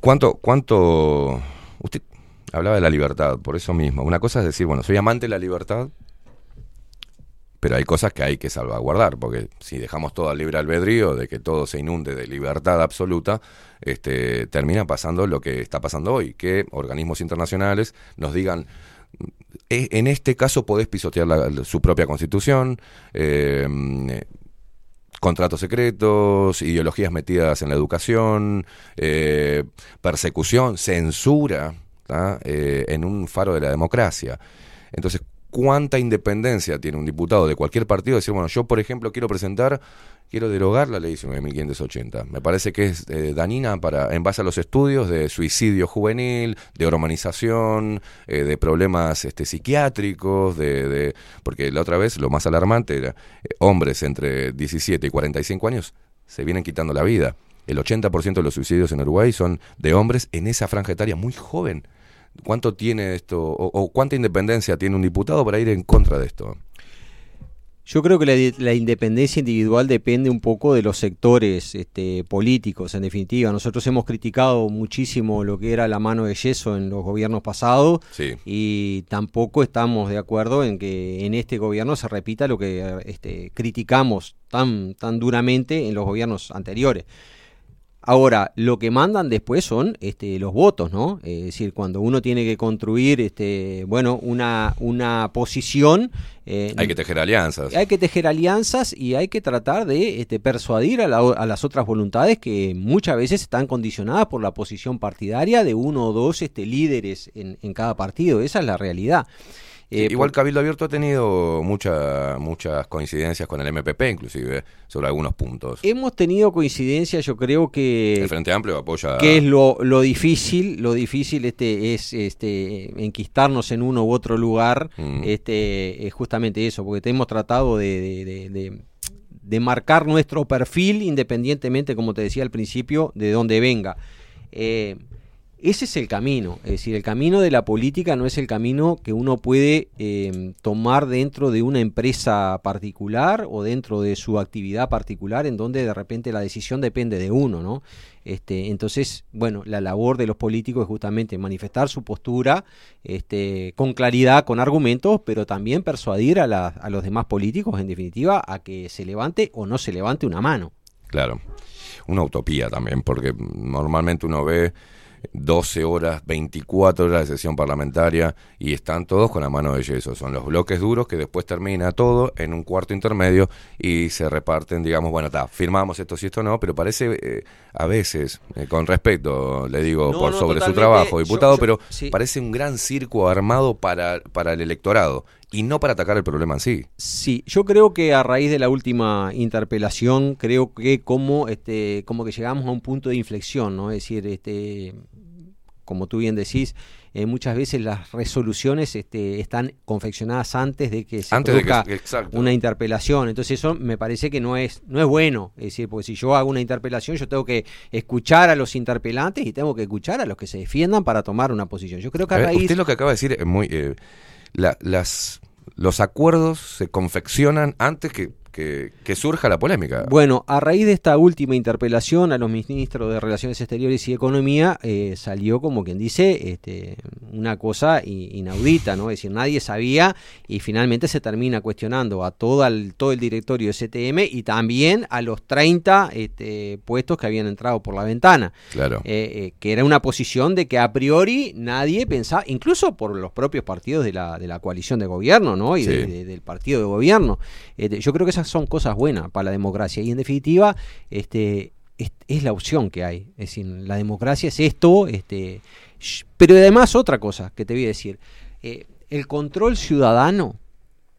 ¿Cuánto, cuánto... Usted hablaba de la libertad, por eso mismo. Una cosa es decir, bueno, soy amante de la libertad, pero hay cosas que hay que salvaguardar, porque si dejamos todo al libre albedrío, de que todo se inunde de libertad absoluta, este, termina pasando lo que está pasando hoy, que organismos internacionales nos digan, "E- en este caso podés pisotear la- su propia constitución, eh, contratos secretos, ideologías metidas en la educación, eh, persecución, censura. Eh, en un faro de la democracia. Entonces, ¿cuánta independencia tiene un diputado de cualquier partido? Decir, bueno, yo, por ejemplo, quiero presentar, quiero derogar la ley 9580. Me parece que es eh, dañina para, en base a los estudios de suicidio juvenil, de hormonización, eh, de problemas este, psiquiátricos, de, de- porque la otra vez lo más alarmante era eh, hombres entre 17 y 45 años se vienen quitando la vida. El 80% de los suicidios en Uruguay son de hombres en esa franja etaria muy joven. ¿Cuánto tiene esto, o, o cuánta independencia tiene un diputado para ir en contra de esto? Yo creo que la, la independencia individual depende un poco de los sectores este, políticos, en definitiva. Nosotros hemos criticado muchísimo lo que era la mano de yeso en los gobiernos pasados Sí. y tampoco estamos de acuerdo en que en este gobierno se repita lo que este, criticamos tan, tan duramente en los gobiernos anteriores. Ahora, lo que mandan después son este, los votos, ¿no? Es decir, cuando uno tiene que construir, este, bueno, una, una posición... eh, Hay que tejer alianzas. hay que tejer alianzas y hay que tratar de este, persuadir a, la- a las otras voluntades que muchas veces están condicionadas por la posición partidaria de uno o dos este, líderes en, en cada partido. Esa es la realidad. Eh, Igual por- Cabildo Abierto ha tenido mucha- muchas coincidencias con el MPP, inclusive, sobre algunos puntos. hemos tenido coincidencia, yo creo que El Frente Amplio apoya... que es lo, lo difícil, lo difícil este es este enquistarnos en uno u otro lugar, Mm. este es justamente eso, porque hemos tratado de, de- de- de- de marcar nuestro perfil independientemente, como te decía al principio, de dónde venga. Eh, ese es el camino, es decir, el camino de la política no es el camino que uno puede eh, tomar dentro de una empresa particular o dentro de su actividad particular, en donde de repente la decisión depende de uno, ¿no? Este, entonces, bueno, la labor de los políticos es justamente manifestar su postura este, con claridad, con argumentos, pero también persuadir a, a los demás políticos, en definitiva, a que se levante o no se levante una mano. Claro. Una utopía también, porque normalmente uno ve 12 horas, 24 horas de sesión parlamentaria y están todos con la mano de yeso. Son los bloques duros que después termina todo en un cuarto intermedio y se reparten, digamos, bueno, está, firmamos esto sí, esto no, pero parece eh, a veces, eh, con respeto, le digo, No, por no, sobre su trabajo, Yo- diputado, yo- pero sí. parece un gran circo armado para, para el electorado y no para atacar el problema en sí. Sí, yo creo que a raíz de la última interpelación, creo que como este, como que llegamos a un punto de inflexión, ¿no? Es decir, este, como tú bien decís, eh, muchas veces las resoluciones este, están confeccionadas antes de que se Antes de que- produzca una interpelación. Entonces eso me parece que no es, no es bueno. Es decir, porque si yo hago una interpelación, yo tengo que escuchar a los interpelantes y tengo que escuchar a los que se defiendan para tomar una posición. Yo creo que a A ver, raíz... usted lo que acaba de decir es muy... eh, la- las, los acuerdos se confeccionan antes que, que, que surja la polémica. Bueno, a raíz de esta última interpelación a los ministros de Relaciones Exteriores y Economía, eh, salió como quien dice este, una cosa inaudita, ¿no? Es decir, nadie sabía y finalmente se termina cuestionando a todo el, todo el directorio de CTM y también a los 30 este, puestos que habían entrado por la ventana. Claro. Eh, eh, que era una posición de que a priori nadie pensaba, incluso por los propios partidos de la, de la coalición de gobierno, ¿no? Y de- Sí. de- del partido de gobierno. De- yo creo que son cosas buenas para la democracia. Y en definitiva, este, es, es la opción que hay. Es decir, la democracia es esto, este, pero además otra cosa que te voy a decir. Eh, el control ciudadano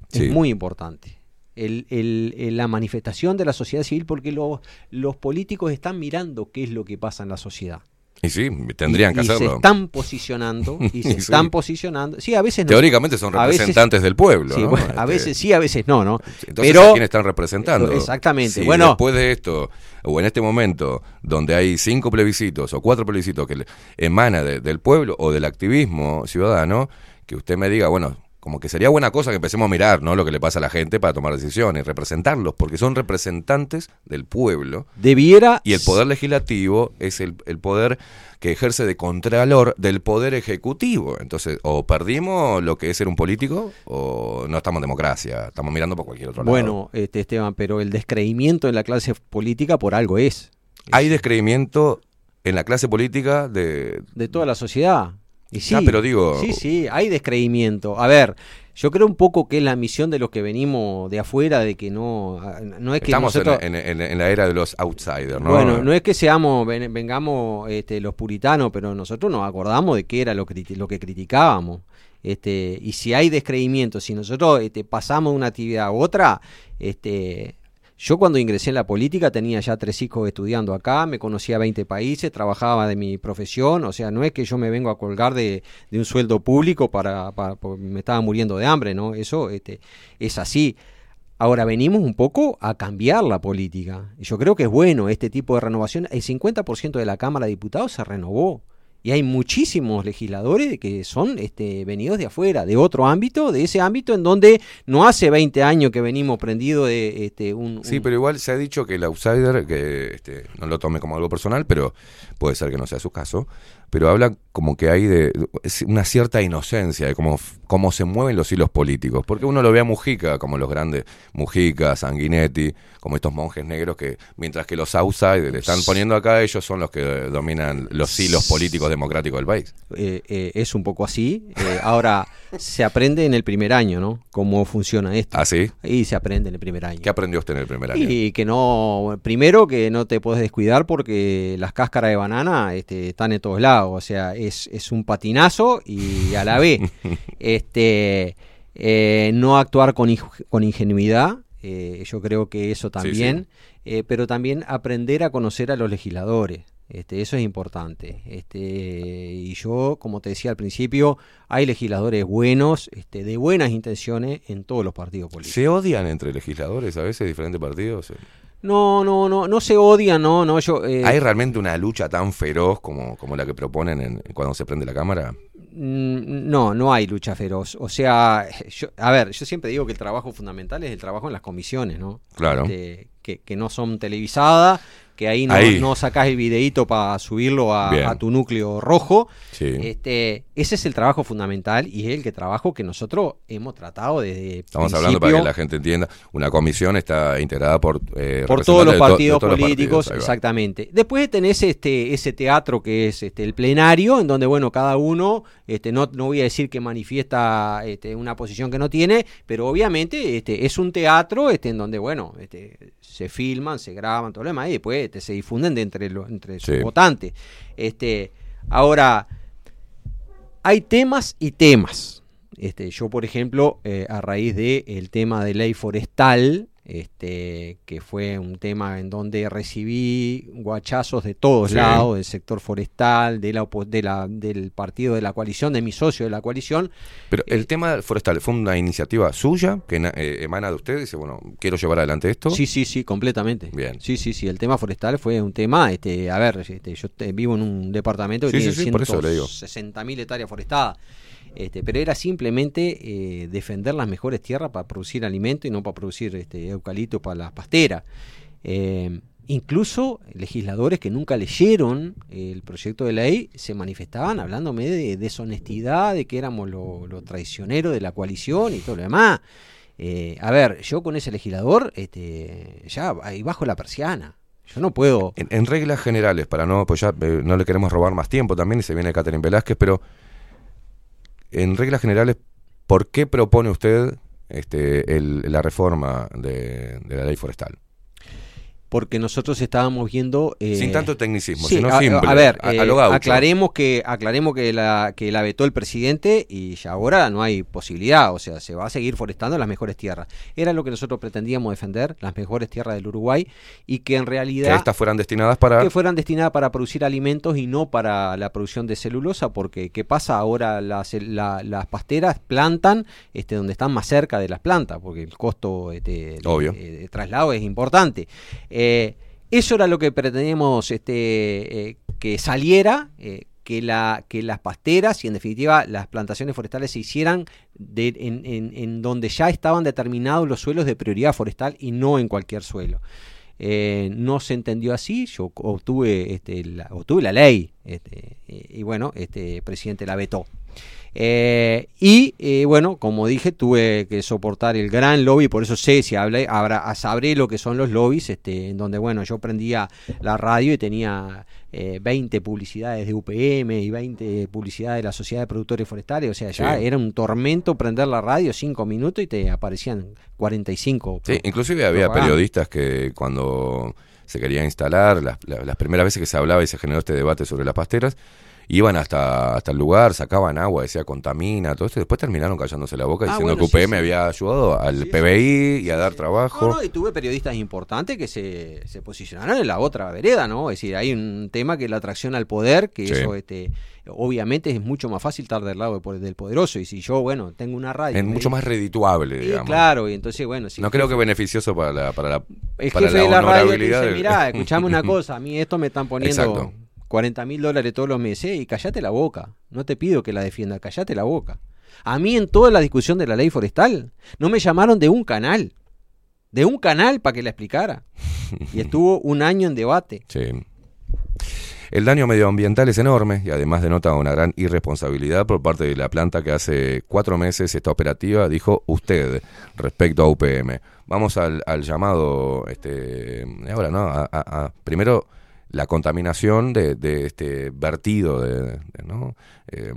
Sí. es muy importante. El- el- el- la manifestación de la sociedad civil, porque lo- los políticos están mirando qué es lo que pasa en la sociedad. Y sí, tendrían Y- que y se hacerlo. están posicionando y [LAUGHS] se Sí. están posicionando. Sí, a veces no. Teóricamente son veces- representantes del pueblo, Sí, ¿no? bueno, a Este, veces sí, a veces no, ¿no? Entonces, Pero ¿a quién están representando? Exactamente. Bueno, después de esto, o en este momento, donde hay cinco plebiscitos o cuatro plebiscitos que emana de- del pueblo o del activismo ciudadano, que usted me diga, bueno, como que sería buena cosa que empecemos a mirar, ¿no? Lo que le pasa a la gente para tomar decisiones, representarlos, porque son representantes del pueblo. debiera Y el poder legislativo es el, el poder que ejerce de contralor del poder ejecutivo. Entonces, o perdimos lo que es ser un político, o no estamos en democracia, estamos mirando por cualquier otro lado. bueno, este Esteban, pero el descreimiento en la clase política por algo es Hay descreimiento en la clase política de... de toda la sociedad. Y sí, Ah, pero digo- sí, sí, hay descreimiento. A ver, yo creo un poco que es la misión de los que venimos de afuera, de que no, no es que Estamos en, nosotros, en- en- en la era de los outsiders, ¿no? Bueno, no es que seamos, ven- vengamos este, los puritanos, pero nosotros nos acordamos de qué era lo, criti- lo que criticábamos. Este, y si hay descreimiento, si nosotros este, pasamos de una actividad a otra, este, yo cuando ingresé en la política tenía ya tres hijos estudiando acá, me conocía 20 países, trabajaba de mi profesión, o sea, no es que yo me vengo a colgar de, un sueldo público para, me estaba muriendo de hambre, ¿no? Eso este, es así. Ahora venimos un poco a cambiar la política. Yo creo que es bueno este tipo de renovación. El 50% de la Cámara de Diputados se renovó. Y hay muchísimos legisladores que son este, venidos de afuera, de otro ámbito, de ese ámbito en donde no hace 20 años que venimos prendidos de este, un, Sí, un- pero igual se ha dicho que el outsider, que este, no lo tome como algo personal, pero puede ser que no sea su caso, pero habla como que hay de una cierta inocencia de cómo, cómo se mueven los hilos políticos. Porque uno lo ve a Mujica, como los grandes Mujica, Sanguinetti, como estos monjes negros que, mientras que los outsiders le están poniendo acá, ellos son los que dominan los hilos políticos democráticos del país. eh, eh, es un poco así. Eh, ahora, se aprende en el primer año, ¿no? Cómo funciona esto. ¿Ah, sí? Y se aprende en el primer año. ¿Qué aprendió usted en el primer año? Y que no, primero que no te puedes descuidar porque las cáscaras de banana este, están en todos lados, o sea, es, es un patinazo y a la vez. [LAUGHS] este, Eh, no actuar con, con ingenuidad, eh, yo creo que eso también, eh, pero también aprender a conocer a los legisladores. Este, eso es importante. Este, y yo, como te decía al principio, hay legisladores buenos, este, de buenas intenciones en todos los partidos políticos. ¿Se odian entre legisladores a veces diferentes partidos? No, no, no, no se odian, no, no, yo... eh, ¿Hay realmente una lucha tan feroz como, como la que proponen en- cuando se prende la cámara? Mm, No, no hay lucha feroz. O sea, [LAUGHS] yo, a ver, yo siempre digo que el trabajo fundamental es el trabajo en las comisiones, ¿no? Claro. Este, que, que no son televisadas, que ahí no, Ahí. no sacás el videíto para subirlo a, tu núcleo rojo. Sí. Este, ese es el trabajo fundamental y es el que trabajo que nosotros hemos tratado desde Estamos hablando para que la gente entienda. Una comisión está integrada por eh, por todos los to- partidos los políticos, partidos, exactamente. Después tenés este, ese teatro que es este, el plenario, en donde, bueno, cada uno, este, no, no voy a decir que manifiesta este, una posición que no tiene, pero obviamente este, es un teatro este, en donde, bueno, este, se filman, se graban, todo lo demás, y después este, se difunden de entre, los entre sus votantes. Este, ahora, hay temas y temas. Este, yo, por ejemplo, eh, a raíz del el tema de ley forestal, este, que fue un tema en donde recibí guachazos de todos Sí. lados, del sector forestal, de la, de la- del partido de la coalición, de mi socio de la coalición. Pero el tema forestal fue una iniciativa suya que eh, emana de usted. Dice, bueno, quiero llevar adelante esto. Sí, sí, sí, completamente. Bien. Sí, sí, sí, el tema forestal fue un tema, este, a ver, este, yo te- vivo en un departamento que Sí, tiene sí, sí, por eso le digo. 160.000 hectáreas forestadas. Este, pero era simplemente eh, defender las mejores tierras para producir alimento y no para producir este, eucalipto para las pasteras. Eh, incluso legisladores que nunca leyeron el proyecto de ley se manifestaban hablándome de deshonestidad, de que éramos los los traicioneros de la coalición y todo lo demás. Eh, a ver, yo con ese legislador, este, ya ahí bajo la persiana. Yo no puedo. En, reglas generales, para no, pues eh, no le queremos robar más tiempo también, y se viene Catherine Velázquez, pero en reglas generales, ¿por qué propone usted este, el- la reforma de, de la ley forestal? Porque nosotros estábamos viendo eh, Sin tanto tecnicismo, sí, sino a, simple, a ver a- a eh, lo aclaremos que aclaremos que la que la vetó el presidente y ya ahora no hay posibilidad o sea se va a seguir forestando las mejores tierras era lo que nosotros pretendíamos defender las mejores tierras del Uruguay y que en Que realidad estas fueran destinadas para... que fueran destinadas para producir alimentos y no para la producción de celulosa, porque ¿qué pasa ahora? Las, la- las pasteras plantan este, donde están más cerca de las plantas, porque el costo este, de- Obvio. de, de traslado es importante. Eh, eso era lo que pretendíamos este, eh, que saliera. eh, que, la, que las pasteras y en definitiva las plantaciones forestales se hicieran en, donde ya estaban determinados los suelos de prioridad forestal y no en cualquier suelo. Eh, no se entendió así, yo obtuve, este, la, obtuve la ley este, y, y bueno, este presidente la vetó. Eh, y eh, bueno, como dije, tuve que soportar el gran lobby, por eso sé si hablé, habrá, sabré lo que son los lobbies, este, en donde bueno, yo prendía la radio y tenía eh, 20 publicidades de UPM y 20 publicidades de la Sociedad de Productores Forestales, o sea, ya Sí. era un tormento prender la radio 5 minutos y te aparecían 45. Sí, inclusive había propaganda. periodistas que cuando se quería instalar, las, la- las primeras veces que se hablaba y se generó este debate sobre las pasteras, iban hasta, hasta el lugar, sacaban agua, decía contamina, todo esto, y después terminaron callándose la boca Ah, diciendo bueno, que UPM sí. había ayudado al PBI y a dar trabajo. No, no, y tuve periodistas importantes que se, se posicionaron en la otra vereda, ¿no? Es decir, hay un tema que es la atracción al poder, que eso, este, obviamente es mucho más fácil estar del lado del poderoso. Y si yo, bueno, tengo una radio. Es mucho más redituable, digamos. claro, y entonces, bueno, si no creo que beneficioso para la, para la, el para jefe la de la radio dice, mirá, escuchame una [LAUGHS] cosa, a mí esto me están poniendo Exacto. 40 mil dólares todos los meses y callate la boca. No te pido que la defienda, callate la boca. A mí en toda la discusión de la ley forestal no me llamaron de un canal. De un canal para que la explicara. [LAUGHS] Y estuvo un año en debate. Sí. El daño medioambiental es enorme y además denota una gran irresponsabilidad por parte de la planta que hace cuatro meses está operativa, dijo usted, respecto a UPM. Vamos al, al llamado, este, ahora, ¿no? A, a- a- primero, la contaminación de, de este vertido, de, de- ¿no? Eh,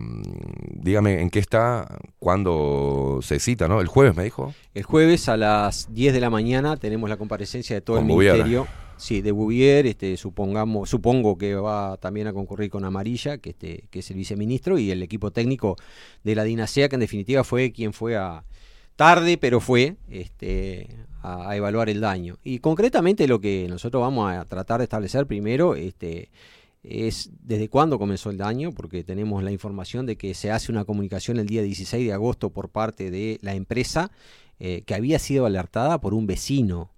dígame, ¿en qué está? ¿Cuándo se cita, no? El jueves, me dijo. El jueves a las 10 de la mañana tenemos la comparecencia de todo Con el Bouvier. ministerio. Sí, de Bouvier, este, supongamos, supongo que va también a concurrir con Amarilla, que, este, que es el viceministro, y el equipo técnico de la Dinasea, que en definitiva fue quien fue a, tarde, pero fue este, a, evaluar el daño. Y concretamente lo que nosotros vamos a tratar de establecer primero este, es desde cuándo comenzó el daño, porque tenemos la información de que se hace una comunicación el día 16 de agosto por parte de la empresa eh, que había sido alertada por un vecino.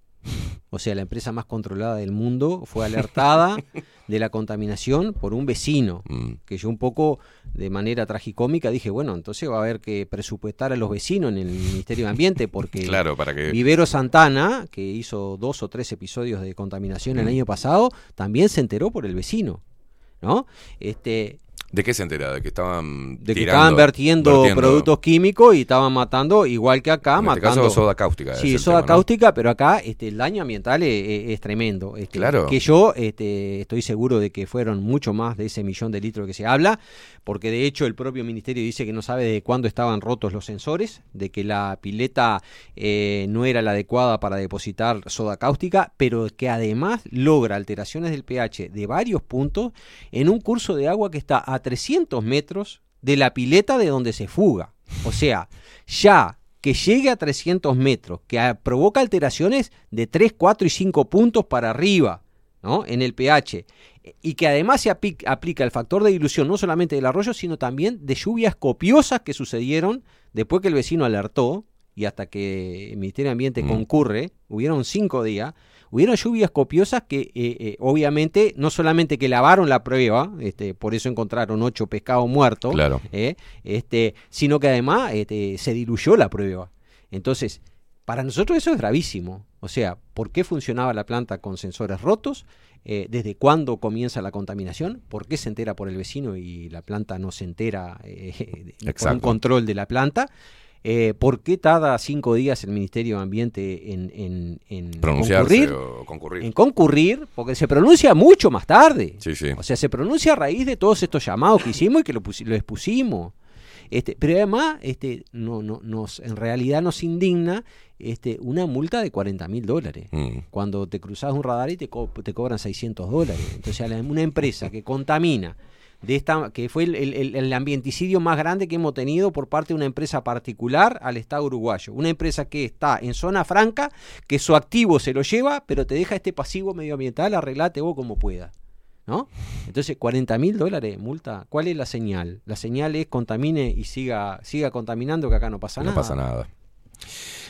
O sea, la empresa más controlada del mundo fue alertada [LAUGHS] de la contaminación por un vecino. Mm. Que yo un poco de manera tragicómica dije, bueno, entonces va a haber que presupuestar a los vecinos en el Ministerio de Ambiente porque Claro, para que. Vivero Santana, que hizo dos o tres episodios de contaminación el Mm. año pasado, también se enteró por el vecino. ¿No? Este, ¿De qué se entera? ¿De que estaban. de que tirando- estaban vertiendo, vertiendo- productos químicos y estaban matando, igual que acá, En este matando. caso, soda cáustica Sí, soda tema, ¿no? cáustica, pero acá este, el daño ambiental es, es- es tremendo. Este, Claro. Que yo este, estoy seguro de que fueron mucho más de ese millón de litros que se habla, porque de hecho el propio ministerio dice que no sabe de cuándo estaban rotos los sensores, de que la pileta eh, no era la adecuada para depositar soda cáustica, pero que además logra alteraciones del pH de varios puntos en un curso de agua que está a 300 metros de la pileta de donde se fuga. O sea, ya que llegue a 300 metros, que provoca alteraciones de 3, 4 y 5 puntos para arriba ¿no? en el pH, y que además se aplica el factor de dilución no solamente del arroyo, sino también de lluvias copiosas que sucedieron después que el vecino alertó y hasta que el Ministerio de Ambiente Mm. concurre, hubieron cinco días, hubieron lluvias copiosas que eh, eh, obviamente no solamente que lavaron la prueba, este, por eso encontraron ocho pescados muertos, Claro. ¿eh? este, sino que además este, se diluyó la prueba. Entonces, para nosotros eso es gravísimo. O sea, ¿por qué funcionaba la planta con sensores rotos? Eh, ¿Desde cuándo comienza la contaminación? ¿Por qué se entera por el vecino y la planta no se entera eh, [LAUGHS] por un control de la planta? Eh, ¿Por qué tarda cinco días el Ministerio de Ambiente en, en, concurrir? o concurrir. En concurrir, porque se pronuncia mucho más tarde. Sí, sí. O sea, se pronuncia a raíz de todos estos llamados que hicimos y que lo, lo expusimos. Este, pero además, este, no, no, nos, en realidad nos indigna este, una multa de 40 mil dólares. Mm. Cuando te cruzas un radar y te, co- te cobran 600 dólares. Entonces, una empresa que contamina, de esta, que fue el, el- el- el ambienticidio más grande que hemos tenido por parte de una empresa particular al Estado uruguayo. Una empresa que está en zona franca, que su activo se lo lleva, pero te deja este pasivo medioambiental, arreglate vos como puedas. ¿No? Entonces, 40 mil dólares multa. ¿Cuál es la señal? La señal es contamine y siga, siga contaminando, que acá no pasa No nada. pasa nada.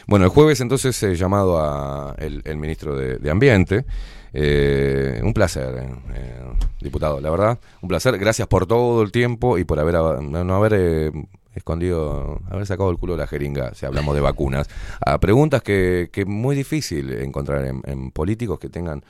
Bueno, el jueves entonces he llamado a el, ministro de, Ambiente. Eh, un placer, eh, eh, diputado, la verdad. Un placer. Gracias por todo el tiempo y por haber ab- no, haber eh, escondido, haber sacado el culo de la jeringa, si hablamos de vacunas. A preguntas que, que muy difícil encontrar en, en políticos que tengan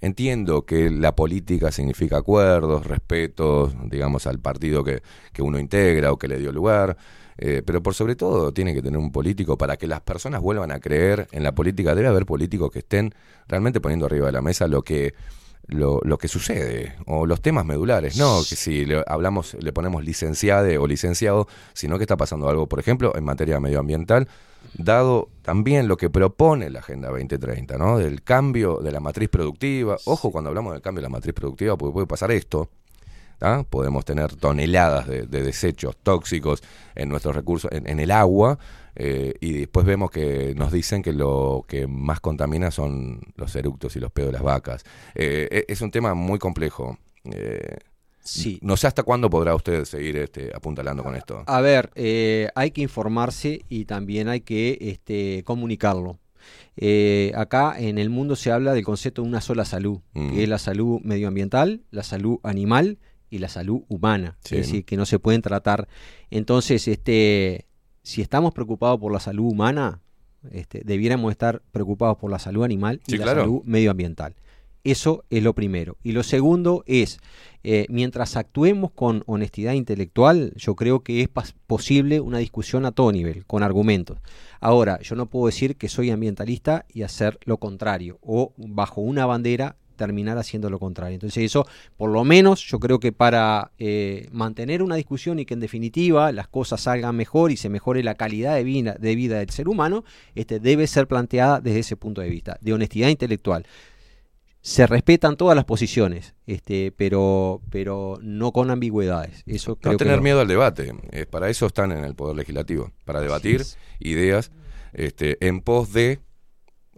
Entiendo que la política significa acuerdos, respetos, digamos, al partido que, que uno integra o que le dio lugar, eh, pero por sobre todo tiene que tener un político para que las personas vuelvan a creer en la política. Debe haber políticos que estén realmente poniendo arriba de la mesa lo que lo, lo que sucede o los temas medulares, no que si le hablamos le ponemos licenciade o licenciado, sino que está pasando algo, por ejemplo, en materia medioambiental, dado también lo que propone la Agenda 2030, ¿no? Del cambio de la matriz productiva. Ojo cuando hablamos del cambio de la matriz productiva, porque puede pasar esto. ¿Ah? Podemos tener toneladas de, de desechos tóxicos en nuestros recursos, en, en el agua, eh, y después vemos que nos dicen que lo que más contamina son los eructos y los pedos de las vacas. Eh, e- es un tema muy complejo. Eh, Sí. No sé hasta cuándo podrá usted seguir este, apuntalando con esto. A ver, hay que informarse y también hay que este, comunicarlo. Eh, acá en el mundo se habla del concepto de una sola salud, Mm. que es la salud medioambiental, la salud animal y la salud humana. Sí. Es decir, que no se pueden tratar. Entonces, este, si estamos preocupados por la salud humana, este, debiéramos estar preocupados por la salud animal y Sí, la claro. salud medioambiental. Eso es lo primero. Y lo segundo es, eh, mientras actuemos con honestidad intelectual, yo creo que es posible una discusión a todo nivel, con argumentos. Ahora, yo no puedo decir que soy ambientalista y hacer lo contrario, o bajo una bandera terminar haciendo lo contrario. Entonces eso, por lo menos, yo creo que para eh, mantener una discusión y que en definitiva las cosas salgan mejor y se mejore la calidad de vida, de vida del ser humano, este, debe ser planteada desde ese punto de vista, de honestidad intelectual se respetan todas las posiciones, este, pero, pero no con ambigüedades. Eso creo No que tener no. miedo al debate. Eh, para eso están en el Poder Legislativo, para debatir ideas este, en pos de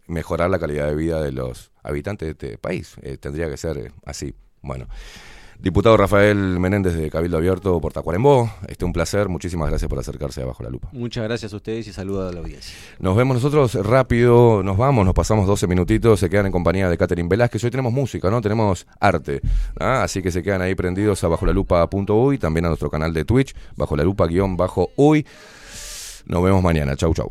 mejorar la calidad de vida de los habitantes de este país. Eh, tendría que ser eh, así. Bueno. Diputado Rafael Menéndez de Cabildo Abierto por Tacuarembó, este un placer, muchísimas gracias por acercarse a Bajo la Lupa. Muchas gracias a ustedes y saludos a la audiencia. Nos vemos nosotros rápido, nos vamos, nos pasamos 12 minutitos, se quedan en compañía de Catherine Velázquez. Hoy tenemos música, ¿no? Tenemos arte. ¿ah? Así que se quedan ahí prendidos a bajo la lupa.uy, también a nuestro canal de Twitch, bajo la lupa guion bajo uy. Nos vemos mañana. Chau, chau.